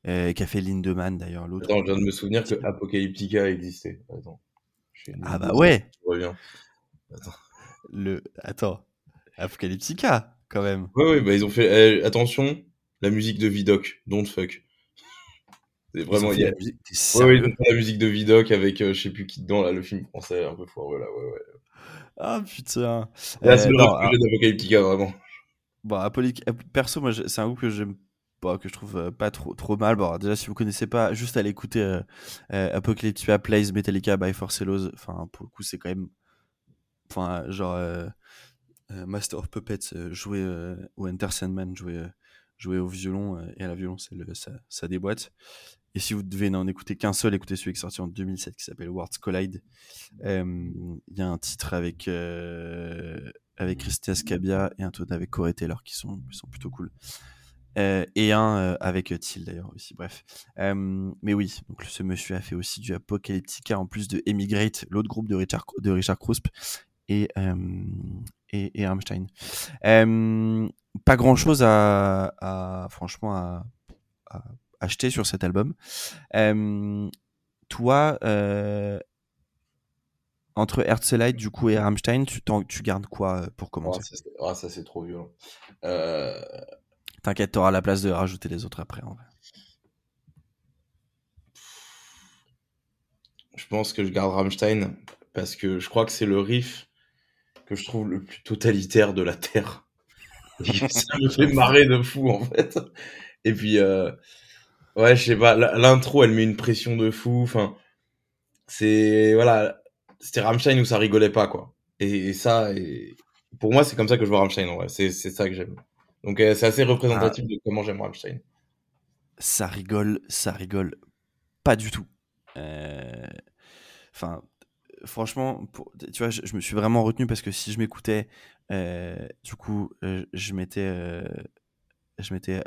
euh, qui a fait Lindemann d'ailleurs, l'autre. Attends, je viens de me souvenir que Apocalyptica existait. Attends. Ah bah ouais, Je reviens. le attends, Apocalyptica quand même. Ouais, ouais, bah ils ont fait. eh, attention, la musique de Vidoc, Don't Fuck. C'est Ils ont vraiment. fait a- la musique, Ouais, ouais, ils ont fait la musique de Vidoc avec euh, je sais plus qui dedans, là, le film français un peu foireux, là, ouais, ouais. Ah putain. Là, c'est Euh, le que j'ai d'Apocalyptica, vraiment. Bon, Ap- perso, moi, c'est un groupe que j'aime pas, que je trouve euh, pas trop, trop mal. Bon, déjà, si vous connaissez pas, juste allez écouter euh, euh, Apocalyptica Plays Metallica by Force Laws. Enfin, pour le coup, c'est quand même, enfin, genre euh, euh, Master of Puppets euh, joué euh, ou Enter Sandman joué, euh, joué au violon euh, et à la euh, ça, ça déboîte. Et si vous devez n'en écouter qu'un seul, écoutez celui qui est sorti en 2007 qui s'appelle Worlds Collide. Euh, Il y a un titre avec euh, avec Christy Ascabia et un autre avec Corey Taylor qui sont, qui sont plutôt cool. Euh, et un euh, avec Till d'ailleurs aussi, bref. Mais oui, ce monsieur a fait aussi du Apocalyptica en plus de Emigrate, l'autre groupe de Richard, de Richard Krusp et, et, et pas grand chose à, franchement à acheter sur cet album. Euh, toi, euh, entre Herzlite du coup et Rammstein, tu, tu gardes quoi euh, pour commencer? Ah, ça, c'est trop violent. Euh... T'inquiète, t'auras la place de rajouter les autres après. En vrai. Je pense que je garde Rammstein parce que je crois que c'est le riff que je trouve le plus totalitaire de la Terre. ça me fait marrer de fou en fait. Et puis, euh... ouais, je sais pas, l'intro elle met une pression de fou. Enfin, c'est voilà, c'était Rammstein où ça rigolait pas quoi. Et, ça, et... pour moi, c'est comme ça que je vois Rammstein en vrai. C'est ça que j'aime. Donc euh, c'est assez représentatif ah. de comment j'aime Rammstein. Ça rigole, ça rigole pas du tout. Euh, enfin, franchement, tu vois, je, me suis vraiment retenu parce que si je m'écoutais, euh, du coup, je mettais, je mettais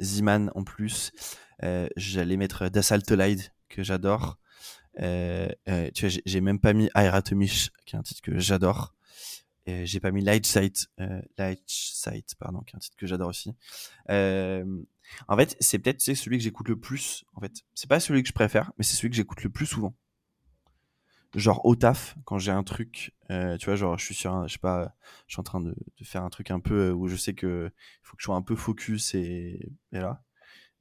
Ziman en plus. J'allais mettre Light que j'adore. tu vois, j'ai même pas mis Airatomish, qui est un titre que j'adore. j'ai pas mis Light Sight, Light Sight, pardon, qui est un titre que j'adore aussi. en fait, c'est peut-être celui que j'écoute le plus. En fait, c'est pas celui que je préfère, mais c'est celui que j'écoute le plus souvent genre au taf quand j'ai un truc euh, tu vois genre je suis sur un, je sais pas je suis en train de, de, faire un truc un peu euh, où je sais que faut que je sois un peu focus et, et là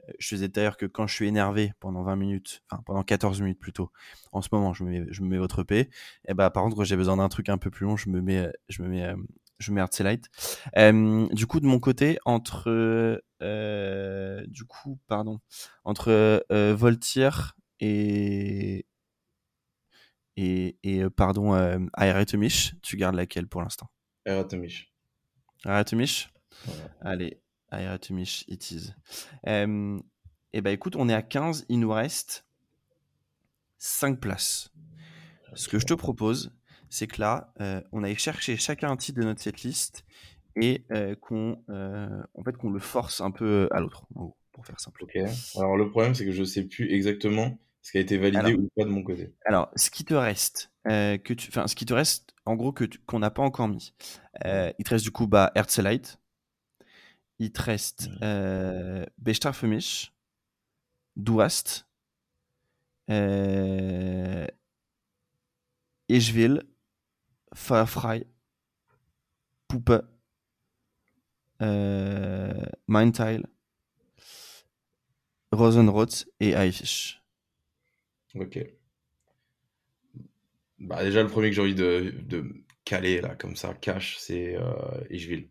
euh, je faisais d'ailleurs que quand je suis énervé pendant 20 minutes enfin pendant 14 minutes plutôt en ce moment je me mets je me mets votre P et bah par contre quand j'ai besoin d'un truc un peu plus long je me mets je me mets je mets Light. Euh, du coup, de mon côté, entre euh, du coup, pardon, entre euh, Voltier et et, et euh, pardon, euh, tu gardes laquelle pour l'instant? Aeratomish. Aeratomish Allez, Aeratomish, it is. Euh, et eh ben écoute, on est à 15, il nous reste 5 places. Ce que je te propose, c'est que là, euh, on aille chercher chacun un titre de notre setlist et euh, qu'on en fait, qu'on le force un peu à l'autre, pour faire simple. Ok. Alors le problème, c'est que je sais plus exactement ce qui a été validé ou pas de mon côté. Alors, ce qui te reste, euh, que tu, enfin, ce qui te reste, en gros, que qu'on n'a pas encore mis. Euh, il te reste du coup bah, Herzlite. Il te reste euh, Bestrafemisch, Duast, euh, Eschwil, Firefly, Puppe, euh, Mindtile, Rosenroth et Eifisch. Ok. Bah, déjà, le premier que j'ai envie de, de, caler, là, comme ça, cash, c'est euh, Ishville.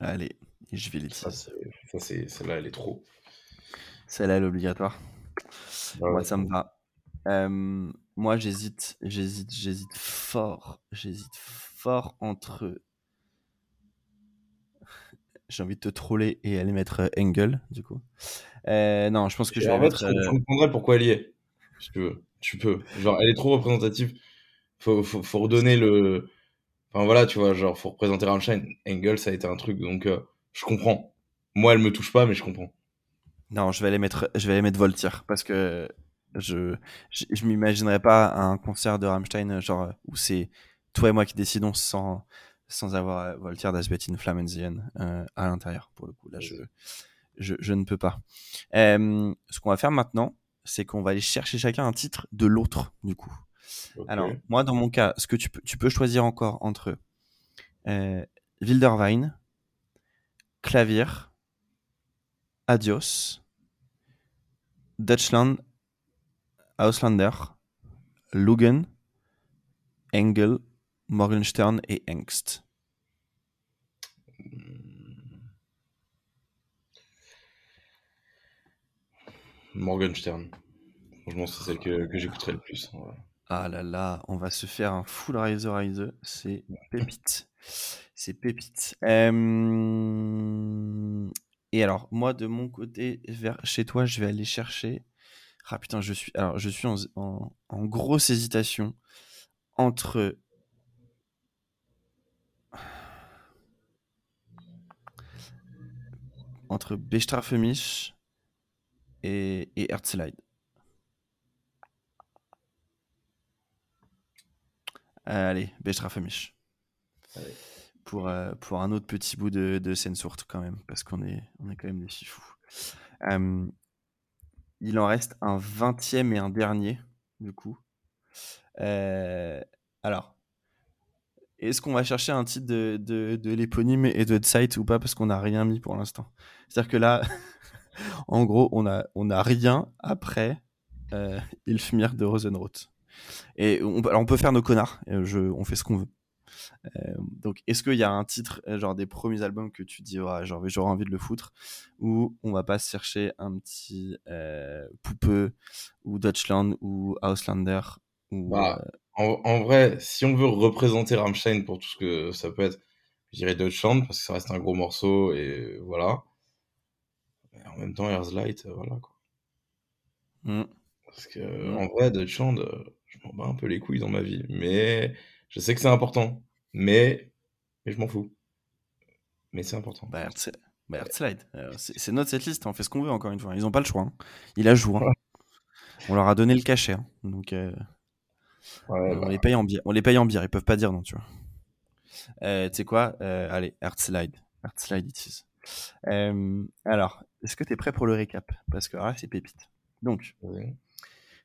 Allez, Ishville. Ça, c'est, celle-là, elle est trop. Celle-là, elle est obligatoire. moi, ça me va. Euh, moi, j'hésite, j'hésite, j'hésite fort. J'hésite fort entre. J'ai envie de te troller et aller mettre Engel, du coup. Euh, non, je pense que je vais mettre. Je comprendrais pourquoi elle y est si tu veux. Tu peux. Genre, elle est trop représentative. Faut, faut, faut redonner le. Enfin voilà, tu vois, genre, faut représenter Rammstein. Engel, ça a été un truc, donc euh, je comprends. Moi, elle me touche pas, mais je comprends. Non, je vais aller mettre, je vais aller mettre Voltaire parce que je, je, je m'imaginerais pas un concert de Rammstein, genre, où c'est toi et moi qui décidons sans, sans avoir Voltaire d'Asbeth in Flammenziehen euh, à l'intérieur, pour le coup. Là, je, je, je ne peux pas. Euh, ce qu'on va faire maintenant, c'est qu'on va aller chercher chacun un titre de l'autre, du coup. Alors, moi, dans mon cas, ce que tu peux, tu peux choisir encore entre euh, Wilderwein, Clavier, Adios, Deutschland, Auslander, Lugen, Engel, Morgenstern et Engst. Morgenstern. Franchement, c'est celle que, j'écouterai le plus. Ah là là, on va se faire un full Riser Riser. C'est pépite. C'est pépite. Et alors, moi, de mon côté, vers chez toi, je vais aller chercher. Ah putain, je suis, alors, je suis en, en, grosse hésitation entre entre Bestrafemisch et, et Herzlide. Allez, Bestrafemisch. Pour, euh, pour un autre petit bout de, de scène quand même, parce qu'on est, on est quand même des fifous. Euh, il en reste un vingtième et un dernier, du coup. Euh, alors, est-ce qu'on va chercher un titre de, de, de l'éponyme et de site ou pas Parce qu'on n'a rien mis pour l'instant? C'est-à-dire que là, en gros, on a, on a rien après euh, Ilfmir de Rosenroth. Et on, alors on peut faire nos connards, je, on fait ce qu'on veut. Euh, donc, est-ce qu'il y a un titre, euh, genre des premiers albums que tu dis, ouais, genre, j'aurais envie de le foutre, ou on va pas chercher un petit euh, Poupeux, ou Deutschland, ou Auslander, ou. Bah, en, vrai, si on veut représenter Rammstein pour tout ce que ça peut être, je dirais Deutschland, parce que ça reste un gros morceau, et voilà. En même temps, Light voilà quoi. Mmh. Parce que, mmh. en vrai, Deutschland, je m'en bats un peu les couilles dans ma vie, mais je sais que c'est important mais, mais je m'en fous. Mais c'est important. Bah, bah euh, c'est notre setlist, on fait ce qu'on veut encore une fois. Ils n'ont pas le choix. Hein. Il a joué. Hein. On leur a donné le cachet. Hein. Donc, euh, on, bah. les paye en bière. on les paye en bière. Ils peuvent pas dire non, tu vois. Euh, tu sais quoi? Allez, Heartslide. Heartslide it is. Alors, est-ce que tu es prêt pour le récap? Parce que là, c'est pépite. Donc,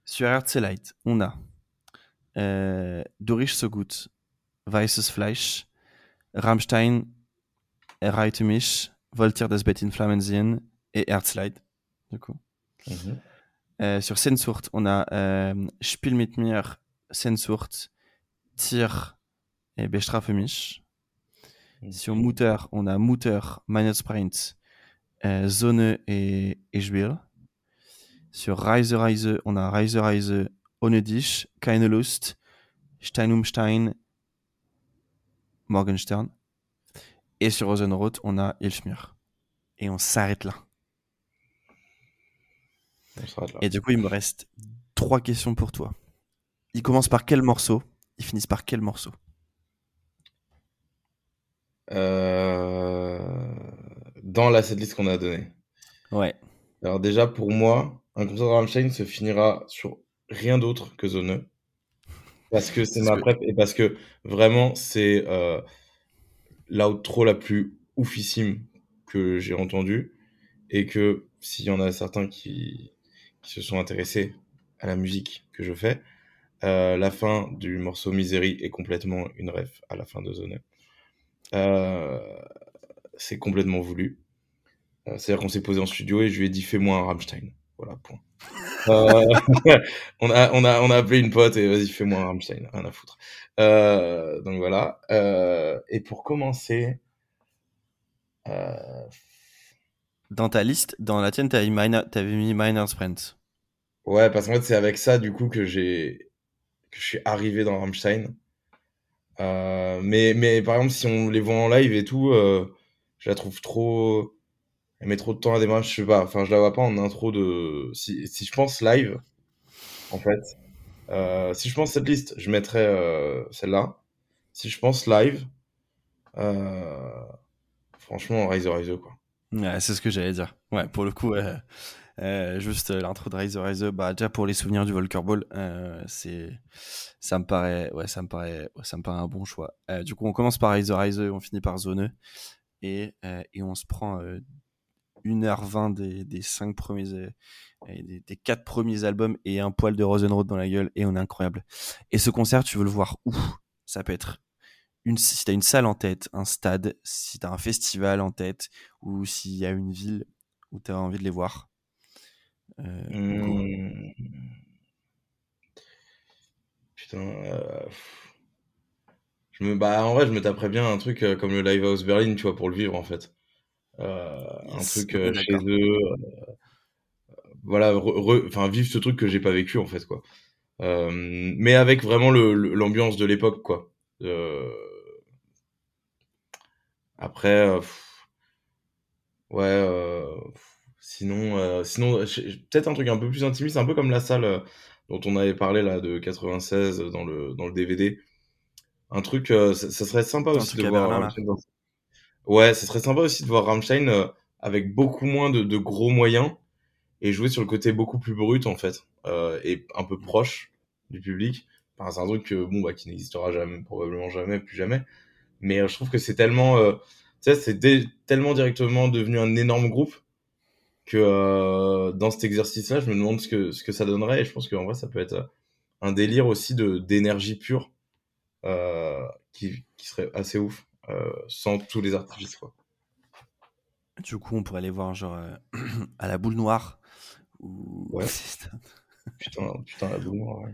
sur Heartslide, on a Dorish Sogut, Weißes Fleisch, Rammstein, Erreite mich, Voltaire das Bett in et Herzleid. Du coup. Mhm. Euh, sur Sehnsucht, on a euh, Spiel mit mir, Sehnsucht, Tier et Bestrafe mich. Mhm. Sur Mutter, on a Mutter, Meine Sprint, euh, Zone et, et. Sur Reise, Reise, on a Reise, Reise, Ohne dich, Keine Lust, Stein um Stein Morgenstern. Et sur Rosenroth, on a Ilfmir. Et on s'arrête là. Et du coup, il me reste trois questions pour toi. Ils commencent par quel morceau? Ils finissent par quel morceau? Euh, Dans la setlist qu'on a donnée. Ouais. Alors déjà, pour moi, un concert de Rammstein se finira sur rien d'autre que Zone. Parce que c'est ma prep et parce que vraiment, c'est euh, l'outro la plus oufissime que j'ai entendue. Et que s'il y en a certains qui, qui, se sont intéressés à la musique que je fais, euh, la fin du morceau Misery est complètement une ref à la fin de Zone. C'est complètement voulu. Euh, c'est-à-dire qu'on s'est posé en studio et je lui ai dit fais-moi un Rammstein. Voilà, point. Euh, on, a, on, a, on a appelé une pote et vas-y, fais-moi un Rammstein, rien à foutre. Euh, donc voilà. Euh, et pour commencer. Dans ta liste, dans la tienne, t'avais mis Minor Sprint. Ouais, parce qu'en fait, c'est avec ça, du coup, que j'ai que je suis arrivé dans Rammstein. Mais, mais par exemple, si on les voit en live et tout, je la trouve trop elle met trop de temps à démarrer, je sais pas. Enfin, je la vois pas en intro de. Si, si je pense live, en fait, euh, si je pense cette liste, je mettrais euh, celle-là. Si je pense live, euh, franchement, Rise Rise quoi. Ouais, c'est ce que j'allais dire. Ouais, pour le coup, juste l'intro de Rise Rise, bah déjà pour les souvenirs du Volker Ball, c'est, ça me paraît, ouais, ça me paraît, ça me paraît un bon choix. du coup, on commence par Rise Rise, on finit par Zone, et, et on se prend 1h20 des, des 5 premiers, euh, des, des 4 premiers albums et un poil de Rosenroth dans la gueule et on est incroyable. Et ce concert, tu veux le voir où? Ça peut être une, si t'as une salle en tête, un stade, si t'as un festival en tête ou s'il y a une ville où t'as envie de les voir. Euh, mmh. Putain. Euh... Je me, bah, en vrai, je me taperais bien un truc euh, comme le Live House Berlin, tu vois, pour le vivre, en fait. Un truc chez eux. Voilà, enfin vivre ce truc que j'ai pas vécu en fait quoi. mais avec vraiment l'ambiance de l'époque quoi. Après, ouais, sinon, sinon peut-être un truc un peu plus intimiste, un peu comme la salle dont on avait parlé là de 96 dans le dans le DVD. Un truc, ça, serait sympa aussi de voir. Ouais, ce serait sympa aussi de voir Rammstein euh, avec beaucoup moins de, de, gros moyens et jouer sur le côté beaucoup plus brut en fait euh, et un peu proche du public. Enfin, c'est un truc que, bon, bah, qui n'existera jamais, probablement jamais, plus jamais. Mais euh, je trouve que c'est tellement, euh, c'est tellement directement devenu un énorme groupe que euh, dans cet exercice-là, je me demande ce que, ce que ça donnerait. Et je pense qu'en vrai, ça peut être un délire aussi de d'énergie pure euh, qui, qui, serait assez ouf euh, sans tous les artifices. Quoi. Du coup, on pourrait aller voir genre à la boule noire. Ou... Ouais. putain, putain, la boule noire. Ouais.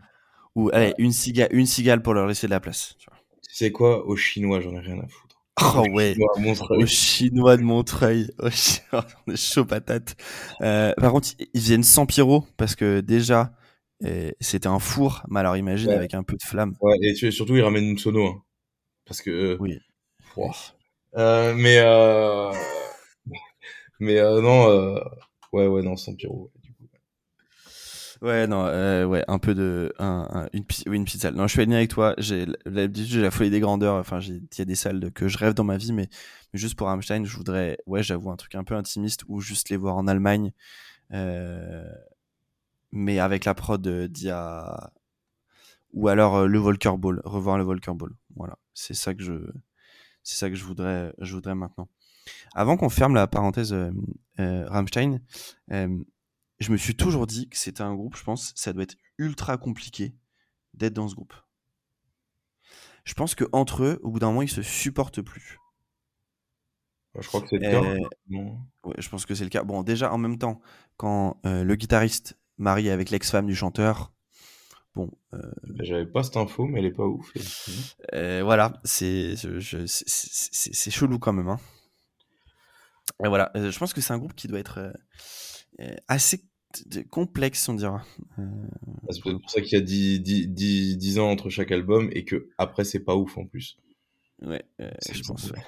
Ou allez, une, cigale, une cigale pour leur laisser de la place. Tu sais quoi? Aux Chinois, j'en ai rien à foutre. Oh ouais, aux Chinois de Montreuil, oh, on est chaud patate. Euh, par contre, ils viennent sans pyro parce que déjà, eh, c'était un four, mais alors imagine avec un peu de flamme. Ouais, et surtout, ils ramènent une sono. Hein, parce que. Euh, oui. Euh, mais. Euh... Mais euh, non, ouais, ouais, non, sans pyro. Ouais, non, euh, ouais, un peu de. Un, une, oui, une petite salle. Non, je suis aligné avec toi. J'ai l'habitude, j'ai la folie des grandeurs. Enfin, il y a des salles que je rêve dans ma vie, mais, juste pour Rammstein, je voudrais, ouais, j'avoue, un truc un peu intimiste ou juste les voir en Allemagne. Euh, mais avec la prod d'il Ou alors euh, le Volker Ball, revoir le Volker Ball. Voilà, c'est ça que je. C'est ça que je voudrais, je voudrais maintenant. Avant qu'on ferme la parenthèse euh, euh Rammstein, je me suis toujours dit que c'était un groupe, je pense, ça doit être ultra compliqué d'être dans ce groupe. Je pense que entre eux, au bout d'un moment, ils se supportent plus. Je crois que c'est le cas. Euh, ouais, je pense que c'est le cas. Bon, déjà, en même temps, quand euh, le guitariste marie avec l'ex-femme du chanteur, bon. Euh, J'avais pas cette info, mais elle est pas ouf. voilà, c'est c'est chelou quand même. Hein. Et voilà, je pense que c'est un groupe qui doit être assez complexe, on dira. Euh, ah, c'est pour ça qu'il y a 10, 10, 10, ans entre chaque album et que après c'est pas ouf en plus. Ouais, euh, je pense. Ouais.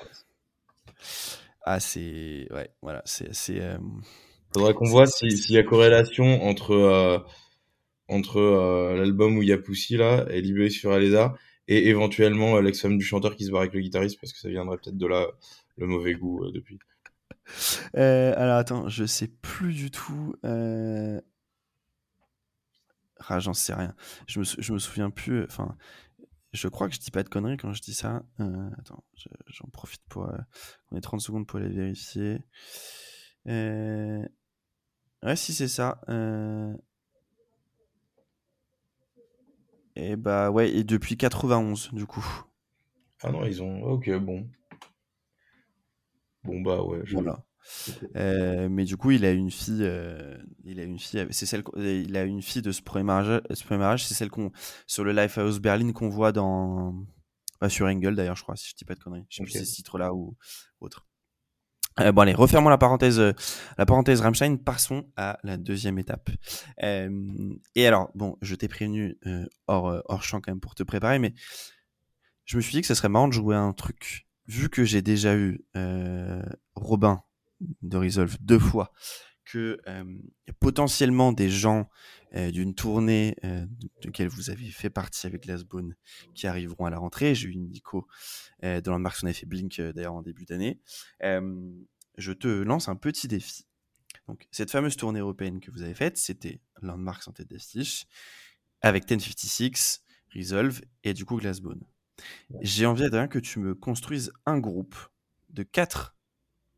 Ah, c'est. Ouais, voilà, c'est assez. Euh... Faudrait qu'on voit s'il y a corrélation entre, euh, entre l'album où il y a Poussy là, et Libéré sur Aleda, et éventuellement l'ex-femme du chanteur qui se barre avec le guitariste, parce que ça viendrait peut-être de là le mauvais goût depuis. Euh, alors attends, je sais plus du tout. Euh... Ah, j'en sais rien. Je me, souviens plus. Enfin, je crois que je dis pas de conneries quand je dis ça. Euh, attends, j'en profite pour. Euh, on est 30 secondes pour aller vérifier. Euh... Ouais, si c'est ça. Euh... Et bah ouais, et depuis 91 du coup. Ah non, ils ont. Ok, bon. Bon bah ouais. Voilà. Euh, mais du coup, il a une fille. Euh, il a une fille. C'est celle. Il a une fille de ce premier mariage. Ce premier mariage, c'est celle qu'on sur le Lifehouse Berlin qu'on voit dans. Pas sur Engel d'ailleurs, je crois, si je dis pas de conneries. Je sais plus si c'est ce titre-là ou autre. Euh, bon allez, refermons la parenthèse, euh, la parenthèse Rammstein. Passons à la deuxième étape. Euh, et alors, bon, je t'ai prévenu hors hors champ quand même pour te préparer, mais je me suis dit que ce serait marrant de jouer un truc vu que j'ai déjà eu euh, Robin de Resolve deux fois, que euh, potentiellement des gens euh, d'une tournée de laquelle vous avez fait partie avec Glassbone qui arriveront à la rentrée. J'ai eu Nico de Landmarks, on avait fait Blink d'ailleurs en début d'année. je te lance un petit défi. Donc, cette fameuse tournée européenne que vous avez faite, c'était Landmarks en tête d'affiche, avec 1056, Resolve et du coup Glassbone. J'ai envie, Adrien, que tu me construises un groupe de quatre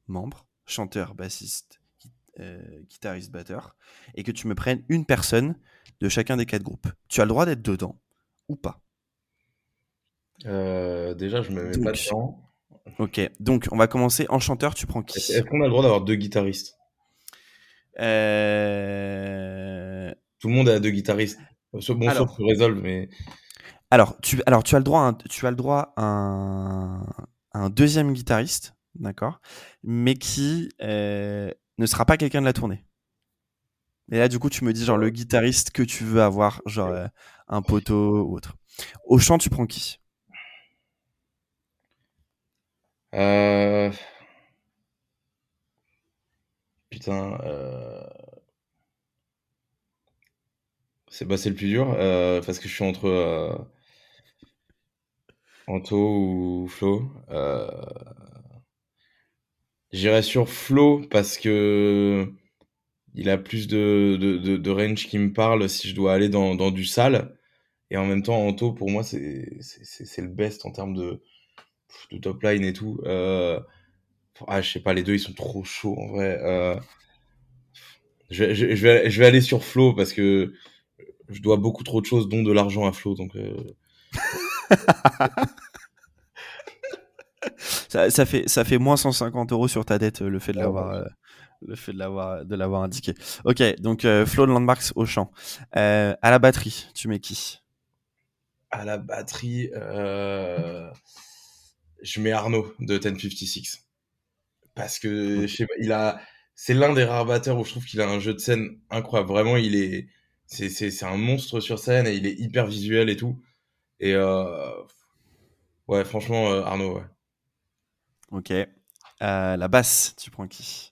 membres, chanteur, bassiste, euh, guitariste, batteur, et que tu me prennes une personne de chacun des quatre groupes. Tu as le droit d'être dedans ou pas euh, Déjà, je me mets pas dedans. Ok, donc on va commencer en chanteur. Tu prends qui? Est-ce qu'on a le droit d'avoir deux guitaristes? Euh... Tout le monde a deux guitaristes. Bon, Alors... sauf Resolve, mais. Alors, tu, alors, tu as le droit, à, tu as le droit un, deuxième guitariste, d'accord, mais qui euh, ne sera pas quelqu'un de la tournée. Et là, du coup, tu me dis genre le guitariste que tu veux avoir, genre euh, un poteau ou autre. Au chant, tu prends qui? Euh... Putain. C'est bah, le plus dur parce que je suis entre Anto ou Flo euh... J'irai sur Flo parce que il a plus de, de, range qui me parle si je dois aller dans, dans du sale. Et en même temps, Anto, pour moi, c'est le best en termes de, de top line et tout. Euh... Ah, je sais pas, les deux, ils sont trop chauds en vrai. Euh... je, vais, je, vais, je vais aller sur Flo parce que je dois beaucoup trop de choses, dont de l'argent à Flo. Donc. ça, ça, fait, ça fait moins 150 euros sur ta dette, le fait de ah, l'avoir. le fait de l'avoir de l'avoir indiqué. Ok, donc Flo de Landmarks au champ. à la batterie, tu mets qui? À la batterie, je mets Arnaud de 1056 parce que je sais pas, il a c'est l'un des rares batteurs où je trouve qu'il a un jeu de scène incroyable. Vraiment, il est, c'est, c'est, c'est un monstre sur scène et il est hyper visuel et tout. Et euh, ouais, franchement, euh, Arnaud, ouais. Ok. Euh, la basse, tu prends qui?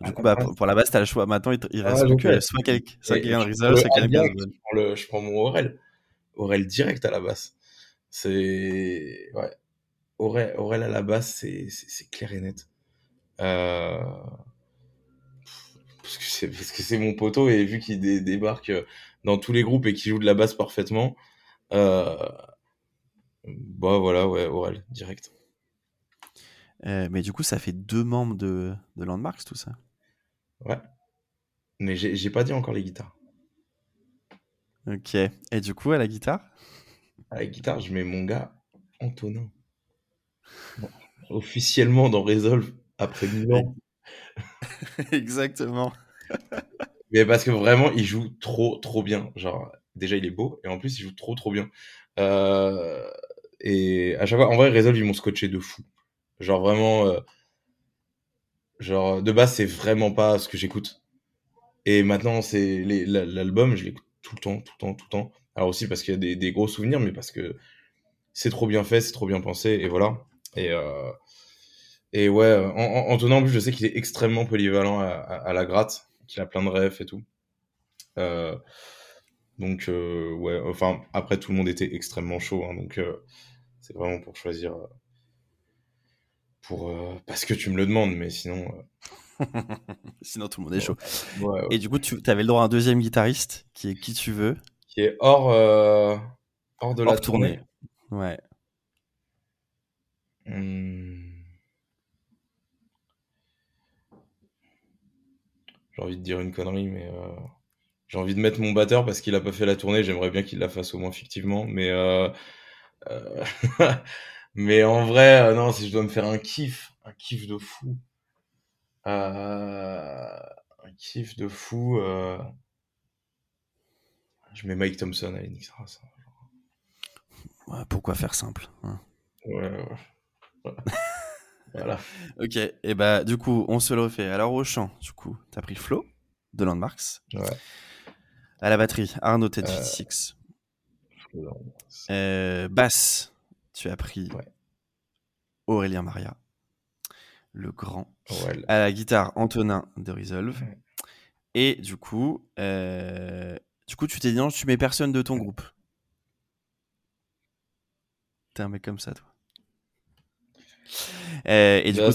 Du coup, bah, pour, la basse, t'as le choix. Maintenant, il, il reste ah, que soit quelqu'un de Rizal, soit quelqu'un de Je prends mon Aurel. Aurel direct à la basse. C'est. Ouais. Aurel, Aurel à la basse, c'est, clair et net. Euh, parce que c'est parce que c'est mon poteau et vu qu'il débarque dans tous les groupes et qu'il joue de la basse parfaitement, bah voilà, ouais, Aurel, direct. mais du coup, ça fait deux membres de, de Landmarks, tout ça. Ouais. Mais j'ai pas dit encore les guitares. Ok. Et du coup, à la guitare? À la guitare, je mets mon gars Antonin. officiellement dans Resolve, après Milan. Exactement. Mais parce que vraiment, il joue trop, trop bien. Genre, déjà, il est beau, et en plus, il joue trop, trop bien. Euh, et à chaque fois, en vrai, Resolve, ils m'ont scotché de fou. Genre, vraiment. Euh, genre, de base, c'est vraiment pas ce que j'écoute. Et maintenant, c'est l'album, je l'écoute tout le temps, tout le temps, tout le temps. Alors aussi parce qu'il y a des, gros souvenirs, mais parce que c'est trop bien fait, c'est trop bien pensé, et voilà. Et, euh, et ouais, en, en, en plus, je sais qu'il est extrêmement polyvalent à, à, la gratte, qu'il a plein de refs et tout. Euh, donc, euh, ouais, enfin, après, tout le monde était extrêmement chaud, hein, donc euh, c'est vraiment pour choisir. Euh, pour, euh, parce que tu me le demandes, mais sinon. sinon, tout le monde est chaud. Ouais, et du coup, tu avais le droit à un deuxième guitariste, qui est qui tu veux? Qui est hors, hors de la tournée. tournée. Ouais. Hmm. j'ai envie de dire une connerie, mais j'ai envie de mettre mon batteur parce qu'il a pas fait la tournée. J'aimerais bien qu'il la fasse au moins fictivement, mais euh, euh, mais en vrai, non, si je dois me faire un kiff, un kiff de fou, un kiff de fou, je mets Mike Thompson à Enix Ouais, pourquoi faire simple hein Ouais, ouais. Voilà. ok, et bah du coup, on se le refait. Alors au chant, du coup, t'as pris Flo de Landmarks. Ouais. À la batterie, Arnaud Ted 56. Euh, basse, tu as pris Aurélien Maria, le grand. À la guitare, Antonin de Resolve. Et du coup, euh, du coup, tu t'es dit non, tu mets personne de ton groupe. T'es un mec comme ça, toi. Euh, et du coup,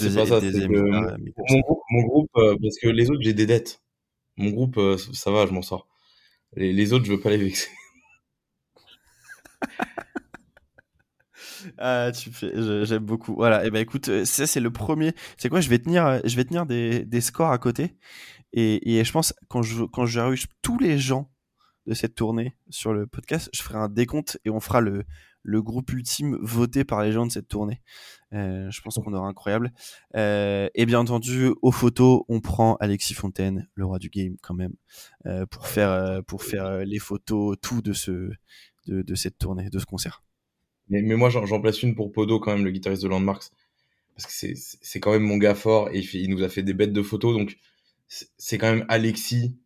mon, groupe, euh, parce que les autres, j'ai des dettes. Mon groupe, ça va, je m'en sors. Les, autres, je veux pas les vexer. ah, tu fais, j'aime beaucoup. Voilà. Et ben écoute, ça c'est le premier. C'est quoi? Je vais tenir, je vais tenir des, des scores à côté. Et, et je pense quand je quand je tous les gens de cette tournée sur le podcast, je ferai un décompte et on fera le le groupe ultime voté par les gens de cette tournée. Euh, je pense qu'on aura incroyable. Euh, et bien entendu, aux photos, on prend Alexis Fontaine, le roi du game quand même, euh, pour faire pour faire les photos, tout de ce de, cette tournée, de ce concert. Mais, moi, j'en place une pour Podo quand même, le guitariste de Landmarks, parce que c'est quand même mon gars fort et il, nous a fait des bêtes de photos, donc c'est quand même Alexis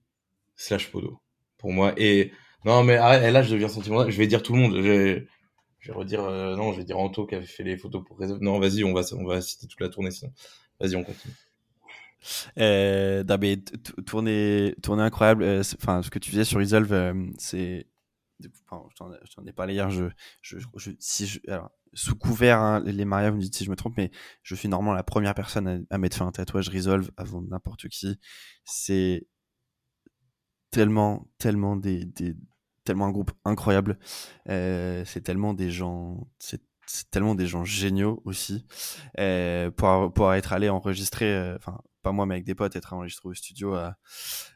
slash Podo pour moi. Et non, mais là, je deviens sentimental. Je vais dire tout le monde vais redire euh, non, je vais dire Anto qui avait fait les photos pour réseau. Non, vas-y, on va on va citer toute la tournée sinon. Vas-y, on continue. Euh, tournée, tournée incroyable. Euh, enfin, ce que tu faisais sur Resolve, euh, c'est. Je t'en ai parlé hier. Je, je, je si je, alors, sous couvert, hein, les mariages, vous me dites si je me trompe, mais je suis normalement la première personne à, mettre fin à un tatouage Resolve avant n'importe qui. C'est tellement, tellement des, des, tellement un groupe incroyable. Euh, c'est tellement des gens, c'est tellement des gens géniaux aussi. Euh, pour, être allé enregistrer, euh, enfin, pas moi mais avec des potes, être enregistré au studio à,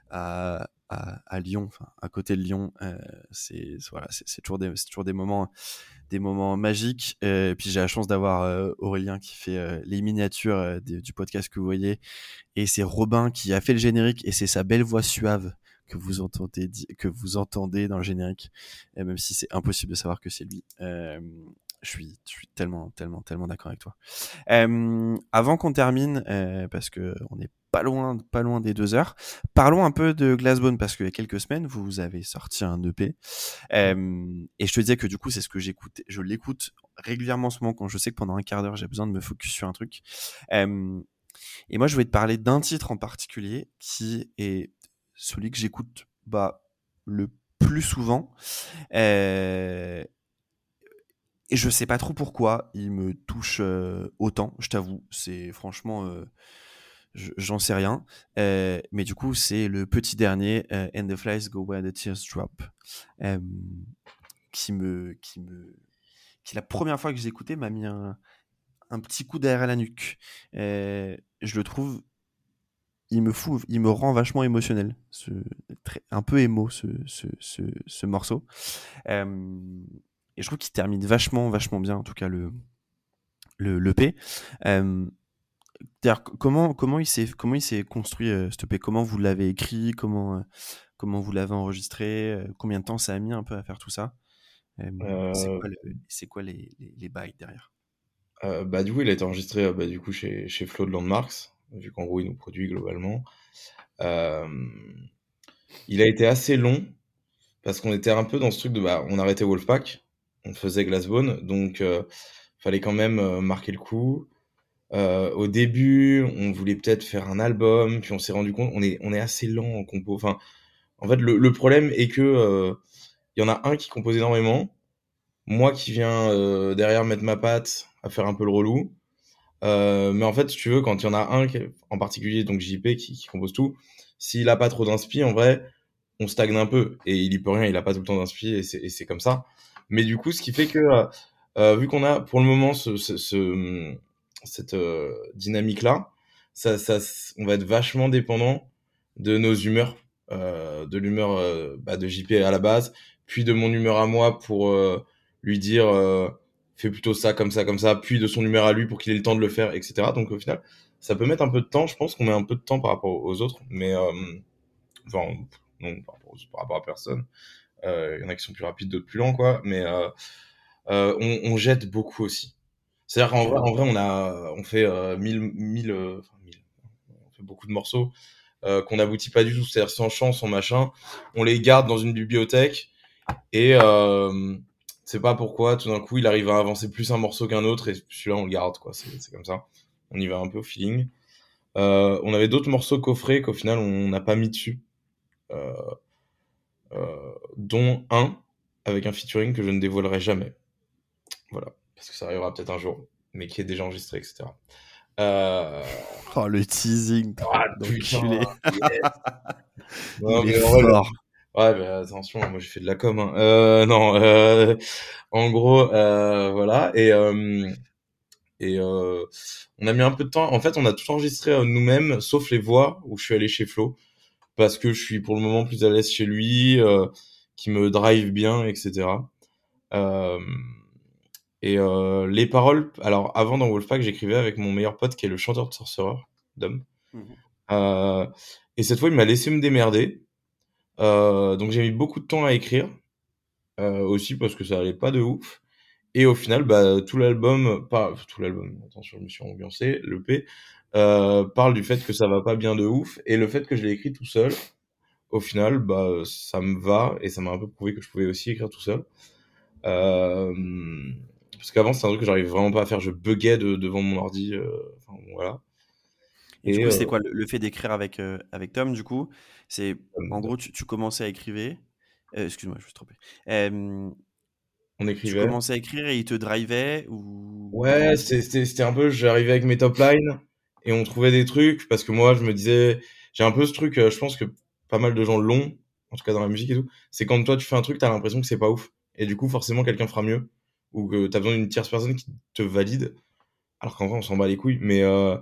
à, Lyon, à côté de Lyon, c'est voilà, toujours des moments des moments magiques. puis j'ai la chance d'avoir Aurélien qui fait les miniatures du podcast que vous voyez, et c'est Robin qui a fait le générique et c'est sa belle voix suave que vous entendez que vous entendez dans le générique, et même si c'est impossible de savoir que c'est lui. Euh, je suis, je suis tellement, tellement, tellement d'accord avec toi. Euh, avant qu'on termine, euh, parce que on est pas loin, pas loin des deux heures, parlons un peu de Glassbone parce qu'il y a quelques semaines, vous avez sorti un EP. Euh, et je te disais que du coup, c'est ce que j'écoute. Je l'écoute régulièrement en ce moment quand je sais que pendant un quart d'heure, j'ai besoin de me focus sur un truc. Euh, et moi, je vais te parler d'un titre en particulier qui est celui que j'écoute bah, le plus souvent. Euh, et je sais pas trop pourquoi il me touche euh, autant, je t'avoue. C'est franchement, euh, j'en sais rien. mais du coup, c'est le petit dernier, And the Flies Go Where the Tears Drop, qui me, qui me, qui la première fois que j'ai écouté m'a mis un, un, petit coup derrière la nuque. je le trouve il me fout, il me rend vachement émotionnel, ce, un peu émo ce, ce, ce, morceau. Euh, et je trouve qu'il termine vachement, vachement bien, en tout cas le le, le P. Euh, comment comment il s'est comment il s'est construit euh, ce P? Comment vous l'avez écrit? Comment comment vous l'avez enregistré? Combien de temps ça a mis un peu à faire tout ça? C'est quoi, les, les, bails derrière? Bah du coup il a été enregistré bah, du coup chez chez Flo de Landmarks vu qu'en gros, il nous produit globalement. Euh, il a été assez long parce qu'on était un peu dans ce truc de bah, on arrêtait Wolfpack, on faisait Glassbone, donc euh, fallait quand même euh, marquer le coup. au début, on voulait peut-être faire un album, puis on s'est rendu compte on est on est assez lent en compo. Enfin, en fait, le, le problème est que il y en a un qui compose énormément, moi qui viens derrière mettre ma patte à faire un peu le relou, euh, mais en fait, si tu veux, quand il y en a un en particulier, donc JP qui, compose tout, s'il a pas trop d'inspi, en vrai, on stagne un peu et il y peut rien, il a pas tout le temps d'inspi et c'est comme ça. Mais du coup, ce qui fait que euh, euh, vu qu'on a pour le moment ce, ce cette dynamique là, ça, ça, on va être vachement dépendant de nos humeurs, de l'humeur bah, de JP à la base, puis de mon humeur à moi pour lui dire fait plutôt ça, comme ça, comme ça, puis de son numéro à lui pour qu'il ait le temps de le faire, etc. Donc au final, ça peut mettre un peu de temps. Je pense qu'on met un peu de temps par rapport aux autres, mais euh, enfin, non, par rapport, par rapport à personne. Euh, il y en a qui sont plus rapides, d'autres plus lents, quoi. Mais euh, euh on, jette beaucoup aussi. C'est-à-dire qu'en vrai, en vrai, on a, on fait euh, mille, mille, enfin on fait beaucoup de morceaux euh, qu'on n'aboutit pas du tout. C'est-à-dire sans chant, sans machin, on les garde dans une bibliothèque et c'est pas pourquoi tout d'un coup il arrive à avancer plus un morceau qu'un autre et celui-là on le garde quoi. C'est comme ça. On y va un peu au feeling. Euh, on avait d'autres morceaux coffrés qu'au final on n'a pas mis dessus, euh, euh, dont un avec un featuring que je ne dévoilerai jamais. Voilà, parce que ça arrivera peut-être un jour, mais qui est déjà enregistré, etc. Oh le teasing, ah, putain, non, Il est fort. Ouais, bah, attention, moi j'ai fait de la com. Hein. Euh, non, euh, en gros, euh, voilà. Et, euh, et euh, on a mis un peu de temps. En fait, on a tout enregistré nous-mêmes, sauf les voix où je suis allé chez Flo, parce que je suis pour le moment plus à l'aise chez lui, qui me drive bien, etc. et les paroles, alors avant dans Wolfpack, j'écrivais avec mon meilleur pote qui est le chanteur de Sorcerer, Dom. Mmh. et cette fois, il m'a laissé me démerder. Euh, donc j'ai mis beaucoup de temps à écrire, euh, aussi parce que ça allait pas de ouf. Et au final, bah, tout l'album, pas tout l'album, attention, je me suis ambiancé, le P, euh, parle du fait que ça va pas bien de ouf, et le fait que je l'ai écrit tout seul, au final, bah, ça me va, et ça m'a un peu prouvé que je pouvais aussi écrire tout seul. Euh, parce qu'avant, c'est un truc que j'arrivais vraiment pas à faire, je buguais de, devant mon ordi, euh, enfin, voilà. Et, du coup, c'est quoi le, fait d'écrire avec, avec Tom, du coup? C'est en gros, tu, tu, commençais à écrire. Euh, excuse-moi, je me suis trompé. on écrivait. Tu commençais à écrire et il te drivait ou Ouais, c'était un peu. J'arrivais avec mes top lines et on trouvait des trucs parce que moi, je me disais, j'ai un peu ce truc. je pense que pas mal de gens l'ont, en tout cas dans la musique et tout. C'est quand toi tu fais un truc, t'as l'impression que c'est pas ouf et du coup forcément quelqu'un fera mieux ou que t'as besoin d'une tierce personne qui te valide. Alors qu'en vrai, on s'en bat les couilles. Mais euh,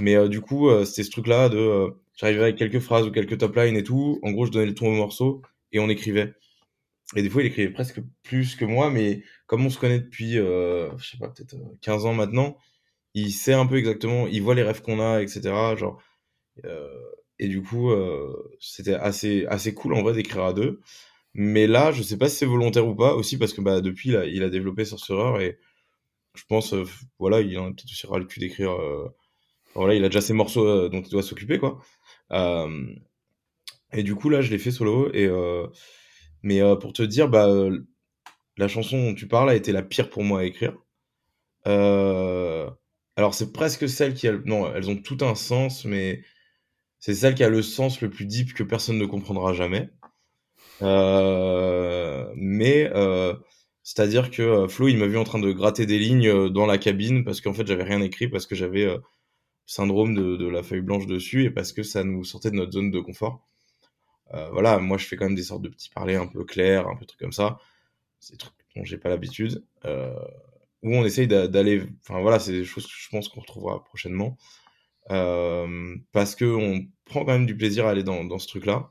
Mais du coup, c'était ce truc-là de j'arrivais avec quelques phrases ou quelques top lines et tout. En gros, je donnais le ton au morceau et on écrivait. Et des fois, il écrivait presque plus que moi, mais comme on se connaît depuis, euh, je sais pas, peut-être 15 ans maintenant, il sait un peu exactement, il voit les rêves qu'on a, etc. Genre, euh, et du coup, euh, c'était assez, assez cool en vrai d'écrire à deux. Mais là, je sais pas si c'est volontaire ou pas, aussi parce que bah, depuis, il a, il a développé Sorcerer et je pense, euh, voilà, il en a peut-être aussi ras le cul d'écrire. Euh, voilà, il a déjà ses morceaux euh, dont il doit s'occuper, quoi. et du coup, là, je l'ai fait solo et mais euh, pour te dire, bah, euh, la chanson dont tu parles a été la pire pour moi à écrire. Euh, alors c'est presque celle qui a... Non, elles ont tout un sens, mais c'est celle qui a le sens le plus deep que personne ne comprendra jamais. mais c'est-à-dire que Flo, il m'a vu en train de gratter des lignes dans la cabine parce qu'en fait j'avais rien écrit parce que j'avais syndrome de, la feuille blanche dessus et parce que ça nous sortait de notre zone de confort. Euh, voilà, moi je fais quand même des sortes de petits parlers un peu clairs, un peu trucs comme ça. C'est des trucs dont j'ai pas l'habitude. Euh, où on essaye d'aller. Enfin voilà, c'est des choses que je pense qu'on retrouvera prochainement. Euh, parce que on prend quand même du plaisir à aller dans, ce truc-là.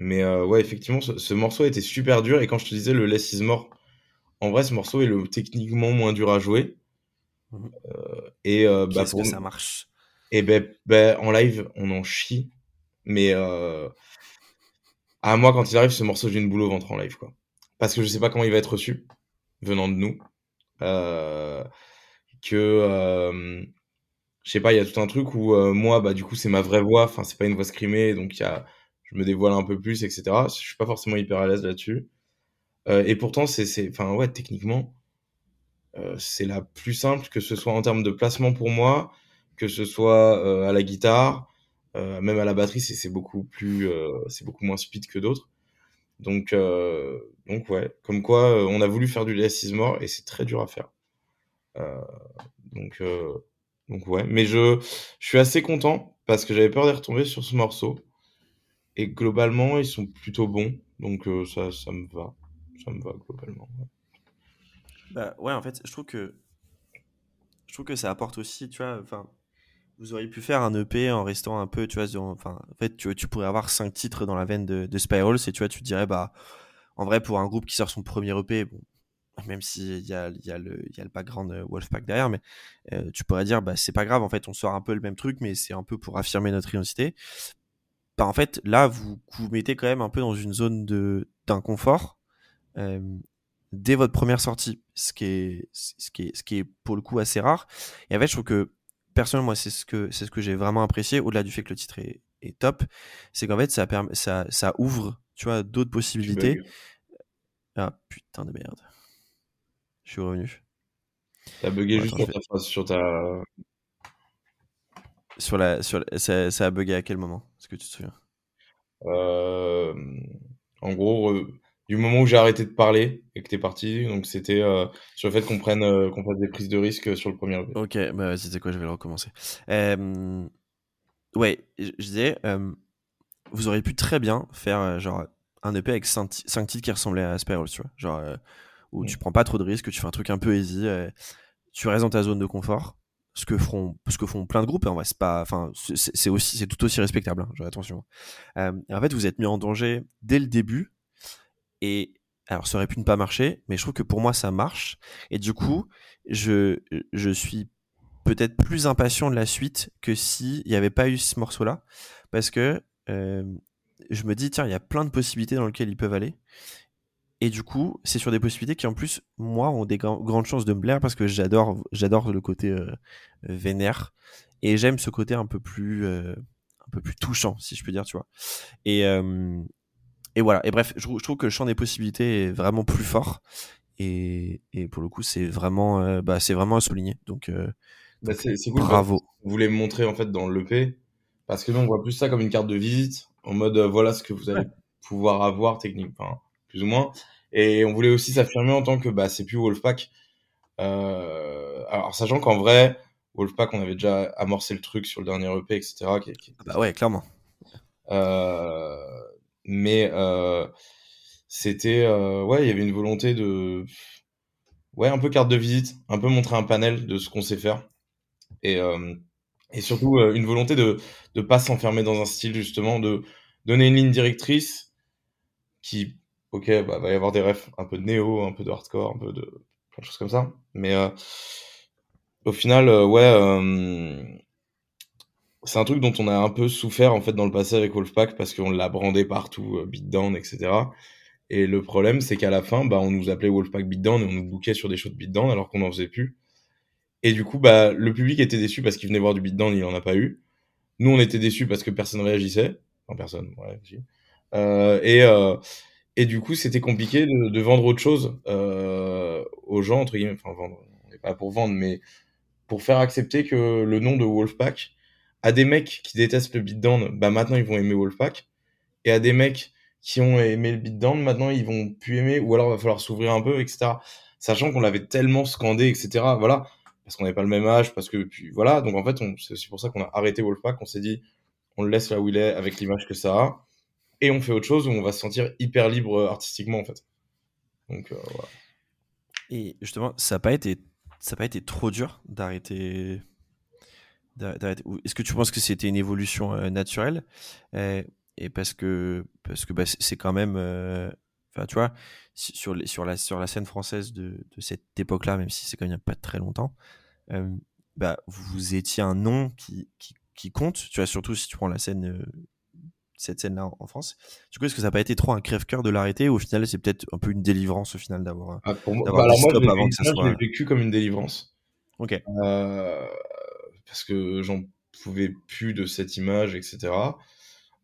Mais ouais, effectivement, ce, ce, morceau était super dur. Et quand je te disais le Less is More, en vrai, ce morceau est le techniquement moins dur à jouer. Mmh. et bah, pour que ça marche? Et ben, ben, en live, on en chie. Mais euh, à moi, quand il arrive, ce morceau, j'ai une boule au ventre en live, quoi. Parce que je sais pas comment il va être reçu, venant de nous. Euh, que, euh, je sais pas, il y a tout un truc où euh, moi, bah, du coup, c'est ma vraie voix, enfin, c'est pas une voix scrimée, donc y a, je me dévoile un peu plus, etc. Je suis pas forcément hyper à l'aise là-dessus. Euh, et pourtant, c'est, c'est, enfin, ouais, techniquement, euh, c'est la plus simple, que ce soit en termes de placement pour moi, que ce soit à la guitare, euh, même à la batterie, c'est beaucoup plus, euh, c'est beaucoup moins speed que d'autres. Donc, euh, donc ouais, comme quoi, on a voulu faire du Less More et c'est très dur à faire. donc, donc ouais, mais je, je suis assez content parce que j'avais peur de retomber sur ce morceau. Et globalement, ils sont plutôt bons. Donc ça, ça me va. Ça me va globalement. Bah ouais, en fait, je trouve que je trouve que ça apporte aussi, tu vois, enfin, vous auriez pu faire un EP en restant un peu, tu vois, enfin, en fait, tu, tu pourrais avoir cinq titres dans la veine de, de et tu vois, tu te dirais, bah, en vrai, pour un groupe qui sort son premier EP, bon, même s'il y a, y, a le, y a le background euh, Wolfpack derrière, mais euh, tu pourrais dire, bah, c'est pas grave, en fait, on sort un peu le même truc, mais c'est un peu pour affirmer notre identité. Bah, en fait, là, vous vous mettez quand même un peu dans une zone d'inconfort euh, dès votre première sortie, ce qui est, ce qui est, ce qui est pour le coup assez rare. Et en fait, je trouve que personnellement, moi, c'est ce que, c'est ce que j'ai vraiment apprécié, au-delà du fait que le titre est, est top, c'est qu'en fait, ça, permet, ça, ça ouvre, tu vois, d'autres possibilités. Ah, putain de merde. Je suis revenu. T'as bugué juste sur ta phrase, sur ta... Sur la, sur la, ça, ça, a bugué à quel moment Est-ce que tu te souviens? Euh, En gros, du moment où j'ai arrêté de parler et que t'es parti, donc c'était euh, sur le fait qu'on prenne euh, qu'on fasse des prises de risque sur le premier. Ok, bah c'était quoi, je vais le recommencer. Euh, ouais, je disais, vous auriez pu très bien faire euh, genre un EP avec 5, titres qui ressemblaient à Spirals, tu vois, genre où mmh. tu prends pas trop de risques, tu fais un truc un peu easy, tu restes dans ta zone de confort. Ce que font, ce que font plein de groupes, hein, c'est pas, enfin, c'est aussi, c'est tout aussi respectable. Hein, attention. en fait, vous êtes mis en danger dès le début et alors, ça aurait pu ne pas marcher, mais je trouve que pour moi, ça marche. Et du coup, je, je suis peut-être plus impatient de la suite que s'il n'y avait pas eu ce morceau-là. Parce que euh, je me dis, tiens, il y a plein de possibilités dans lesquelles ils peuvent aller. Et du coup, c'est sur des possibilités qui, en plus, moi, ont des grandes chances de me plaire parce que j'adore, le côté euh, vénère. Et j'aime ce côté un peu plus, euh, un peu plus touchant, si je peux dire, tu vois. Et, euh, et voilà. Et bref, je, je, trouve que le champ des possibilités est vraiment plus fort. Et, et pour le coup, c'est vraiment, euh, bah, c'est vraiment à souligner. Donc, euh, bah c'est cool. Bravo. Vous voulez me montrer en fait dans l'EP parce que nous on voit plus ça comme une carte de visite en mode euh, voilà ce que vous allez ouais. pouvoir avoir technique, enfin, plus ou moins. Et on voulait aussi s'affirmer en tant que bah c'est plus Wolfpack. Alors sachant qu'en vrai Wolfpack on avait déjà amorcé le truc sur le dernier EP etc. Qui, qui... Bah ouais clairement. Euh, mais euh, c'était euh, ouais il y avait une volonté de ouais un peu carte de visite un peu montrer un panel de ce qu'on sait faire et, et surtout une volonté de ne pas s'enfermer dans un style, justement, de donner une ligne directrice qui, ok, bah, va y avoir des refs, un peu de néo, un peu de hardcore, un peu de plein de choses comme ça. Mais au final, ouais, c'est un truc dont on a un peu souffert en fait dans le passé avec Wolfpack parce qu'on l'a brandé partout, beatdown, etc. Et le problème, c'est qu'à la fin, bah, on nous appelait Wolfpack Beatdown et on nous bouquait sur des shows de beatdown alors qu'on n'en faisait plus. Et du coup, bah, le public était déçu parce qu'il venait voir du beatdown, il en a pas eu. Nous, on était déçus parce que personne réagissait. Enfin, personne, ouais, euh, et, euh, et du coup, c'était compliqué de, de, vendre autre chose euh, aux gens, entre guillemets. Enfin, vendre, on n'est pas pour vendre, mais pour faire accepter que le nom de Wolfpack, à des mecs qui détestent le beatdown, bah maintenant ils vont aimer Wolfpack. Et à des mecs qui ont aimé le beatdown, maintenant ils vont plus aimer, ou alors il va falloir s'ouvrir un peu, etc. Sachant qu'on l'avait tellement scandé, etc. Voilà, parce qu'on n'avait pas le même âge, parce que puis voilà. Donc en fait, c'est aussi pour ça qu'on a arrêté Wolfpack. On s'est dit, on le laisse là où il est avec l'image que ça a, et on fait autre chose où on va se sentir hyper libre euh, artistiquement en fait. Donc euh, voilà. Et justement, ça n'a pas pas été trop dur d'arrêter. Est-ce que tu penses que c'était une évolution euh, naturelle? Et parce que parce que bah, c'est quand même euh, enfin tu vois sur les, sur la sur la scène française de, de cette époque là même si c'est quand même pas très longtemps euh, bah vous étiez un nom qui, qui, qui compte tu vois surtout si tu prends la scène cette scène là en, France. Du coup est-ce que ça n'a pas été trop un crève-cœur de l'arrêter? Ou au final c'est peut-être un peu une délivrance au final d'avoir ah, pour moi, bah, alors moi, avant que ça soit... je l'ai vécu comme une délivrance. Ok parce que j'en pouvais plus de cette image etc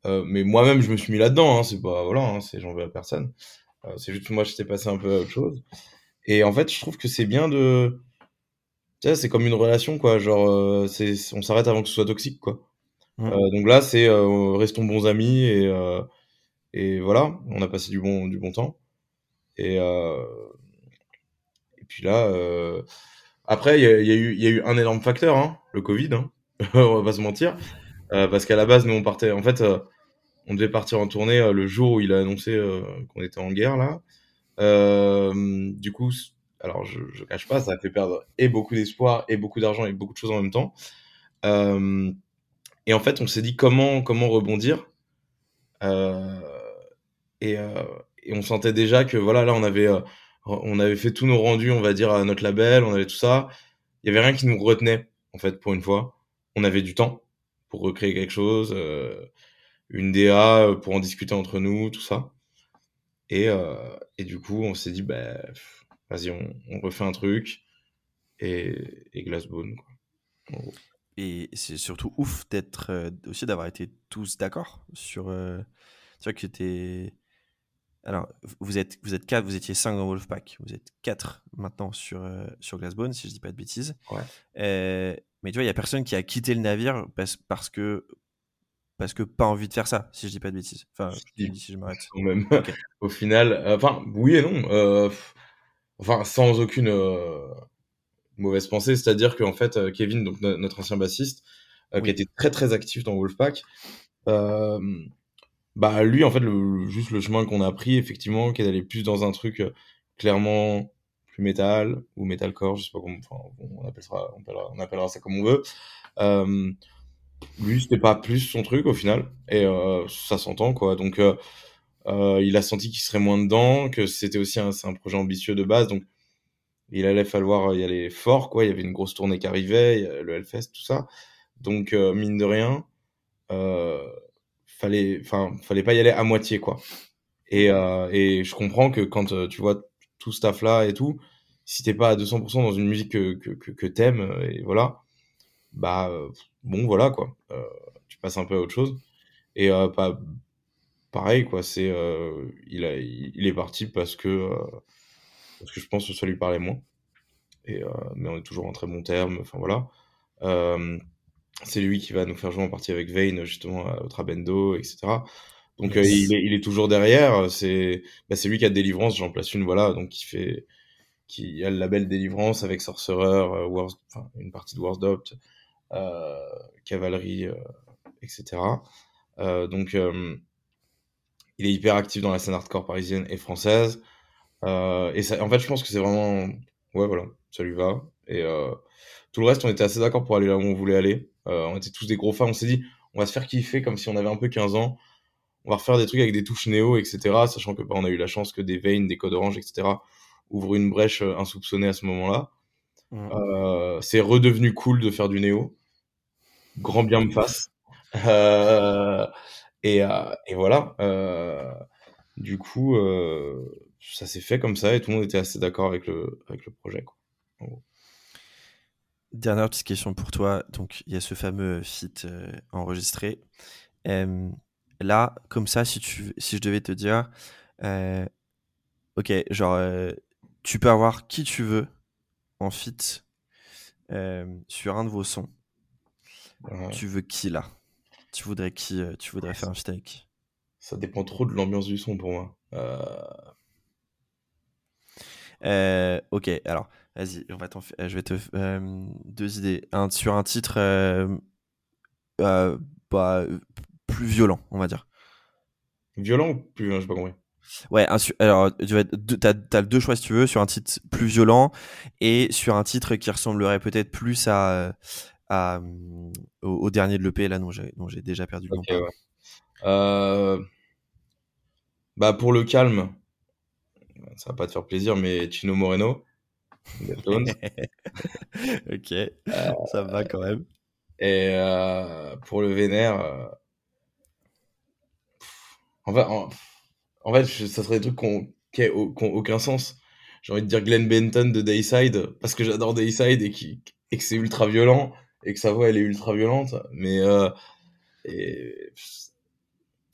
euh, mais moi-même, je me suis mis là-dedans. Hein, c'est pas voilà, hein, c'est j'en veux à personne. Euh, c'est juste que moi, j'étais passé un peu à autre chose. Et en fait, je trouve que c'est bien de. Tu sais, c'est comme une relation, quoi. Genre, euh, c'est, on s'arrête avant que ce soit toxique, quoi. Mmh. donc là, c'est restons bons amis et et voilà, on a passé du bon du bon temps. Et et puis là, après, il y a, eu un énorme facteur, hein, le Covid. Hein. on va pas se mentir. Euh, parce qu'à la base, nous, on partait. En fait, euh, on devait partir en tournée euh, le jour où il a annoncé qu'on était en guerre, là. du coup, alors je, je cache pas, ça a fait perdre et beaucoup d'espoir, et beaucoup d'argent, et beaucoup de choses en même temps. et en fait, on s'est dit comment, comment rebondir. et, et on sentait déjà que voilà, là, on avait, on avait fait tous nos rendus, on va dire, à notre label, on avait tout ça. Il y avait rien qui nous retenait, en fait, pour une fois. On avait du temps pour recréer quelque chose, euh, une DA euh, pour en discuter entre nous, tout ça. Et, euh, et du coup, on s'est dit, bah, vas-y, on, refait un truc. Et, et Glassbone, quoi. Et c'est surtout ouf d'être aussi d'avoir été tous d'accord sur. tu vois que t'es. Alors, vous êtes, vous êtes quatre, vous étiez cinq dans Wolfpack, vous êtes quatre maintenant sur, sur Glassbone, si je dis pas de bêtises. Ouais. Mais tu vois, il y a personne qui a quitté le navire parce, parce que parce que pas envie de faire ça, si je dis pas de bêtises. Enfin, je dis si je m'arrête. Même. Au final, euh, enfin, oui et non. Euh, enfin, sans aucune euh, mauvaise pensée, c'est-à-dire qu'en fait, euh, Kevin, donc notre ancien bassiste, euh, qui était très très actif dans Wolfpack, bah lui, en fait, le, juste le chemin qu'on a pris, effectivement, qui est d'aller plus dans un truc clairement plus métal ou metalcore, je sais pas comment, enfin, on appellera, on appellera, on appellera ça comme on veut. Euh, lui, c'était pas plus son truc au final, et euh, ça s'entend quoi. Donc, euh, euh il a senti qu'il serait moins dedans, que c'était aussi un, un projet ambitieux de base, donc il allait falloir y aller fort quoi. Il y avait une grosse tournée qui arrivait, le Hellfest, tout ça. Donc, euh, mine de rien, euh, fallait, enfin, fallait pas y aller à moitié quoi. Et, et je comprends que quand tu vois tout ce taf là et tout, si t'es pas à 200% dans une musique que, que, que, que t'aimes, euh, et voilà, bah euh, bon voilà quoi, euh, tu passes un peu à autre chose. Et euh, pas pareil quoi, c'est il, a, il est parti parce que parce que je pense que ça lui parlait moins. Et mais on est toujours en très bon terme, enfin voilà. C'est lui qui va nous faire jouer en partie avec Vane justement au Trabendo, etc. Donc yes. il, est, il est toujours derrière. C'est bah, lui qui a Délivrance, j'en place une voilà, donc qui fait qui a le label Délivrance avec Sorcerer, euh, Wars, enfin, une partie de Wars euh, Cavalerie, euh, etc. Euh, donc, il est hyper actif dans la scène hardcore parisienne et française. et ça, en fait, je pense que c'est vraiment, ouais, voilà, ça lui va. Et Tout le reste, on était assez d'accord pour aller là où on voulait aller. Euh, on était tous des gros fans. On s'est dit, on va se faire kiffer comme si on avait un peu 15 ans. On va refaire des trucs avec des touches néo, etc. Sachant que bah, on a eu la chance que des veins, des codes orange, etc. ouvrent une brèche euh, insoupçonnée à ce moment-là. Euh, c'est redevenu cool de faire du néo. Grand bien me fasse. Euh, et, euh, et voilà. Du coup, ça s'est fait comme ça et tout le monde était assez d'accord avec le, avec le projet. Quoi. En gros. Dernière petite question pour toi. Donc, il y a ce fameux feat euh, enregistré. Euh, là, comme ça, si, tu, si je devais te dire, euh, ok, genre, euh, tu peux avoir qui tu veux en feat euh, sur un de vos sons. Ouais. Tu veux qui là? Tu voudrais qui Tu voudrais faire un feat avec? Ça dépend trop de l'ambiance du son pour moi. Ok, alors, vas-y, on va t'en fa- euh, je vais te euh, deux idées. Un, sur un titre euh, euh, bah, plus violent, on va dire. violent ou plus hein, J'ai pas compris. Ouais, un su- alors tu être deux- t'as, t'as deux choix si tu veux, sur un titre plus violent et sur un titre qui ressemblerait peut-être plus à, à, au, au dernier de l'EP là dont j'ai, déjà perdu le nom. Ouais. Bah pour le calme, ça va pas te faire plaisir, mais Chino Moreno, Ok, ça va quand même. et euh, pour le vénère, euh, en fait, en, en fait, je- ça serait des trucs qu'on- qui n'ont aucun sens. J'ai envie de dire Glenn Benton de Dayside parce que j'adore Dayside et, qui, et que c'est ultra violent et que sa voix elle est ultra violente, mais euh, et,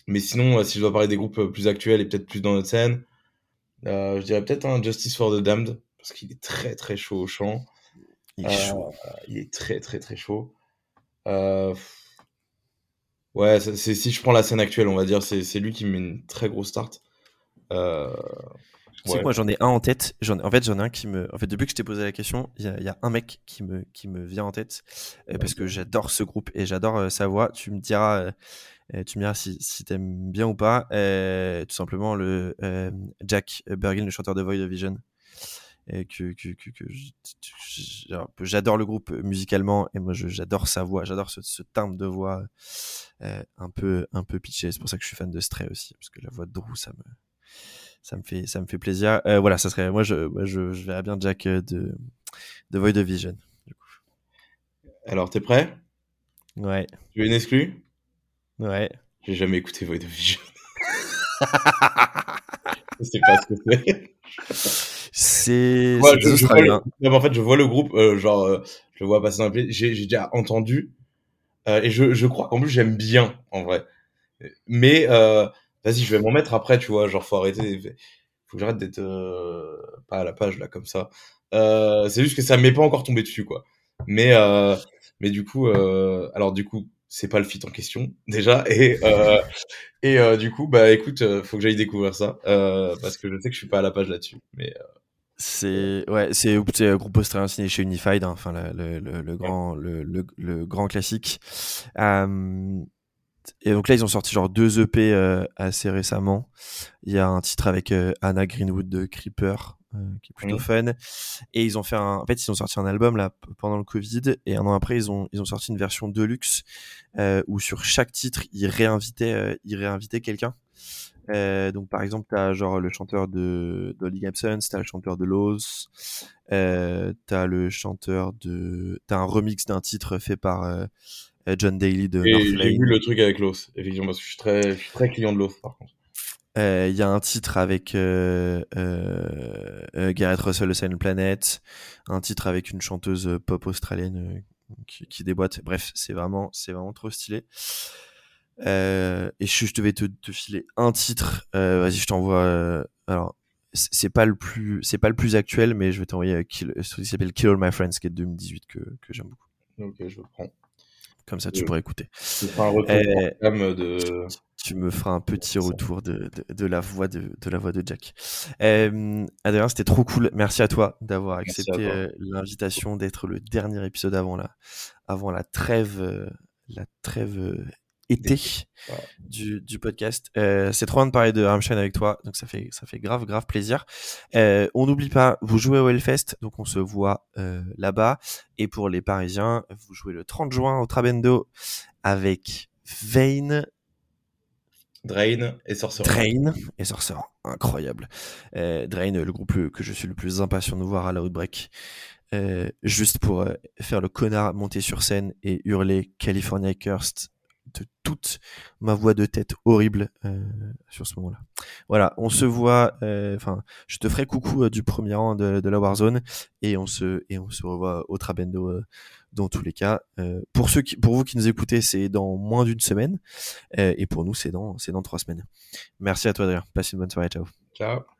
mais sinon, euh, si je dois parler des groupes euh, plus actuels et peut-être plus dans notre scène, euh, je dirais peut-être un Justice for the Damned, parce qu'il est très très chaud au chant. Il est Euh, chaud. il est très très très chaud. Euh, Ouais, c'est si je prends la scène actuelle, on va dire, c'est c'est lui qui met une très grosse start. Euh, Tu sais ouais. moi j'en ai un en tête. J'en, en fait, j'en ai un qui me. En fait, depuis que je t'ai posé la question, il y, a- il y a un mec qui me, qui me vient en tête euh, parce que j'adore ce groupe et j'adore euh, sa voix. Tu me diras, euh, tu me diras si, si t'aimes bien ou pas. Tout simplement le Jack Bergin, le chanteur de Void of Vision. Et que, j'adore le groupe musicalement et moi j'adore sa voix, j'adore ce, ce timbre de voix euh, un peu un peu pitché. C'est pour ça que je suis fan de Stray aussi parce que la voix de Drew ça me ça me fait ça me fait plaisir. Euh, voilà, ça serait moi je moi, je, je verrais bien Jack euh, de de Void of Vision. Alors, t'es prêt? Ouais, Tu veux une exclue? ouais. J'ai jamais écouté Void of Vision. Je sais pas ce que c'est. C'est c'est je, je le... Non, en fait, je vois le groupe, euh, genre, euh, je le vois passer dans play. J'ai déjà entendu. euh, et je, je crois qu'en plus, j'aime bien, en vrai. Mais, euh, vas-y, je vais m'en mettre après, tu vois. Genre, faut arrêter. Faut que j'arrête d'être euh, pas à la page, là, comme ça. Euh, c'est juste que ça m'est pas encore tombé dessus, quoi. Mais, euh, mais du coup, euh, alors, du coup, c'est pas le fit en question, déjà. Et, euh, et euh, du coup, bah, écoute, euh, faut que j'aille découvrir ça. Euh, parce que je sais que je suis pas à la page là-dessus. Mais, euh, C'est ouais, c'est groupe australien signé chez Unified, hein, enfin le, le, le, grand le, le, le grand classique. Euh, et donc là ils ont sorti genre deux EP euh, assez récemment. Il y a un titre avec euh, Anna Greenwood de Creeper euh, qui est plutôt fun. Et ils ont fait un, en fait ils ont sorti un album là pendant le Covid et un an après ils ont ils ont sorti une version deluxe où sur chaque titre ils réinvitaient ils réinvitaient quelqu'un. Euh, donc par exemple t'as genre le chanteur de Dolly Gibson, t'as le chanteur de Lowe's, euh, t'as le chanteur de t'as un remix d'un titre fait par euh, John Daly de j'ai vu le truc avec l'os, effectivement, parce que je suis très, je suis très client de l'os, par contre. Euh, Il y a un titre avec euh, euh, euh, Gareth Russell de Silent Planet, un titre avec une chanteuse euh, pop australienne euh, qui, qui déboîte. Bref, c'est vraiment, c'est vraiment trop stylé. Euh, et je, je devais te, te filer un titre. Euh, Vas-y, je t'envoie. euh, alors, c'est pas le plus, c'est pas le plus actuel, mais je vais t'envoyer celui qui s'appelle Kill All My Friends, qui est de 2018 que, que j'aime beaucoup. Ok, je le prends. Comme ça, tu pourrais écouter. Un de. tu me feras un petit retour de, de, de la voix de, de la voix de Jack. Adrien, c'était trop cool. Merci à toi d'avoir accepté l'invitation d'être le dernier épisode avant la, avant la trêve, la trêve été du, du, podcast. Euh, c'est trop bien de parler de Rammstein avec toi, donc ça fait ça fait grave grave plaisir. Euh, on n'oublie pas, vous jouez au Hellfest, donc on se voit euh, là-bas. Et pour les Parisiens, vous jouez le 30 juin au Trabendo avec Vane, Drain et Sorcerer. Drain et Sorcerer, incroyable. Euh, Drain, le groupe que je suis le plus impatient de voir à la Outbreak. Euh, juste pour euh, faire le connard monter sur scène et hurler California Cursed toute ma voix de tête horrible euh, sur ce moment-là. Voilà, on se voit. euh, Enfin, je te ferai coucou euh, du premier rang de, la Warzone et on se et on se revoit au Trabendo dans tous les cas. Pour ceux qui, pour vous qui nous écoutez, c'est dans moins d'une semaine et pour nous, c'est dans c'est dans trois semaines. Merci à toi, Adrien. Passe une bonne soirée. Ciao. Ciao.